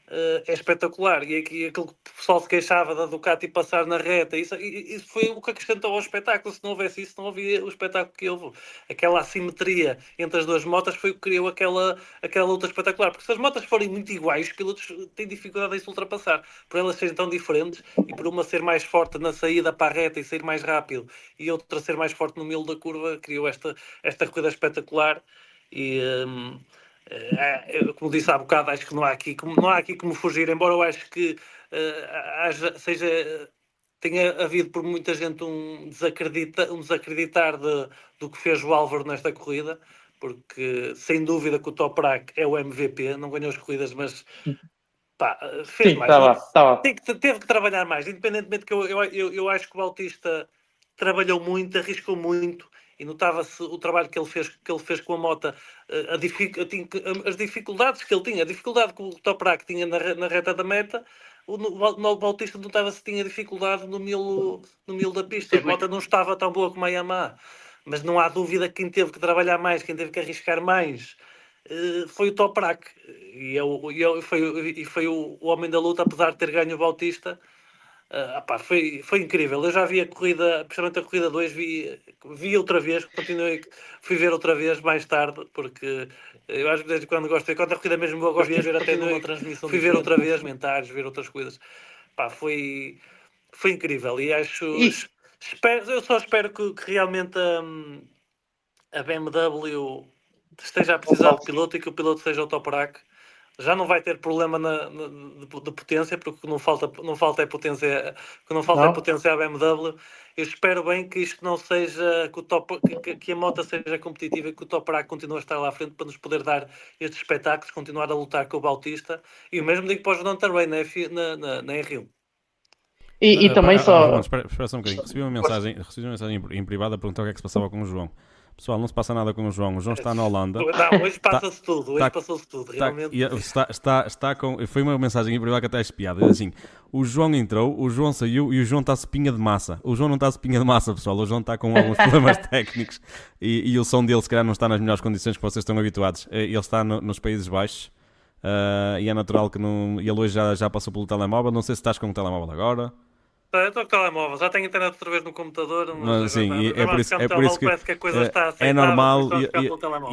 uh, é espetacular. E aqui aquilo que o pessoal se queixava da Ducati passar na reta, isso, isso foi o que acrescentou ao espetáculo. Se não houvesse isso, não havia o espetáculo que houve. Aquela assimetria entre as duas motas foi o que criou aquela, aquela luta espetacular. Porque se as motas forem muito iguais, os pilotos têm dificuldade em se ultrapassar. Por elas serem tão diferentes e por uma ser mais forte na saída para a reta e sair mais rápido e outra ser mais forte no meio da curva, criou esta, esta corrida espetacular. E. Um, Uh, como disse há bocado, acho que não há aqui como, não há aqui como fugir, embora eu acho que uh, haja, seja, tenha havido por muita gente um, desacredita, um desacreditar de, do que fez o Álvaro nesta corrida, porque sem dúvida que o Toprak é o MVP, não ganhou as corridas, mas pá, fez Sim, mais. Tá tá Tem que, teve que trabalhar mais, independentemente que eu, eu, eu, eu acho que o Bautista trabalhou muito, arriscou muito e notava-se o trabalho que ele fez, que ele fez com a moto, eh, a dific, a, as dificuldades que ele tinha, a dificuldade que o Toprak tinha na, na reta da meta, o, no, Bautista notava-se que tinha dificuldade no mil, no mil da pista. A moto não estava tão boa como a Yamaha, mas não há dúvida que quem teve que trabalhar mais, quem teve que arriscar mais, eh, foi o Toprak. E, eu, eu, foi, e foi o, o homem da luta, apesar de ter ganho o Bautista Uh, foi, foi incrível. Eu já vi a corrida, principalmente a corrida 2, vi, vi outra vez, continuei, fui ver outra vez mais tarde, porque eu acho que desde quando gosto de quando a corrida mesmo eu gosto de ver até numa transmissão. Fui ver outra vez, comentários, ver outras coisas. Pá, foi, foi incrível e acho. Espero, eu só espero que, que realmente um, a BMW esteja a precisar de piloto e que o piloto seja o Toprak já não vai ter problema na, na de, de, potência, porque não falta, não falta é potência, que não falta é não. é potência à BMW. Eu espero bem que isto não seja, que, o top, que, que a moto seja competitiva e que o Top Rack continue a estar lá à frente para nos poder dar estes espetáculos, continuar a lutar com o Bautista. E o mesmo digo para o Jornal também na, na, na, na R1. E, e também uh, só. Uh, espera, espera só um bocadinho. Recebi uma mensagem, recebi uma mensagem em privado a perguntar o que é que se passava com o João. Pessoal, não se passa nada com o João. O João está na Holanda. Não, hoje passa-se tudo. Hoje passou-se tudo. Realmente. Está, está, está com. Foi uma mensagem em privado que até é espiada. Assim: o João entrou, o João saiu e o João está espinha de massa. O João não está espinha de massa, pessoal. O João está com alguns [LAUGHS] problemas técnicos e, e, o som dele, se calhar, não está nas melhores condições que vocês estão habituados. Eh, ele está no, nos Países Baixos uh, e é natural que não. Ele hoje já, já passou pelo telemóvel. Não sei se estás com o telemóvel agora. Eu estou com o telemóvel, já tenho internet outra vez no computador. Mas, sim, é, por isso, é por isso que, que é, é normal e,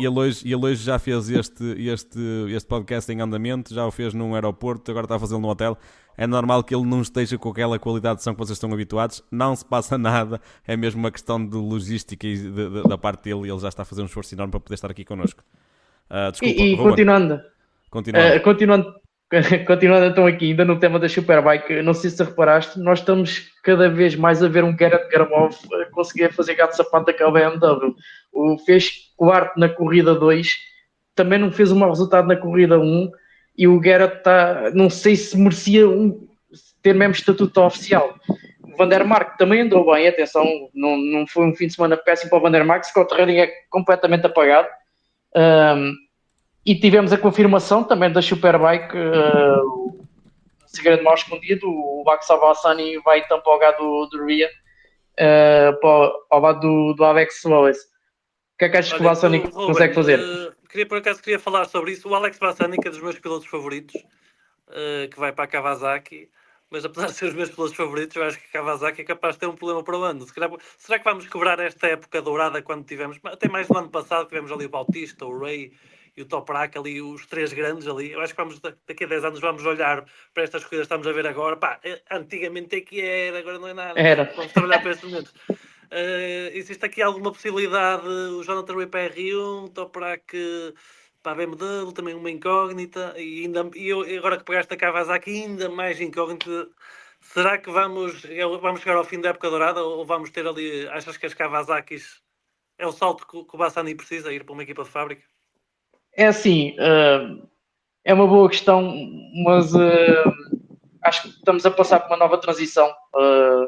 e, ele hoje, ele hoje já fez este, este, este podcast em andamento, já o fez num aeroporto, agora está a fazê-lo no hotel. É normal que ele não esteja com aquela qualidade de som que vocês estão habituados. Não se passa [LAUGHS] nada, é mesmo uma questão de logística e de, de, da parte dele. Ele já está a fazer um esforço enorme para poder estar aqui connosco. Uh, desculpa, e, e continuando, continuando. Uh, continuando [LAUGHS] continuando então aqui, ainda no tema da Superbike, não sei se reparaste, nós estamos cada vez mais a ver um Gerard Garmov conseguir fazer gato sapato daquela BMW. O fez quarto na corrida 2, também não fez um mau resultado na corrida 1, e o Gerard está, não sei se merecia um, ter mesmo estatuto oficial. O também andou bem, atenção, não, não foi um fim de semana péssimo para o Van der Mark, que o terreno é completamente apagado. Um, e tivemos a confirmação também da Superbike, uh, segredo mal escondido, o Max Avassani vai então para o lugar do, do Ria, uh, para, ao lado do, do Alex Wallace. O que é que achas que o Bassani consegue fazer? Uh, queria, por acaso, queria falar sobre isso. O Alex Bassani, que é dos meus pilotos favoritos, que vai para a Kawasaki, mas apesar de ser os meus pilotos favoritos, eu acho que a Kawasaki é capaz de ter um problema para o ano. será que vamos cobrar esta época dourada quando tivemos, até mais do ano passado, tivemos ali o Bautista, o Ray e o Toprak ali, os três grandes ali. Eu acho que vamos, daqui a 10 anos vamos olhar para estas coisas que estamos a ver agora. Pá, é, antigamente é que era, agora não é nada. Era. Vamos trabalhar para estes momentos. Uh, existe aqui alguma possibilidade, o Jonathan Ray para R1, Toprak para a BMW, também uma incógnita, e, ainda, e eu, agora que pegaste a Kawasaki, ainda mais incógnita. Será que vamos, vamos chegar ao fim da época dourada ou vamos ter ali, achas que as Kawasakis é o salto que o Bassani precisa, ir para uma equipa de fábrica? É assim, uh, é uma boa questão, mas uh, acho que estamos a passar por uma nova transição. Uh,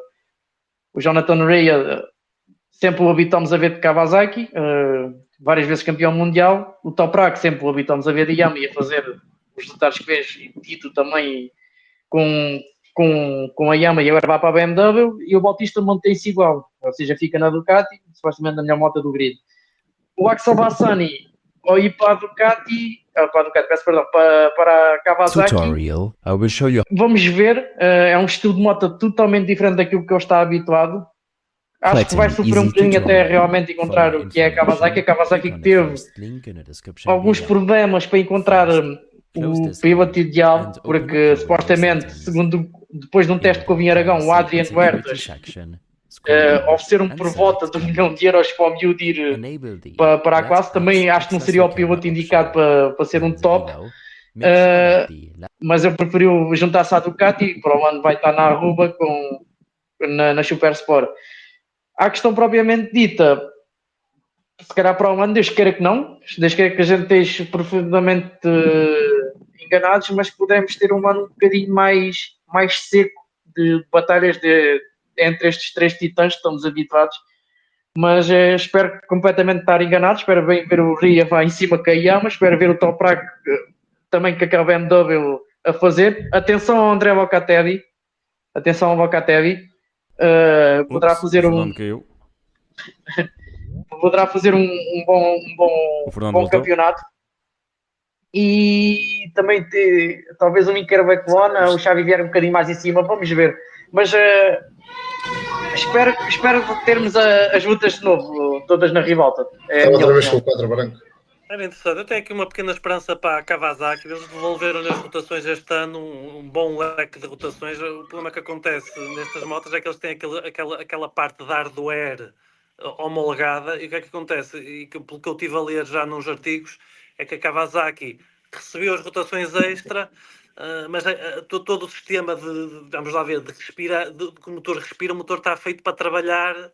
o Jonathan Ray sempre o habitamos a ver de Kawasaki, várias vezes campeão mundial. O Toprak sempre o habitamos a ver de Yami a fazer os resultados que fez, e Tito também com, com, com a Yama e agora vai para a BMW. E o Bautista mantém-se igual, ou seja, fica na Ducati, supostamente na melhor moto do grid. O Axel Bassani ao ir para a Ducati, ah, para a Ducati, peço perdão, para, para a Kawasaki, tutorial, I will show you. Vamos ver, eh, é um estilo de moto totalmente diferente daquilo que eu estava habituado. Acho que vai sofrer um bocadinho até realmente encontrar o que é a Kawasaki. A Kawasaki que teve alguns problemas para encontrar hum, o piloto ideal, porque supostamente, segundo depois de um teste com o Vinho Aragão, o Adrian Huertas uh, ofereceram por volta de um milhão de euros para o miúdo ir para, para a classe. Também acho que não seria o piloto indicado para, para ser um top. Uh, mas eu preferi juntar-se à Ducati para o ano vai estar na Aruba com, na, na Super Sport. A questão propriamente dita, se calhar para o ano, Deus queira que não, Deus queira que a gente esteja profundamente uh, enganados, mas podemos ter um ano um bocadinho mais, mais seco de batalhas de, entre estes três titãs que estamos habituados. Mas uh, espero completamente estar enganado. Espero bem ver o Ria vai em cima com a Yama. Espero ver o Toprak uh, também com a BMW a fazer. Atenção ao André Locatelli. Atenção ao Locatelli. Uh, poderá Ups, fazer o um caiu. [LAUGHS] poderá fazer um, um bom, um bom, O bom campeonato e também ter talvez um Inter Baclona, o Xavi vier um bocadinho mais em cima, vamos ver. Mas eh, espero, espero termos a- as lutas de novo, todas na rivalta. É Estava outra vez com o quadro branco. Era interessante. Eu tenho aqui uma pequena esperança para a Kawasaki. Eles devolveram nas rotações este ano um, um bom leque de rotações. O problema que acontece nestas motos é que eles têm aquele, aquela, aquela parte de hardware eh, homologada. E o que é que acontece? E que, pelo que eu estive a ler já nos artigos, é que a Kawasaki recebeu as rotações extra, eh, mas eh, to- todo o sistema de, de- vamos lá ver, de respira, de, que o motor respira, o motor está feito para trabalhar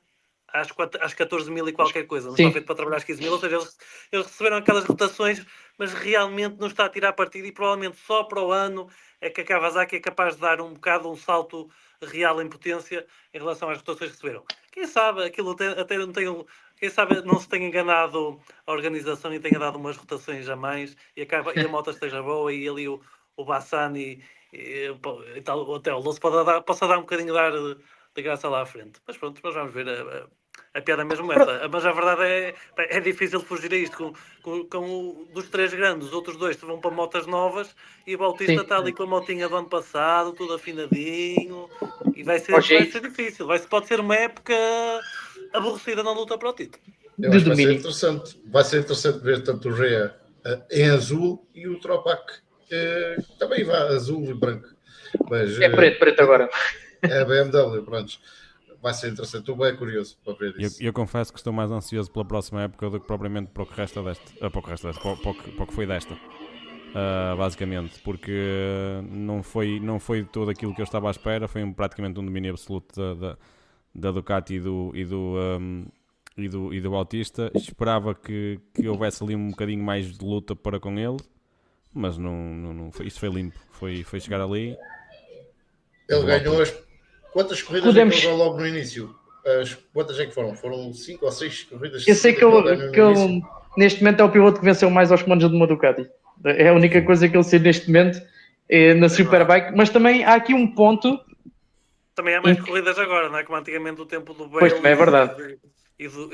às, quat- às 14 mil e qualquer coisa, não Sim. está feito para trabalhar às 15 mil, ou seja, eles, eles receberam aquelas rotações, mas realmente não está a tirar partido e provavelmente só para o ano é que a Kawasaki é capaz de dar um bocado um salto real em potência em relação às rotações que receberam. Quem sabe aquilo até, até não tem um- quem sabe não se tenha enganado a organização e tenha dado umas rotações a mais e, acaba, e a moto esteja boa e ali o, o Bassani e, e tal, até o Louço pode dar, possa dar um bocadinho de ar de, de graça lá à frente. Mas pronto, mas vamos ver. A, a, a piada mesmo é essa. Mas a verdade é é difícil fugir a isto. Com, com, com o- dos três grandes, os outros dois vão para motas novas e o Bautista está ali com a motinha do ano passado, tudo afinadinho. E vai ser, vai ser difícil. Vai, pode ser uma época aborrecida na luta para o título. Eu acho vai ser interessante. Vai ser interessante ver tanto o Rea eh, em azul e o Tropac eh, também vai azul e branco. Mas É eh, preto, preto agora. é a BMW, pronto. Vai ser interessante. Estou bem curioso para ver Eu, isso. eu confesso que estou mais ansioso pela próxima época do que propriamente para o que resta desta. ah, para o que resta desta, para, para o que, para o que foi desta. Ah, basicamente, porque não foi, não foi tudo aquilo que eu estava à espera, foi um- praticamente um domínio absoluto da, da, da Ducati e do, e do, ahm, e do, e do Bautista. Esperava que, que houvesse ali um bocadinho mais de luta para com ele, mas não, não, não foi, isto foi limpo. Foi, foi chegar ali. Ele ganhou as. Quantas corridas Podemos- é que ele logo no início? As, quantas é que foram? Foram 5 ou 6 corridas? Eu sei que ele, que ele, neste momento, é o piloto que venceu mais aos comandos de uma Ducati. É a única coisa que ele sei neste momento é na Superbike. Mas também há aqui um ponto Também há mais corridas agora, não é? Como antigamente o tempo do Pois, Bailey é verdade. E do,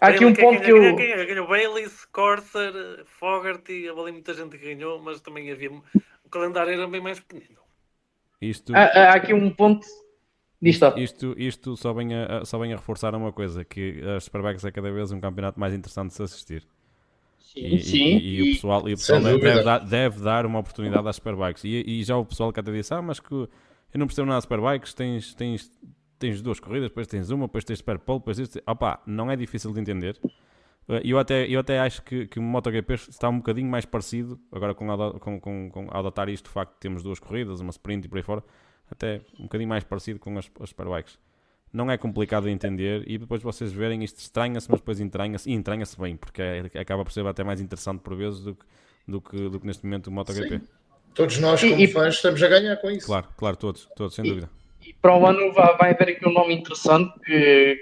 Há aqui um Bailey, ponto que eu. quem ganhou? Ganhou Bailey, Corsair, Fogarty, ali muita gente que ganhou, mas também havia. O calendário era bem mais pequenino. Isto, Há, há aqui um ponto. Só. Isto, isto só, vem a, só vem a reforçar uma coisa, que as Superbikes é cada vez um campeonato mais interessante de se assistir. E, Sim, e- e o pessoal, e o pessoal deve, deve dar, deve dar uma oportunidade às Superbikes. E, e já o pessoal que até disse, ah, mas que eu não percebo nada de Superbikes, tens, tens, tens duas corridas, depois tens uma, depois tens Superpole, depois isto. Opá, não é difícil de entender. Eh, Eu até, eu até acho que, que o MotoGP está um bocadinho mais parecido, agora com, com, com, com ao adotar isto, o facto de termos duas corridas, uma sprint e por aí fora, até um bocadinho mais parecido com as, as Superbikes. Não é complicado de entender e depois vocês verem isto estranha-se, mas depois entranha-se e entranha-se bem, porque é- acaba por ser até mais interessante por vezes do que, do que, do que neste momento o MotoGP. Sim. Todos nós, E- como e- fãs, estamos a ganhar com isso. Claro, claro, todos, todos, sem dúvida. E para o ano vai, haver aqui um nome interessante que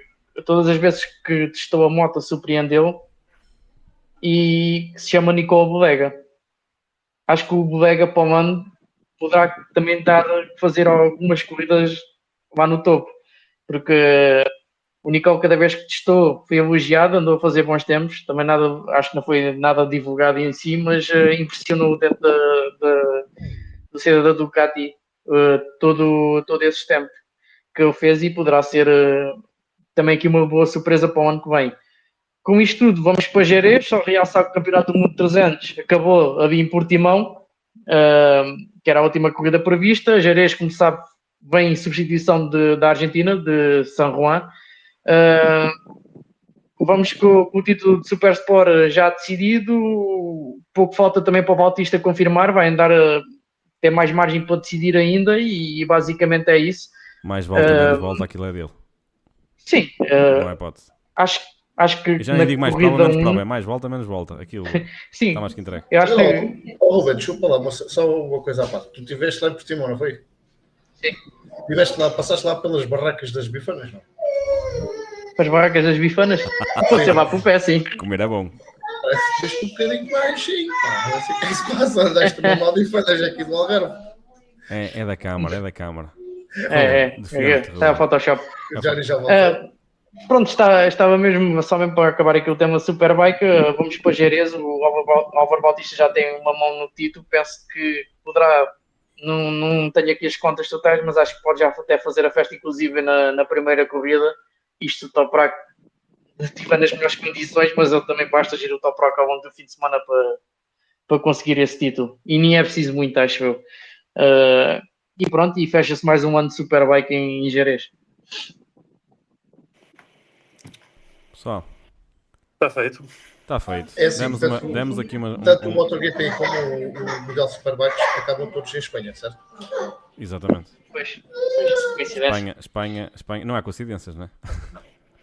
todas as vezes que testou a moto surpreendeu e se chama Nicola Bodega. Acho que o Bodega para o ano poderá também dar fazer algumas corridas lá no topo, porque O Nicole, cada vez que testou, foi elogiado, andou a fazer bons tempos. Também nada, acho que não foi nada divulgado em si, mas uh, impressionou dentro da, da, do da Ducati todo, todo esse tempo que ele fez e poderá ser uh, também aqui uma boa surpresa para o ano que vem. Com isto tudo, vamos para Jerez, só realçar que o Campeonato do Mundo 300 acabou ali em Portimão, que era a última corrida prevista. Jerez, como sabe, vem em substituição de, da Argentina, de San Juan. Vamos com, com, o título de Super Sport já decidido. Pouco falta também para o Bautista confirmar, vai andar a ter mais margem para decidir ainda e, e basicamente é isso. Mais volta, uh, menos volta, aquilo é dele. Sim, uh, não é hipótese. Acho, acho que. Eu já nem digo mais prova, menos um... prova, é mais volta, menos volta. Aquilo [LAUGHS] Sim, está mais que entregue. Eu acho que... Oh, Ruben, desculpa lá, só uma coisa à parte. Tu estiveste lá em Portimão, não foi? Sim. Tiveste lá, passaste lá pelas barracas das bifanas, não? As barracas das bifanas? Pode ser lá para o pé, sim. Comer é bom. Parece que um bocadinho mais, sim. Não sei o que é se passa. Uma mal bifanas aqui do Algarve. É, é da Câmara, é da Câmara. É, é. é está a Photoshop. Já, já uh, pronto, está, estava mesmo, só mesmo para acabar aqui o tema Superbike, uh, vamos para Jerez, o Álvaro Bautista já tem uma mão no título, penso que poderá não, não tenho aqui as contas totais, mas acho que pode já até fazer a festa, inclusive na, na primeira corrida. Isto o Toprak estiver nas melhores condições, mas ele também basta agir o Toprak ao longo do fim de semana para, para conseguir esse título. E nem é preciso muito, acho eu. Uh, e pronto, e fecha-se mais um ano de Superbike em, em Jerez. Pessoal, está feito. Está feito. É assim, demos, tanto, uma, demos aqui uma. Tanto um, o MotoGP como o, o Miguel Superbikes acabam todos em Espanha, certo? Exatamente. Pois, coincidência. Espanha, Espanha, Espanha. Não há coincidências, não é?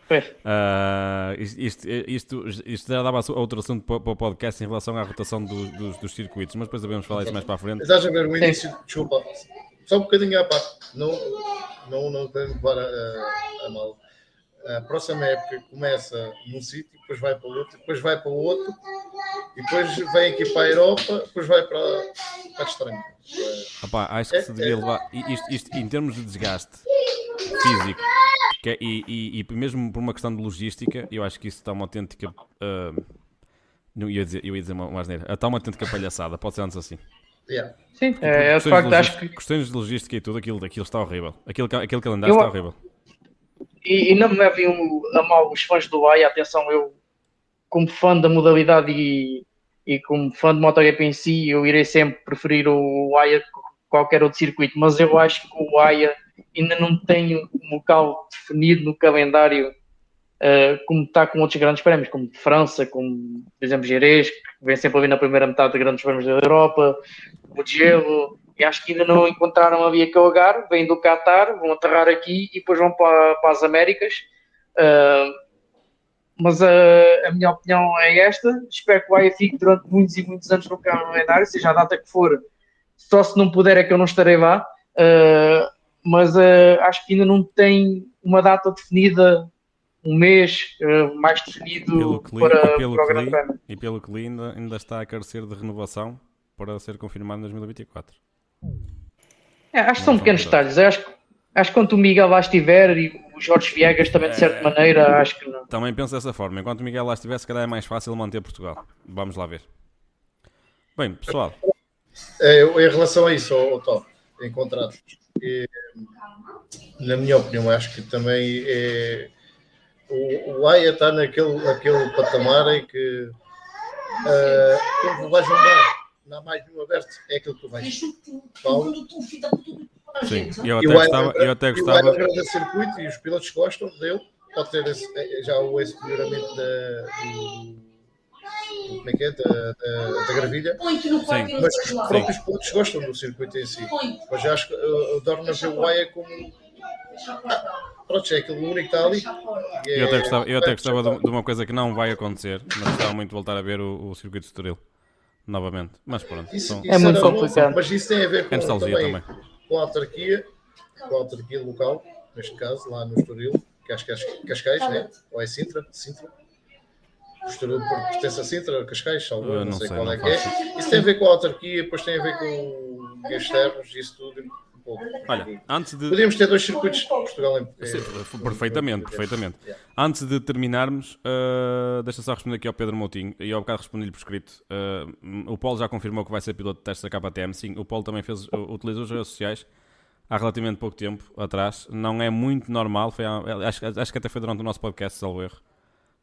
Pois. Uh, isto, isto, isto, já dava outro assunto para, para o podcast em relação à rotação do, dos, dos, circuitos, mas depois devemos falar isso mais para a frente. Estás a ver o início, desculpa, só um bocadinho à parte, não, não, não podemos levar a, a, mal a próxima época começa num sítio, depois vai para o outro, depois vai para o outro, e depois vem aqui para a Europa, depois vai para, para a estranho. Opa, acho que é, se deveria é. levar, isto, isto, em termos de desgaste físico, é, e, e, e, mesmo por uma questão de logística, eu acho que isso está uma autêntica. Uh, não, ia dizer, eu ia dizer uma, uma asneira. Está uma autêntica palhaçada, pode ser antes assim. Yeah. Sim, é, é facto, acho que. Questões de logística e tudo, aquilo, aquilo está horrível. Aquilo, aquele calendário eu, está horrível. E, e não me levem a mal os fãs do AIA, atenção, eu, como fã da modalidade e, e como fã de MotoGP em si, eu irei sempre preferir o AIA que qualquer outro circuito, mas eu acho que o AIA ainda não tem um local definido no calendário uh, como está com outros grandes prémios, como de França, como, por exemplo, Jerez, que vem sempre ali na primeira metade de grandes prémios da Europa, o Gelo, e acho que ainda não encontraram ali aquele lugar, vêm do Qatar, vão aterrar aqui e depois vão para, para as Américas. Uh, mas uh, a minha opinião é esta. Espero que o AIA fique durante muitos e muitos anos no calendário, seja a data que for. Só se não puder é que eu não estarei lá. Uh, mas acho que ainda não tem uma data definida, um mês mais definido para, e pelo para o Grande Prémio. E pelo que li, ainda, ainda está a carecer de renovação para ser confirmado em 2024. É, acho que são pequenos detalhes. Acho, acho que quando o Miguel lá estiver e o Jorge Viegas também, de certa é, maneira, acho que não. Também penso dessa forma. Enquanto o Miguel lá estiver, se calhar é mais fácil manter Portugal. Vamos lá ver. Bem, pessoal. É, em relação a isso, oh, Tom, em contratos, é, na minha opinião, acho que também é, o, o AIA está naquele, naquele patamar em que uh, quando vais a um bar não há mais nenhum aberto, é aquilo que tu vais. Paulo. Sim, eu até gostava. Eu até gostava... O circuito e os pilotos gostam dele, pode ter esse, é, já o esse melhoramento da, do, como é que é, da, da, da gravilha, Sim. mas os próprios pilotos gostam do circuito em si. Mas acho que uh, adoro ver o Waia como. Ah, pronto, é aquele único que está ali. É, eu até gostava, eu até gostava de, de, uma coisa que não vai acontecer, mas gostava muito de voltar a ver o, o circuito de Estoril novamente. Mas pronto. Isso, são... isso é muito complicado. Mas isso tem a ver com, é também, também. com a autarquia, com a autarquia local, neste caso, lá no Estoril, que acho que é Cascais, né? ou é Sintra? Sintra? O Estoril pertence a Sintra, Cascais, não, não, sei, sei qual é que é. Isso tem a ver com a autarquia, depois tem a ver com externos, isso tudo pouco. Olha, antes de. Podíamos ter dois circuitos de Portugal em. Perfeitamente, perfeitamente. Yeah. Antes de terminarmos, uh, deixa só responder aqui ao Pedro Moutinho. E ao bocado respondi-lhe por escrito. Uh, o Paulo já confirmou que vai ser piloto de teste da KTM. Sim, o Paulo também fez, uh, utilizou as redes sociais há relativamente pouco tempo atrás. Não é muito normal. Foi, acho, acho que até foi durante o nosso podcast, salvo erro.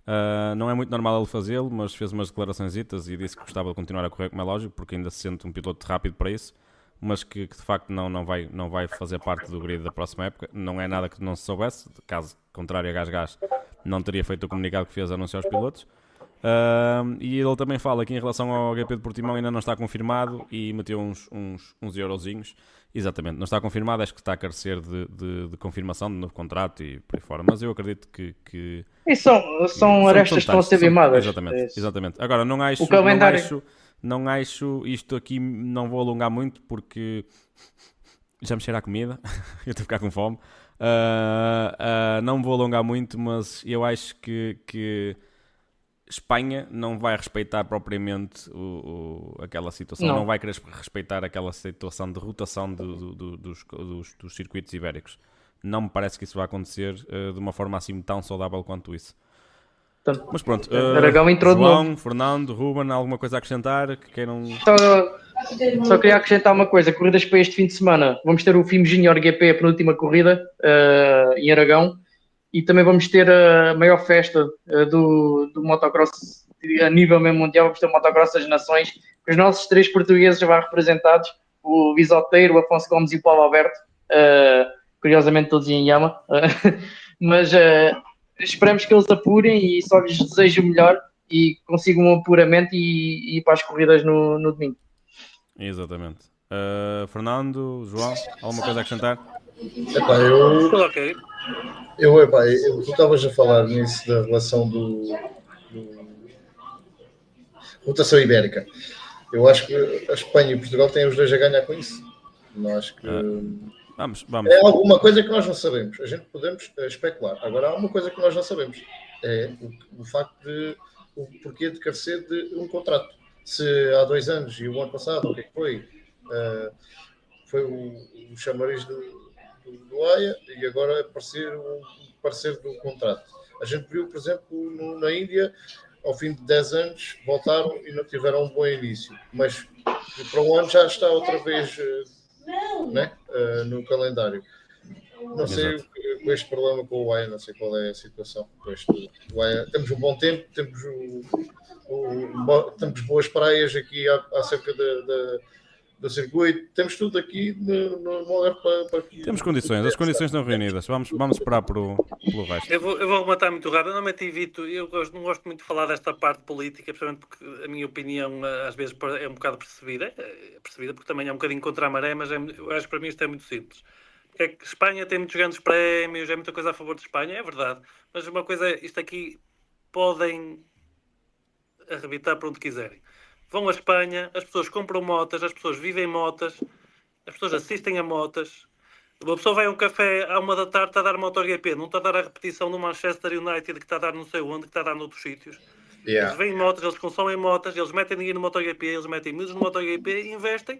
Uh, não é muito normal ele fazê-lo, mas fez umas declarações e disse que gostava de continuar a correr, como é lógico, porque ainda se sente um piloto rápido para isso, mas que, que de facto não, não, vai, não vai fazer parte do grid da próxima época. Não é nada que não se soubesse, caso contrário a Gás Gás, não teria feito o comunicado que fez anunciar os pilotos. Uh, e ele também fala que em relação ao GP de Portimão ainda não está confirmado e meteu uns, uns, uns eurozinhos. Exatamente, não está confirmado, acho que está a carecer de, de, de confirmação de novo contrato e por aí fora, mas eu acredito que- que E são, são arestas que estão a ser são- limadas. Exatamente, É exatamente. Agora, não acho, O calendário- não acho, não acho, isto aqui não vou alongar muito porque já me cheira a comida, [LAUGHS] eu estou a ficar com fome. Ah, ah, não me vou alongar muito, mas eu acho que, que Espanha não vai respeitar propriamente o, o- aquela situação, não. Não. vai querer respeitar aquela situação de rotação do- do- do- dos, dos- dos circuitos ibéricos. Não me parece que isso vai acontecer eh, de uma forma assim tão saudável quanto isso. Portanto, Mas pronto, Aragão eh, entrou de João, Fernando, Ruben, alguma coisa a acrescentar que queiram. Só, só queria acrescentar uma coisa: corridas para este fim de semana. Vamos ter o FIM Junior GP, a penúltima corrida, eh, em Aragão, e também vamos ter a maior festa eh, do, do motocross a nível mesmo mundial. Vamos ter o motocross das nações, com os nossos três portugueses já representados: o Visoteiro, o Afonso Gomes e o Paulo Alberto. eh, curiosamente, todos em Yama, [LAUGHS] mas eh, esperamos que eles apurem e só lhes desejo o melhor e consigam um apuramento e, e para as corridas no, no domingo. Exatamente. Fernando, João, alguma coisa a acrescentar? Epá, eu, eu, epá, eu, tu estavas a falar nisso da relação do, do- rotação ibérica. Eu acho que a Espanha e Portugal têm os dois a ganhar com isso. Não acho que Vamos, vamos. é alguma coisa que nós não sabemos. A gente podemos eh, especular. Agora há uma coisa que nós não sabemos. É o, o facto de o porquê de carecer de um contrato. Se há dois anos e o ano passado, o que é que foi? Eh, foi o, o chamariz do, do, AIA e agora aparecer o parecer do contrato. A gente viu, por exemplo, no- na Índia, ao fim de 10 anos, voltaram e não tiveram um bom início. Mas para um ano já está outra vez eh, né, eh, no calendário. Não sei Exato. com este problema com o AIA, não sei qual é a situação. Temos um bom tempo, temos, o, o- bo- temos boas praias aqui acerca da- da- do circuito, temos tudo aqui no, no, para, para que. Temos condições, as condições estão reunidas. Vamos, vamos esperar pelo, pelo resto. Eu vou, eu vou rematar muito rápido. Eu normalmente evito, eu gosto- não gosto muito de falar desta parte política, precisamente porque a minha opinião eh, às vezes é um bocado percebida, é percebida porque também é um bocadinho contra a maré, mas é, eu acho que para mim isto é muito simples. Porque é que Espanha tem muitos grandes prémios, é muita coisa a favor de Espanha, é verdade. Mas uma coisa é, isto aqui podem arrebitar para onde quiserem. Vão à Espanha, as pessoas compram motas, as pessoas vivem motas, as pessoas assistem a motas. Uma pessoa vai a um café à uma da tarde, está a dar MotoGP, não está a dar a repetição do Manchester United que está a dar não sei onde, que está a dar noutros sítios. Yeah. Eles veem motas, eles consomem motas, eles metem dinheiro no MotoGP, eles metem miúdos no MotoGP, investem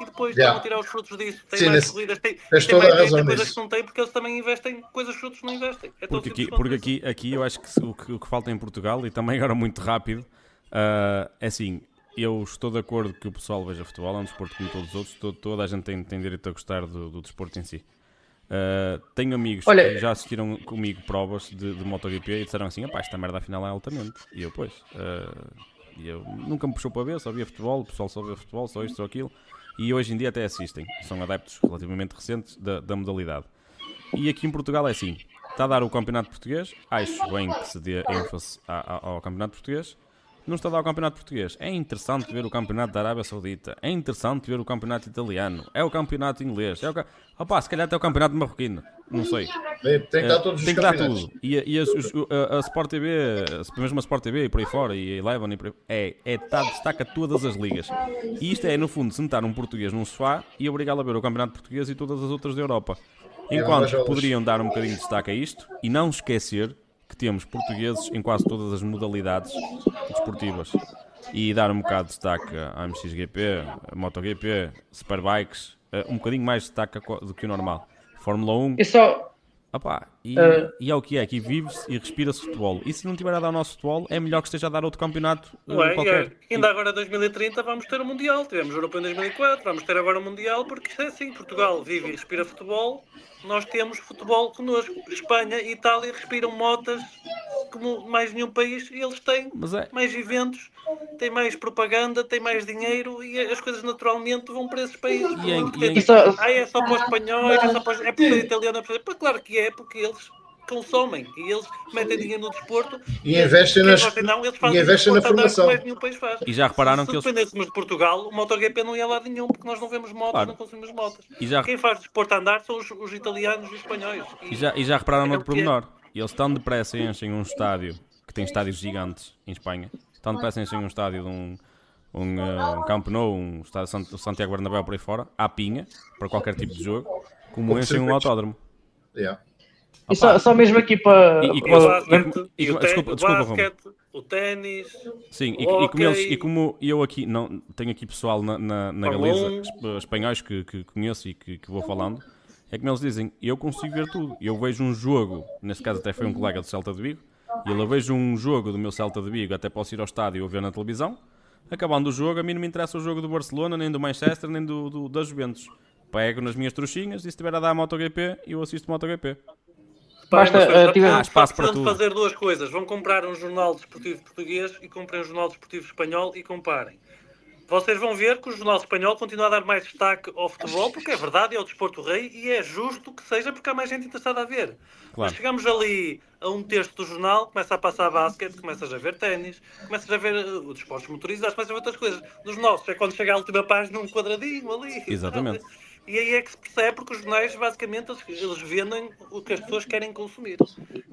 e depois Yeah. estão a tirar os frutos disso. Tem Sim, mais nesse- corridas, tem, tem toda mais a tem razão coisas nisso. que não têm porque eles também investem coisas que os outros não investem. É Porque aqui, porque aqui, aqui eu acho que o, que o que falta em Portugal, e também agora muito rápido, ah, é assim, eu estou de acordo que o pessoal veja futebol, é um desporto como todos os outros, to- toda a gente tem, tem direito a gostar do, do desporto em si. Ah, tenho amigos Olha- que já assistiram comigo provas de, de MotoGP e disseram assim, "Epá, esta merda afinal é altamente. E eu, pois, ah, e eu nunca me puxou para ver, só via futebol, o pessoal só vê futebol, só isto, só aquilo. E hoje em dia até assistem, são adeptos relativamente recentes da, da modalidade. E aqui em Portugal é assim: está a dar o campeonato português, acho bem que se dê ênfase ao campeonato português. Não está a dar o campeonato português. É interessante ver o campeonato da Arábia Saudita. É interessante ver o campeonato italiano. É o campeonato inglês. É o. Opa, se calhar até o campeonato marroquino. Não sei. Tem que dar todos os Tem que dar tudo. E, e as- os- a, a Sport TV, mesmo a Sport TV e por aí fora, e a Eleven, e por aí, é, é tá, destaca todas as ligas. E isto é, no fundo, sentar um português num sofá e obrigá-lo a ver o campeonato português e todas as outras da Europa. Enquanto que eles- poderiam dar um bocadinho de destaque a isto e não esquecer que temos portugueses em quase todas as modalidades desportivas. E dar um bocado de destaque à MXGP, a MotoGP, Superbikes eh, um bocadinho mais destaque do que o normal. Fórmula 1, E só, opá, e, Eh. e é o que é, aqui vive-se e respira-se futebol. E se não tiver a dar o nosso futebol, é melhor que esteja a dar outro campeonato Ué, qualquer. e ainda agora em 2030 vamos ter o Mundial. Tivemos o Europeu em 2004, vamos ter agora o Mundial, porque isto é assim: Portugal vive e respira futebol, nós temos futebol connosco. Espanha e Itália respiram motas como mais nenhum país e eles têm Mas é, mais eventos, têm mais propaganda, têm mais dinheiro e as coisas naturalmente vão para esses países. E em- e em- tem- Isso- Ah, é só para os espanhóis, é só para os... é por ser italiano, é Claro que é, porque eles consomem e eles metem dinheiro no desporto E investem nas- não, eles e fazem investem na desporto andar formação. como mais nenhum país faz. E já repararam se, que eles- se dependêssemos de Portugal, o MotoGP não ia lá nenhum, porque nós não vemos motos, Claro. não consumimos motos. E já- Quem faz desporto a andar são os, os italianos e os espanhóis. E já, e já repararam É noutro o que é. Eles tão depressa enchem um estádio, que tem estádios gigantes em Espanha, tão depressa enchem um estádio de um, um, eh, um Camp Nou, um estádio Sant- Santiago Bernabéu por aí fora, à pinha, para qualquer tipo de jogo, como enchem um autódromo. Yeah. e só, só mesmo aqui para. E- e- e- e desculpa- o desculpa, basquete, o ténis, Sim, e, O e como eles- e como eu aqui não tenho aqui pessoal na, na, na Galiza, 1. es- espanhóis que, que conheço e que, que vou falando, é como eles dizem, eu consigo ver tudo. Eu vejo um jogo, neste caso até foi um colega do Celta de Vigo, e ele eu vejo um jogo do meu Celta de Vigo, até posso ir ao estádio ou ver na televisão. Acabando o jogo, a mim não me interessa o jogo do Barcelona, nem do Manchester, nem do, do da Juventus. Pego nas minhas trouxinhas e se estiver a dar MotoGP, eu assisto MotoGP. Basta, eles tiver- Há espaço para tudo. fazer duas coisas. Vão comprar um jornal desportivo português e comprem um jornal desportivo espanhol e comparem. Vocês vão ver que o jornal espanhol continua a dar mais destaque ao futebol, porque é verdade, é o desporto rei e é justo que seja, porque há mais gente interessada a ver. Claro. Mas chegamos ali a um terço do jornal, começa a passar basquete, começas a ver ténis, começas a ver uh, os desportos motorizados, começas a ver outras coisas. Nos nossos, é quando chega à última página, um quadradinho ali. Exatamente. [LAUGHS] E aí é que se percebe, porque os jornais, basicamente, eles, eles vendem o que as pessoas querem consumir.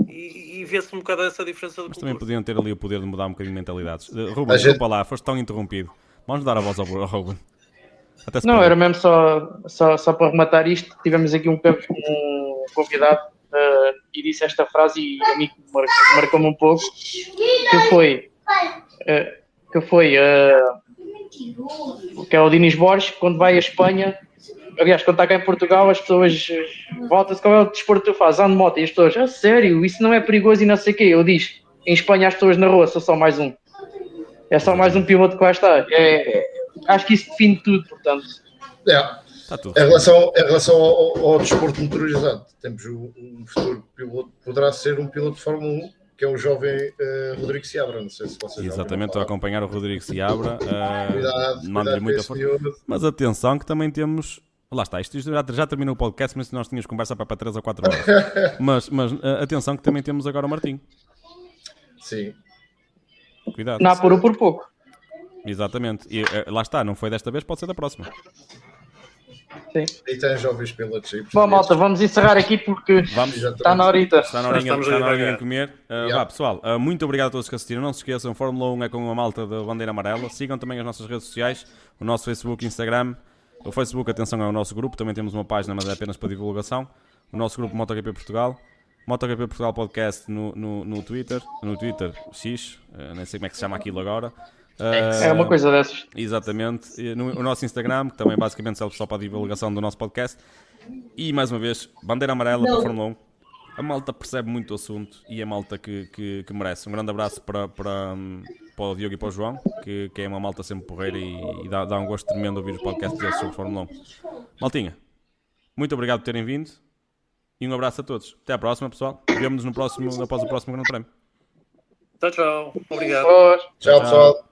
E, e vê-se um bocado essa diferença do Mas também concurso. podiam ter ali o poder de mudar um bocadinho de mentalidades. Uh, Ruben, A gente- desculpa lá, foste tão interrompido. Vamos dar a voz ao, ao Ruben. Não, era mesmo só, só, só para rematar isto. Tivemos aqui um, um convidado eh, e disse esta frase e a mim marcou- marcou-me um pouco. Que foi. eh, que foi. eh, que é o Dinis Borges, quando vai à Espanha. Aliás, quando está cá em Portugal, as pessoas voltam-se qual é o desporto que tu fazes? Ando moto. E as pessoas, a sério, isso não é perigoso e não sei o quê. Eu diz, em Espanha as pessoas na rua são só mais um. É só mais um piloto que vai estar. É, acho que isso define tudo, portanto. Está tudo. Em relação, em relação ao, ao desporto motorizado, temos um futuro piloto, poderá ser um piloto de Fórmula 1, que é o jovem eh, Rodrigo Seabra. Não sei se vocês Exatamente, estou a acompanhar o Rodrigo Seabra. Uh, Cuidado, cuidado muita força. Mas atenção que também temos. Lá está, isto já, já terminou o podcast, mas nós tínhamos conversa para, para 3 ou 4 horas. [LAUGHS] mas mas uh, atenção que também temos agora o Martim. Sim. Cuidado. Não apurou por pouco. Exatamente. E, uh, lá está, não foi desta vez, pode ser da próxima. Sim. E tem jovens pilotos aí. Bom, malta, vamos encerrar aqui porque Vamos. está na horita. Está na hora Estamos está a na hora devagar. de comer. Uh, Yeah. Vá, pessoal, uh, muito obrigado a todos que assistiram. Não se esqueçam, Fórmula 1 é com a malta da bandeira amarela. Sigam também as nossas redes sociais, o nosso Facebook, Instagram. O Facebook, atenção, é o nosso grupo. Também temos uma página, mas é apenas para divulgação. O nosso grupo MotoGP Portugal. MotoGP Portugal Podcast no, no, no Twitter. No Twitter, X. uh, nem sei como é que se chama aquilo agora. Uh, É uma coisa dessas. Exatamente. E No, o nosso Instagram, que também basicamente serve só para a divulgação do nosso podcast. E mais uma vez, bandeira amarela para a Fórmula 1. A malta percebe muito o assunto e é a malta que, que, que merece. Um grande abraço para, para, hum, para o Diogo e para o João, que, que é uma malta sempre porreira e, e dá, dá um gosto tremendo ouvir os podcasts deles sobre Fórmula 1. Maltinha, muito obrigado por terem vindo e um abraço a todos. Até à próxima, pessoal. Vemo-nos no próximo, após o próximo Grande Prémio. Tchau, tchau. Obrigado. Boas. Tchau, pessoal.